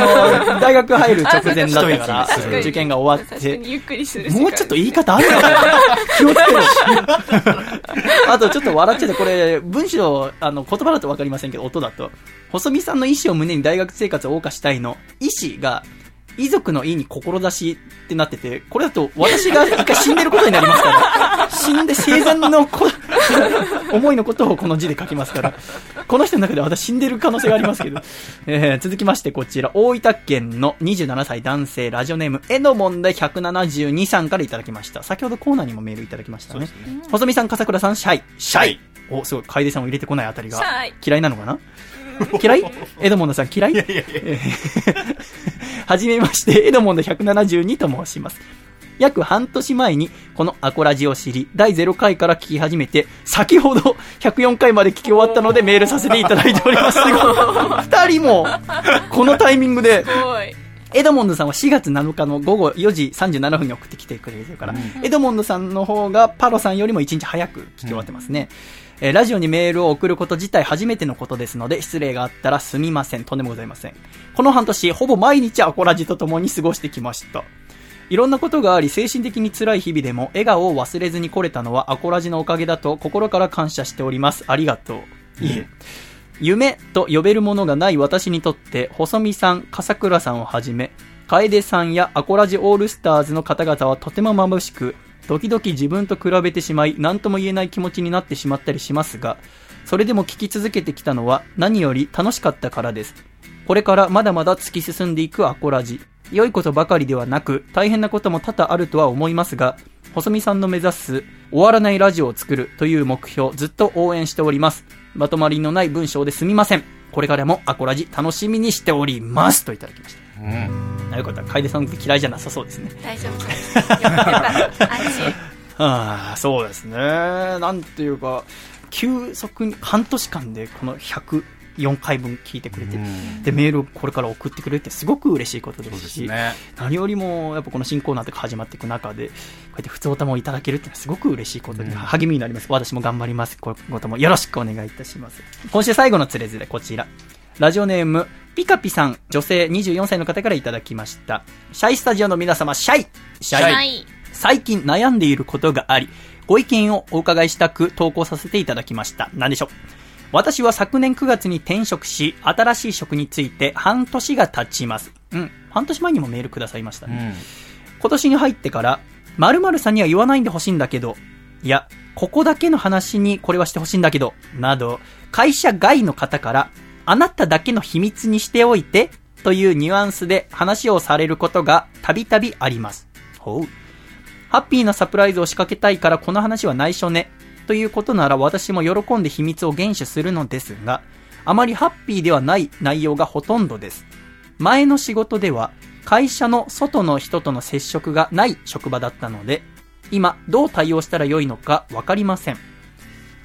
の、大学入る直前だったから受験が終わって。ゆっくりするもうちょっと言い方あるのかな？気をつけろ。あとちょっと笑っちゃって、これ、文章、あの、言葉だとわかりませんけど、音だと。細見さんの意思を胸に大学生活を謳歌したいの、意思が、遺族の意に志ってなってて、これだと私が一回死んでることになりますから、死んで生前のこ思いのことをこの字で書きますから、この人の中では私死んでる可能性がありますけど、えー、続きましてこちら、大分県の27歳男性ラジオネーム、えのもんで172さんからいただきました。先ほどコーナーにもメールいただきましたね。細見さん、笠倉さん、シャイ。シャイ。お、すごい、楓さんを入れてこないあたりが。嫌いなのかな？嫌い？エドモンドさん嫌い？いやいやいや。はじめまして、エドモンド172と申します。約半年前にこのアコラジを知り、第0回から聞き始めて、先ほど104回まで聞き終わったのでメールさせていただいております。二人も、このタイミングで、エドモンドさんは4月7日の午後4時37分に送ってきてくれてるから、エドモンドさんの方がパロさんよりも1日早く聞き終わってますね。えーラジオにメールを送ること自体初めてのことですので、失礼があったらすみません。とんでもございません。この半年、ほぼ毎日アコラジと共に過ごしてきました。いろんなことがあり、精神的に辛い日々でも、笑顔を忘れずに来れたのはアコラジのおかげだと心から感謝しております。ありがとう。いえ。夢と呼べるものがない私にとって、細見さん、笠倉さんをはじめ、楓さんやアコラジオールスターズの方々はとても眩しく、時々自分と比べてしまい、何とも言えない気持ちになってしまったりしますが、それでも聞き続けてきたのは何より楽しかったからです。これからまだまだ突き進んでいくアコラジ。良いことばかりではなく、大変なことも多々あるとは思いますが、細見さんの目指す終わらないラジオを作るという目標、ずっと応援しております。まとまりのない文章ですみません。これからもアコラジ楽しみにしております。といただきました。うん。よかった。楓さんって嫌いじゃなさそうですね。大丈夫ですよかったよかった安心 ああ、そうですね。なんていうか、急速に半年間でこの104回分聞いてくれて、で、メールをこれから送ってくれるってすごく嬉しいことですし、ね。何よりもやっぱこの新コーナーとか始まっていく中で、こうやって普通おたもいただけるってすごく嬉しいことで、励みになります。私も頑張ります。今後ともよろしくお願いいたします。今週最後のつれづれ、こちら。ラジオネーム、ピカピさん、女性24歳の方からいただきました。シャイスタジオの皆様、シャイシャイはい最近悩んでいることがあり、ご意見をお伺いしたく投稿させていただきました。何でしょう？私は昨年9月に転職し、新しい職について半年が経ちます。うん。半年前にもメールくださいましたね。今年に入ってから、〇〇さんには言わないんでほしいんだけど、いや、ここだけの話にこれはしてほしいんだけど、など、会社外の方から、あなただけの秘密にしておいて、というニュアンスで話をされることがたびたびあります。ほう。ハッピーなサプライズを仕掛けたいからこの話は内緒ね。ということなら私も喜んで秘密を厳守するのですが、あまりハッピーではない内容がほとんどです。前の仕事では会社の外の人との接触がない職場だったので、今どう対応したらよいのかわかりません。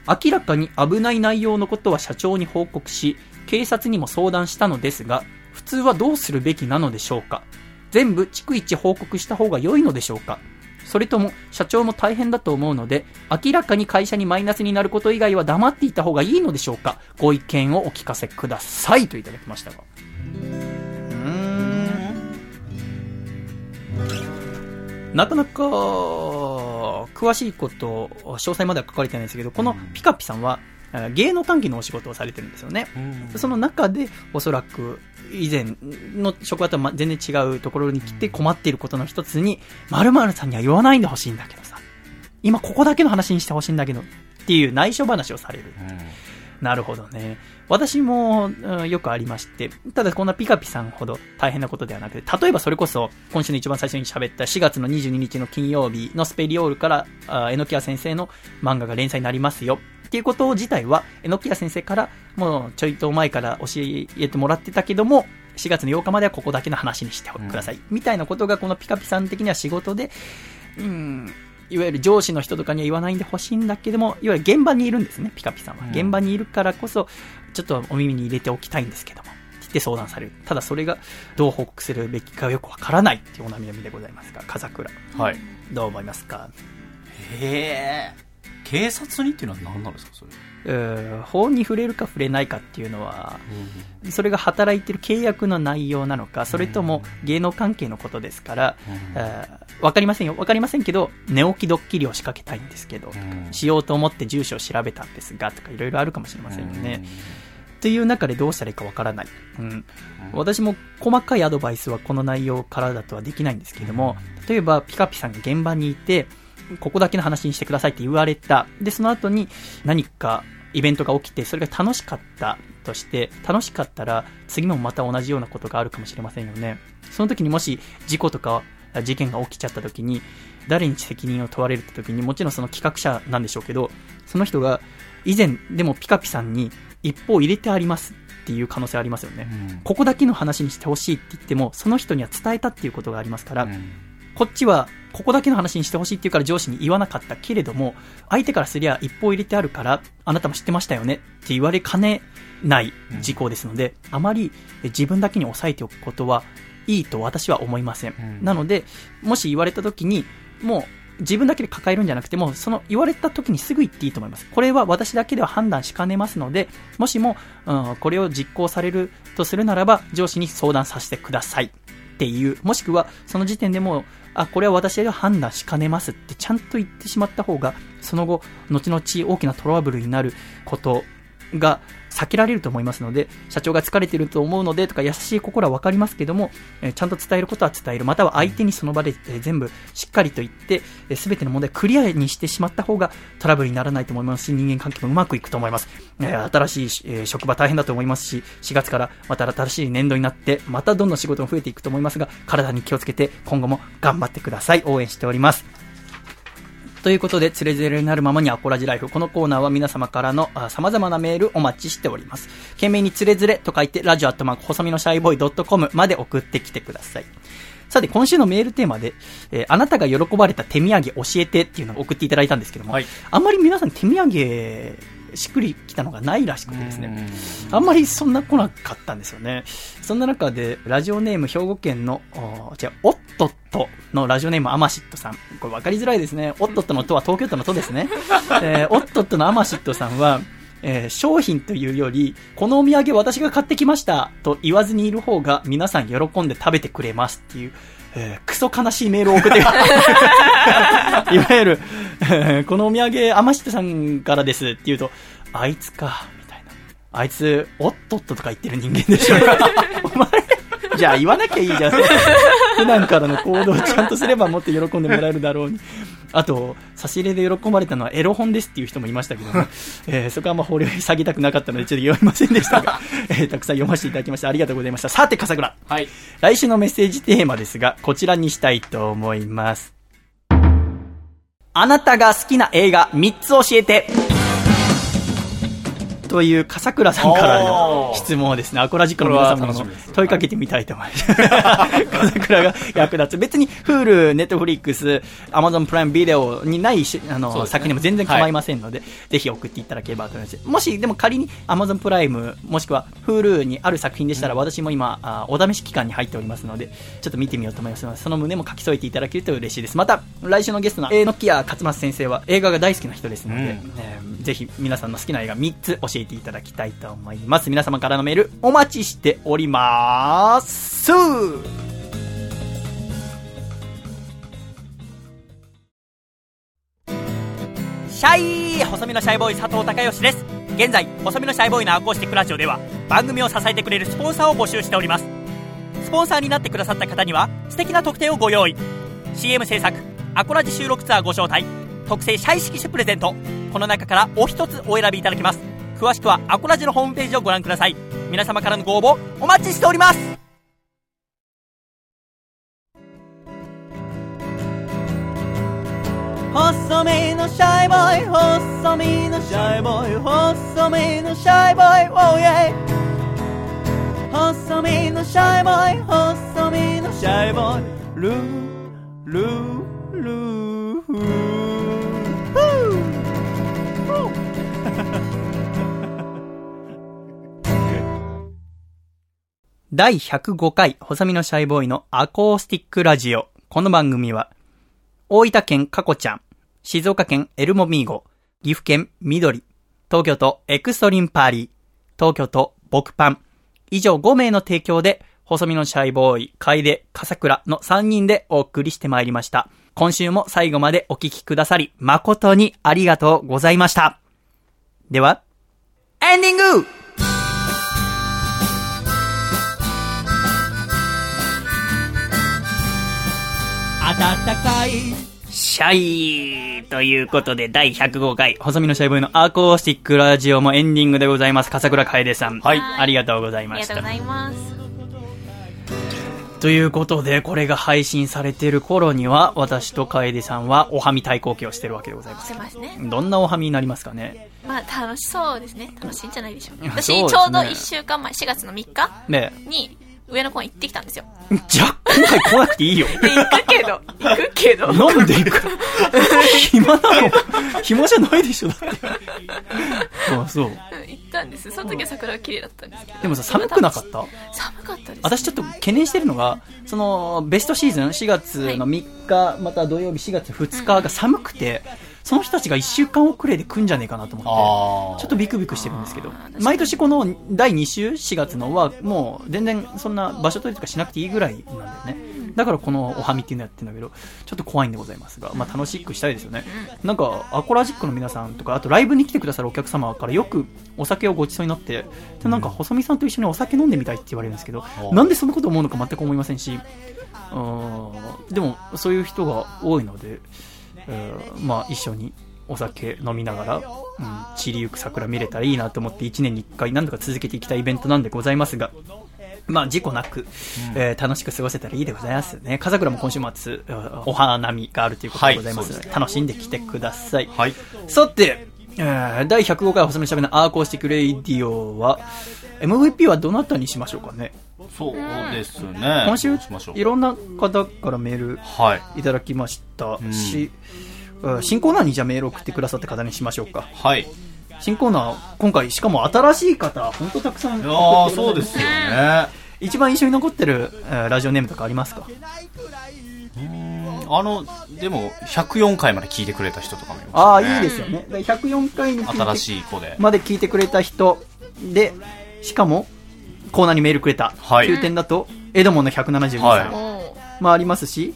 明らかに危ない内容のことは社長に報告し、警察にも相談したのですが、普通はどうするべきなのでしょうか？全部逐一報告した方が良いのでしょうか？それとも社長も大変だと思うので、明らかに会社にマイナスになること以外は黙っていた方がいいのでしょうか？ご意見をお聞かせくださいといただきましたが。うーん。なかなか、詳しいこと、詳細までは書かれてないんですけど、このピカピさんは、えー芸能関係のお仕事をされてるんですよね。その中で、おそらく、以前の職場とはま全然違うところに来て困っていることの一つに、〇〇さんには言わないんでほしいんだけどさ、今ここだけの話にしてほしいんだけど、っていう内緒話をされる。なるほどね。私も、うんよくありまして、ただこんなピカピさんほど大変なことではなくて、例えばそれこそ、今週の一番最初に喋った4月の22日の金曜日のスペリオールから、あえのきや先生の漫画が連載になりますよ。っていうこと自体は、えのきや先生から、もうちょいと前から教えてもらってたけども、4月の8日まではここだけの話にしてください。みたいなことがこのピカピさん的には仕事で、うん、いわゆる上司の人とかには言わないんでほしいんだけども、いわゆる現場にいるんですね、ピカピさんは。うん現場にいるからこそ、ちょっとお耳に入れておきたいんですけども。って言って相談される。ただそれがどう報告するべきかよくわからないっていうお悩みでございますが、風倉。はい。どう思いますか？へえ。警察にっていうのは何なんですか、それ。法に触れるか触れないかっていうのは、それが働いてる契約の内容なのか、それとも芸能関係のことですから、えーわかりませんよ。わかりませんけど、寝起きドッキリを仕掛けたいんですけど、んしようと思って住所を調べたんですが、とかいろいろあるかもしれませんよね。っていう中でどうしたらいいかわからない。うん。私も細かいアドバイスはこの内容からだとはできないんですけども、例えばピカピさんが現場にいて、ここだけの話にしてくださいって言われた。で、その後に何かイベントが起きて、それが楽しかったとして、楽しかったら次もまた同じようなことがあるかもしれませんよね。その時にもし事故とか事件が起きちゃった時に、誰に責任を問われるって時に、もちろんその企画者なんでしょうけど、その人が以前でもピカピさんに一方入れてありますっていう可能性ありますよね。ここだけの話にしてほしいって言っても、その人には伝えたっていうことがありますから、こっちは、ここだけの話にしてほしいっていうから上司に言わなかったけれども、相手からすりゃ一方入れてあるから、あなたも知ってましたよねって言われかねない事項ですので、あまりえ自分だけに抑えておくことはいいと私は思いません。んなので、もし言われた時に、もう自分だけで抱えるんじゃなくても、その言われた時にすぐ言っていいと思います。これは私だけでは判断しかねますので、もしも、うん、これを実行されるとするならば、上司に相談させてください。っていう、もしくは、その時点でもう、あ、これは私が判断しかねますってちゃんと言ってしまった方が、その後、後々大きなトラブルになることが避けられると思いますので、社長が疲れてると思うのでとか優しい心はわかりますけども、えちゃんと伝えることは伝える。または相手にその場で、え全部しっかりと言って、すべての問題クリアにしてしまった方がトラブルにならないと思いますし、人間関係もうまくいくと思います。え新しい、え職場大変だと思いますし、4月からまた新しい年度になって、またどんどん仕事も増えていくと思いますが、体に気をつけて今後も頑張ってください。応援しております。ということで、つれづれになるままにアコラジライフ。このコーナーは皆様からのあ様々なメールお待ちしております。懸命につれづれと書いて、ラジオアットマーク細身のシャイボーイ .com まで送ってきてください。さて、今週のメールテーマで、えーあなたが喜ばれた手土産教えてっていうのを送っていただいたんですけども、はいあんまり皆さん手土産、しっくりきたのがないらしくてですね、あんまりそんな来なかったんですよね。そんな中で、ラジオネーム兵庫県の、お違う、おっとっとのラジオネームアマシットさん。これ分かりづらいですね。おっとっとのとは東京都のとですね。えーおっとっとのアマシットさんは、えー商品というより、このお土産私が買ってきましたと言わずにいる方が皆さん喜んで食べてくれますっていう、えークソ悲しいメールを送って いわゆる、えーこのお土産、アマシットさんからですって言うと、あいつか、みたいな。あいつ、おっとっととか言ってる人間でしょ。お前、じゃあ言わなきゃいいじゃん。普段からの行動をちゃんとすればもっと喜んでもらえるだろうに。あと、差し入れで喜ばれたのはエロ本ですっていう人もいましたけども、えーそこはあんま掘り 下げたくなかったのでちょっと読みませんでしたが、えーたくさん読ませていただきましてありがとうございました。さて、笠倉。はい。来週のメッセージテーマですが、こちらにしたいと思います。あなたが好きな映画3つ教えてという笠倉さんからの質問をですね、アコラジックの皆様にもこれは楽しみです。問いかけてみたいと思います。笠倉が役立つ。別に Hulu、Netflix、Amazon プライムビデオにないしあの、ね。作品でも全然構いませんので、ぜひ送っていただければと思います。もし、でも仮に Amazon プライム、もしくは Hulu にある作品でしたら、私も今あ、お試し期間に入っておりますので、ちょっと見てみようと思いますので、その胸も書き添えていただけると嬉しいです。また、来週のゲストの木屋勝松先生は映画が大好きな人ですので、うん。えーぜひ皆さんの好きな映画3つ教えていただきたいと思います。皆様からのメールお待ちしております。シャイ細身のシャイボーイ佐藤孝義です。現在細身のシャイボーイのアコースティックラジオでは番組を支えてくれるスポンサーを募集しております。スポンサーになってくださった方には素敵な特典をご用意。CM 制作アコラジ収録ツアーご招待。特製シャイ色紙プレゼント。この中からお一つお選びいただけます。詳しくはアコラジのホームページをご覧ください。皆様からのご応募お待ちしております。細身のシャイボーイ細身のシャイボーイ細身のシャイボーイ Oh yeah 細身のシャイボーイ細身のシャイボーイ。ルールールー。第105回、細身のシャイボーイのアコースティックラジオ。この番組は、大分県カコちゃん、静岡県エルモミーゴ、岐阜県緑、東京都エクストリンパーリー、東京都僕パン、以上5名の提供で、細身のシャイボーイ、楓、笠倉の3人でお送りしてまいりました。今週も最後までお聞きくださり、誠にありがとうございました。では、エンディング暖かいシャイということで、第105回、細身のシャイボーイのアコースティックラジオもエンディングでございます。笠倉楓さん。はいありがとうございましたありがとうご。ざいます。ということで、これが配信されている頃には、私と楓さんはおはみ対抗期をしてるわけでございましすて。ますね。どんなおはみになりますかね？まあ楽しそうですね。楽しいんじゃないでしょう か。私、ちょうど1週間前、4月の3日ねに上野公園行ってきたんですよ。じゃあ、今回来なくていいよ。で、行くけど、行くけど。なんで行く 暇なの？暇じゃないでしょ、だって。あそう。うん行ったんです。その時は桜が綺麗だったんですけど。でもさ、寒くなかった？寒かったです。私ちょっと懸念してるのが、その、ベストシーズン、4月の3日、また土曜日4月2日が寒くて、その人たちが1週間遅れで来んじゃねえかなと思って。あちょっとビクビクしてるんですけど毎年この第2週、4月のは、もう全然そんな場所取りとかしなくていいぐらいなんだよね。だからこのおはみっていうのやってるんだけど、ちょっと怖いんでございますが、まあ楽しくしたいですよね。なんか、アコラジックの皆さんとか、あとライブに来てくださるお客様からよくお酒をごちそうになって、でなんか細見さんと一緒にお酒飲んでみたいって言われるんですけど、おなんでそんなこと思うのか全く思いませんし、うーんでもそういう人が多いので、えーまあ一緒にお酒飲みながら、うん、散りゆく桜見れたらいいなと思って1年に1回何度か続けていきたいイベントなんでございますが、まあ事故なく、えー楽しく過ごせたらいいでございますね。笠倉も今週末、えーお花見があるということでございますので、はい楽しんできてください。はい。さて、えー第105回細身のシャイボーイのアコースティックレイディオは、MVP はどなたにしましょうかね？そうですね。今週どうしましょういろんな方からメールはい。いただきましたし、うん新コーナーにじゃあメール送ってくださった方にしましょうか。はい。い新コーナー、今回しかも新しい方、本当たくさん送ってくやださってー、そうですよね。一番印象に残ってる、えーラジオネームとかありますか？あの、でも、104回まで聞いてくれた人とかもいます、ね。ああ、いいですよね。で104回に新しい子で。まで聞いてくれた人で、しかも、コーナーにメールくれた。はい9点だと、エドモンの172歳。はいもまあありますし、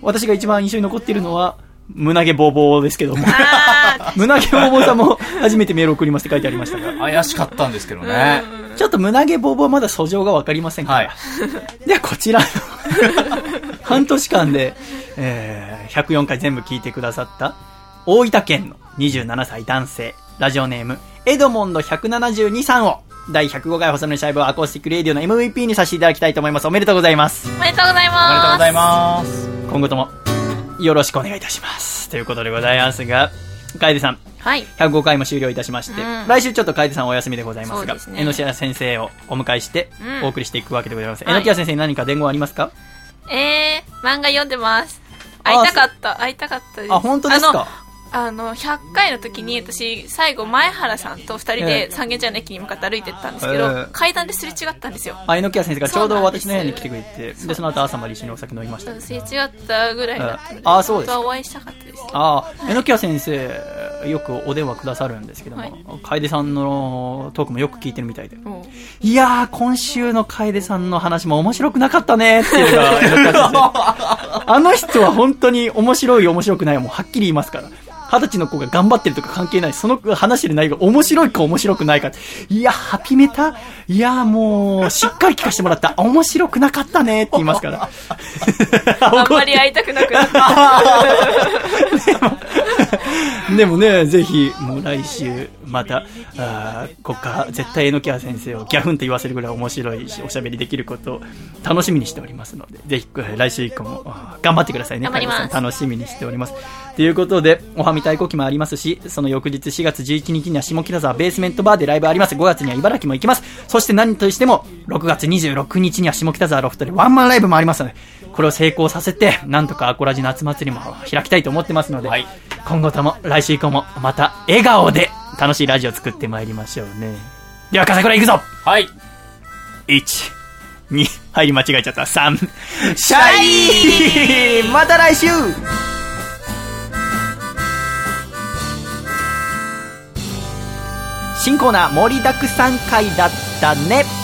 私が一番印象に残っているのは、胸毛ボーボーですけども。あ 胸毛ボーボーさんも初めてメール送りますって書いてありましたが。怪しかったんですけどね。ちょっと胸毛ボーボーはまだ素性がわかりませんから。はい。ではこちらの半年間で、えー104回全部聞いてくださった、大分県の27歳男性、ラジオネーム、エドモンド172さんを、第105回細身のシャイボーイのアコースティックレディオの MVP にさせていただきたいと思います。おめでとうございます。ーおめでとうございおめでとうます。ございます。今後とも、よろしくお願いいたします。ということでございますが、楓さん、はい。105回も終了いたしまして、うん来週ちょっと楓さんお休みでございますが、すねえのきや先生をお迎えしてうんお送りしていくわけでございます。はいえのきや先生に何か伝言ありますか？えー、漫画読んでます。会いたかった。会いたかったです。あ、本当ですか？あのあの、100回の時に私、最後、前原さんと2人えでえ三軒茶屋の駅に向かって歩いてったんですけど、ええ階段ですれ違ったんですよ。あ、えのきや先生がちょうど私の部屋に来てくれて、で、その後朝まで一緒にお酒飲みました。すれ違ったぐらいだったので、ああそうですお会いしたかったです。ああ、えのきや先生、よくお電話くださるんですけどはいも、楓さんのトークもよく聞いてるみたいで。もいやー、今週の楓さんの話も面白くなかったねっていうのが。あの人は本当に面白い面白くないはもうはっきり言いますから。二十歳の子が頑張ってるとか関係ない。その話してる内容が面白いか面白くないか。いや、ハピメタ？いや、もう、しっかり聞かせてもらった。面白くなかったねって言いますから。う あんまり会いたくなくなった。でもね、ぜひ、もう来週、また、あーここから絶対榎谷先生をギャフンと言わせるぐらい面白いし、おしゃべりできることを楽しみにしておりますので、ぜひ、えー来週以降も頑張ってくださいね。楽しみにしております。ということで、おはみ対抗期もありますし、その翌日4月11日には下北沢ベースメントバーでライブあります。5月には茨城も行きます。そして何としても、6月26日には下北沢ロフトでワンマンライブもありますので、これを成功させて、なんとかアコラジ夏祭りも開きたいと思ってますので、はい今後とも来週以降もまた笑顔で楽しいラジオを作ってまいりましょうね。では、笠倉行くぞはい。!1、2、入り間違えちゃった。3、シャイまた来週新コーナー盛りだくさん回だったね。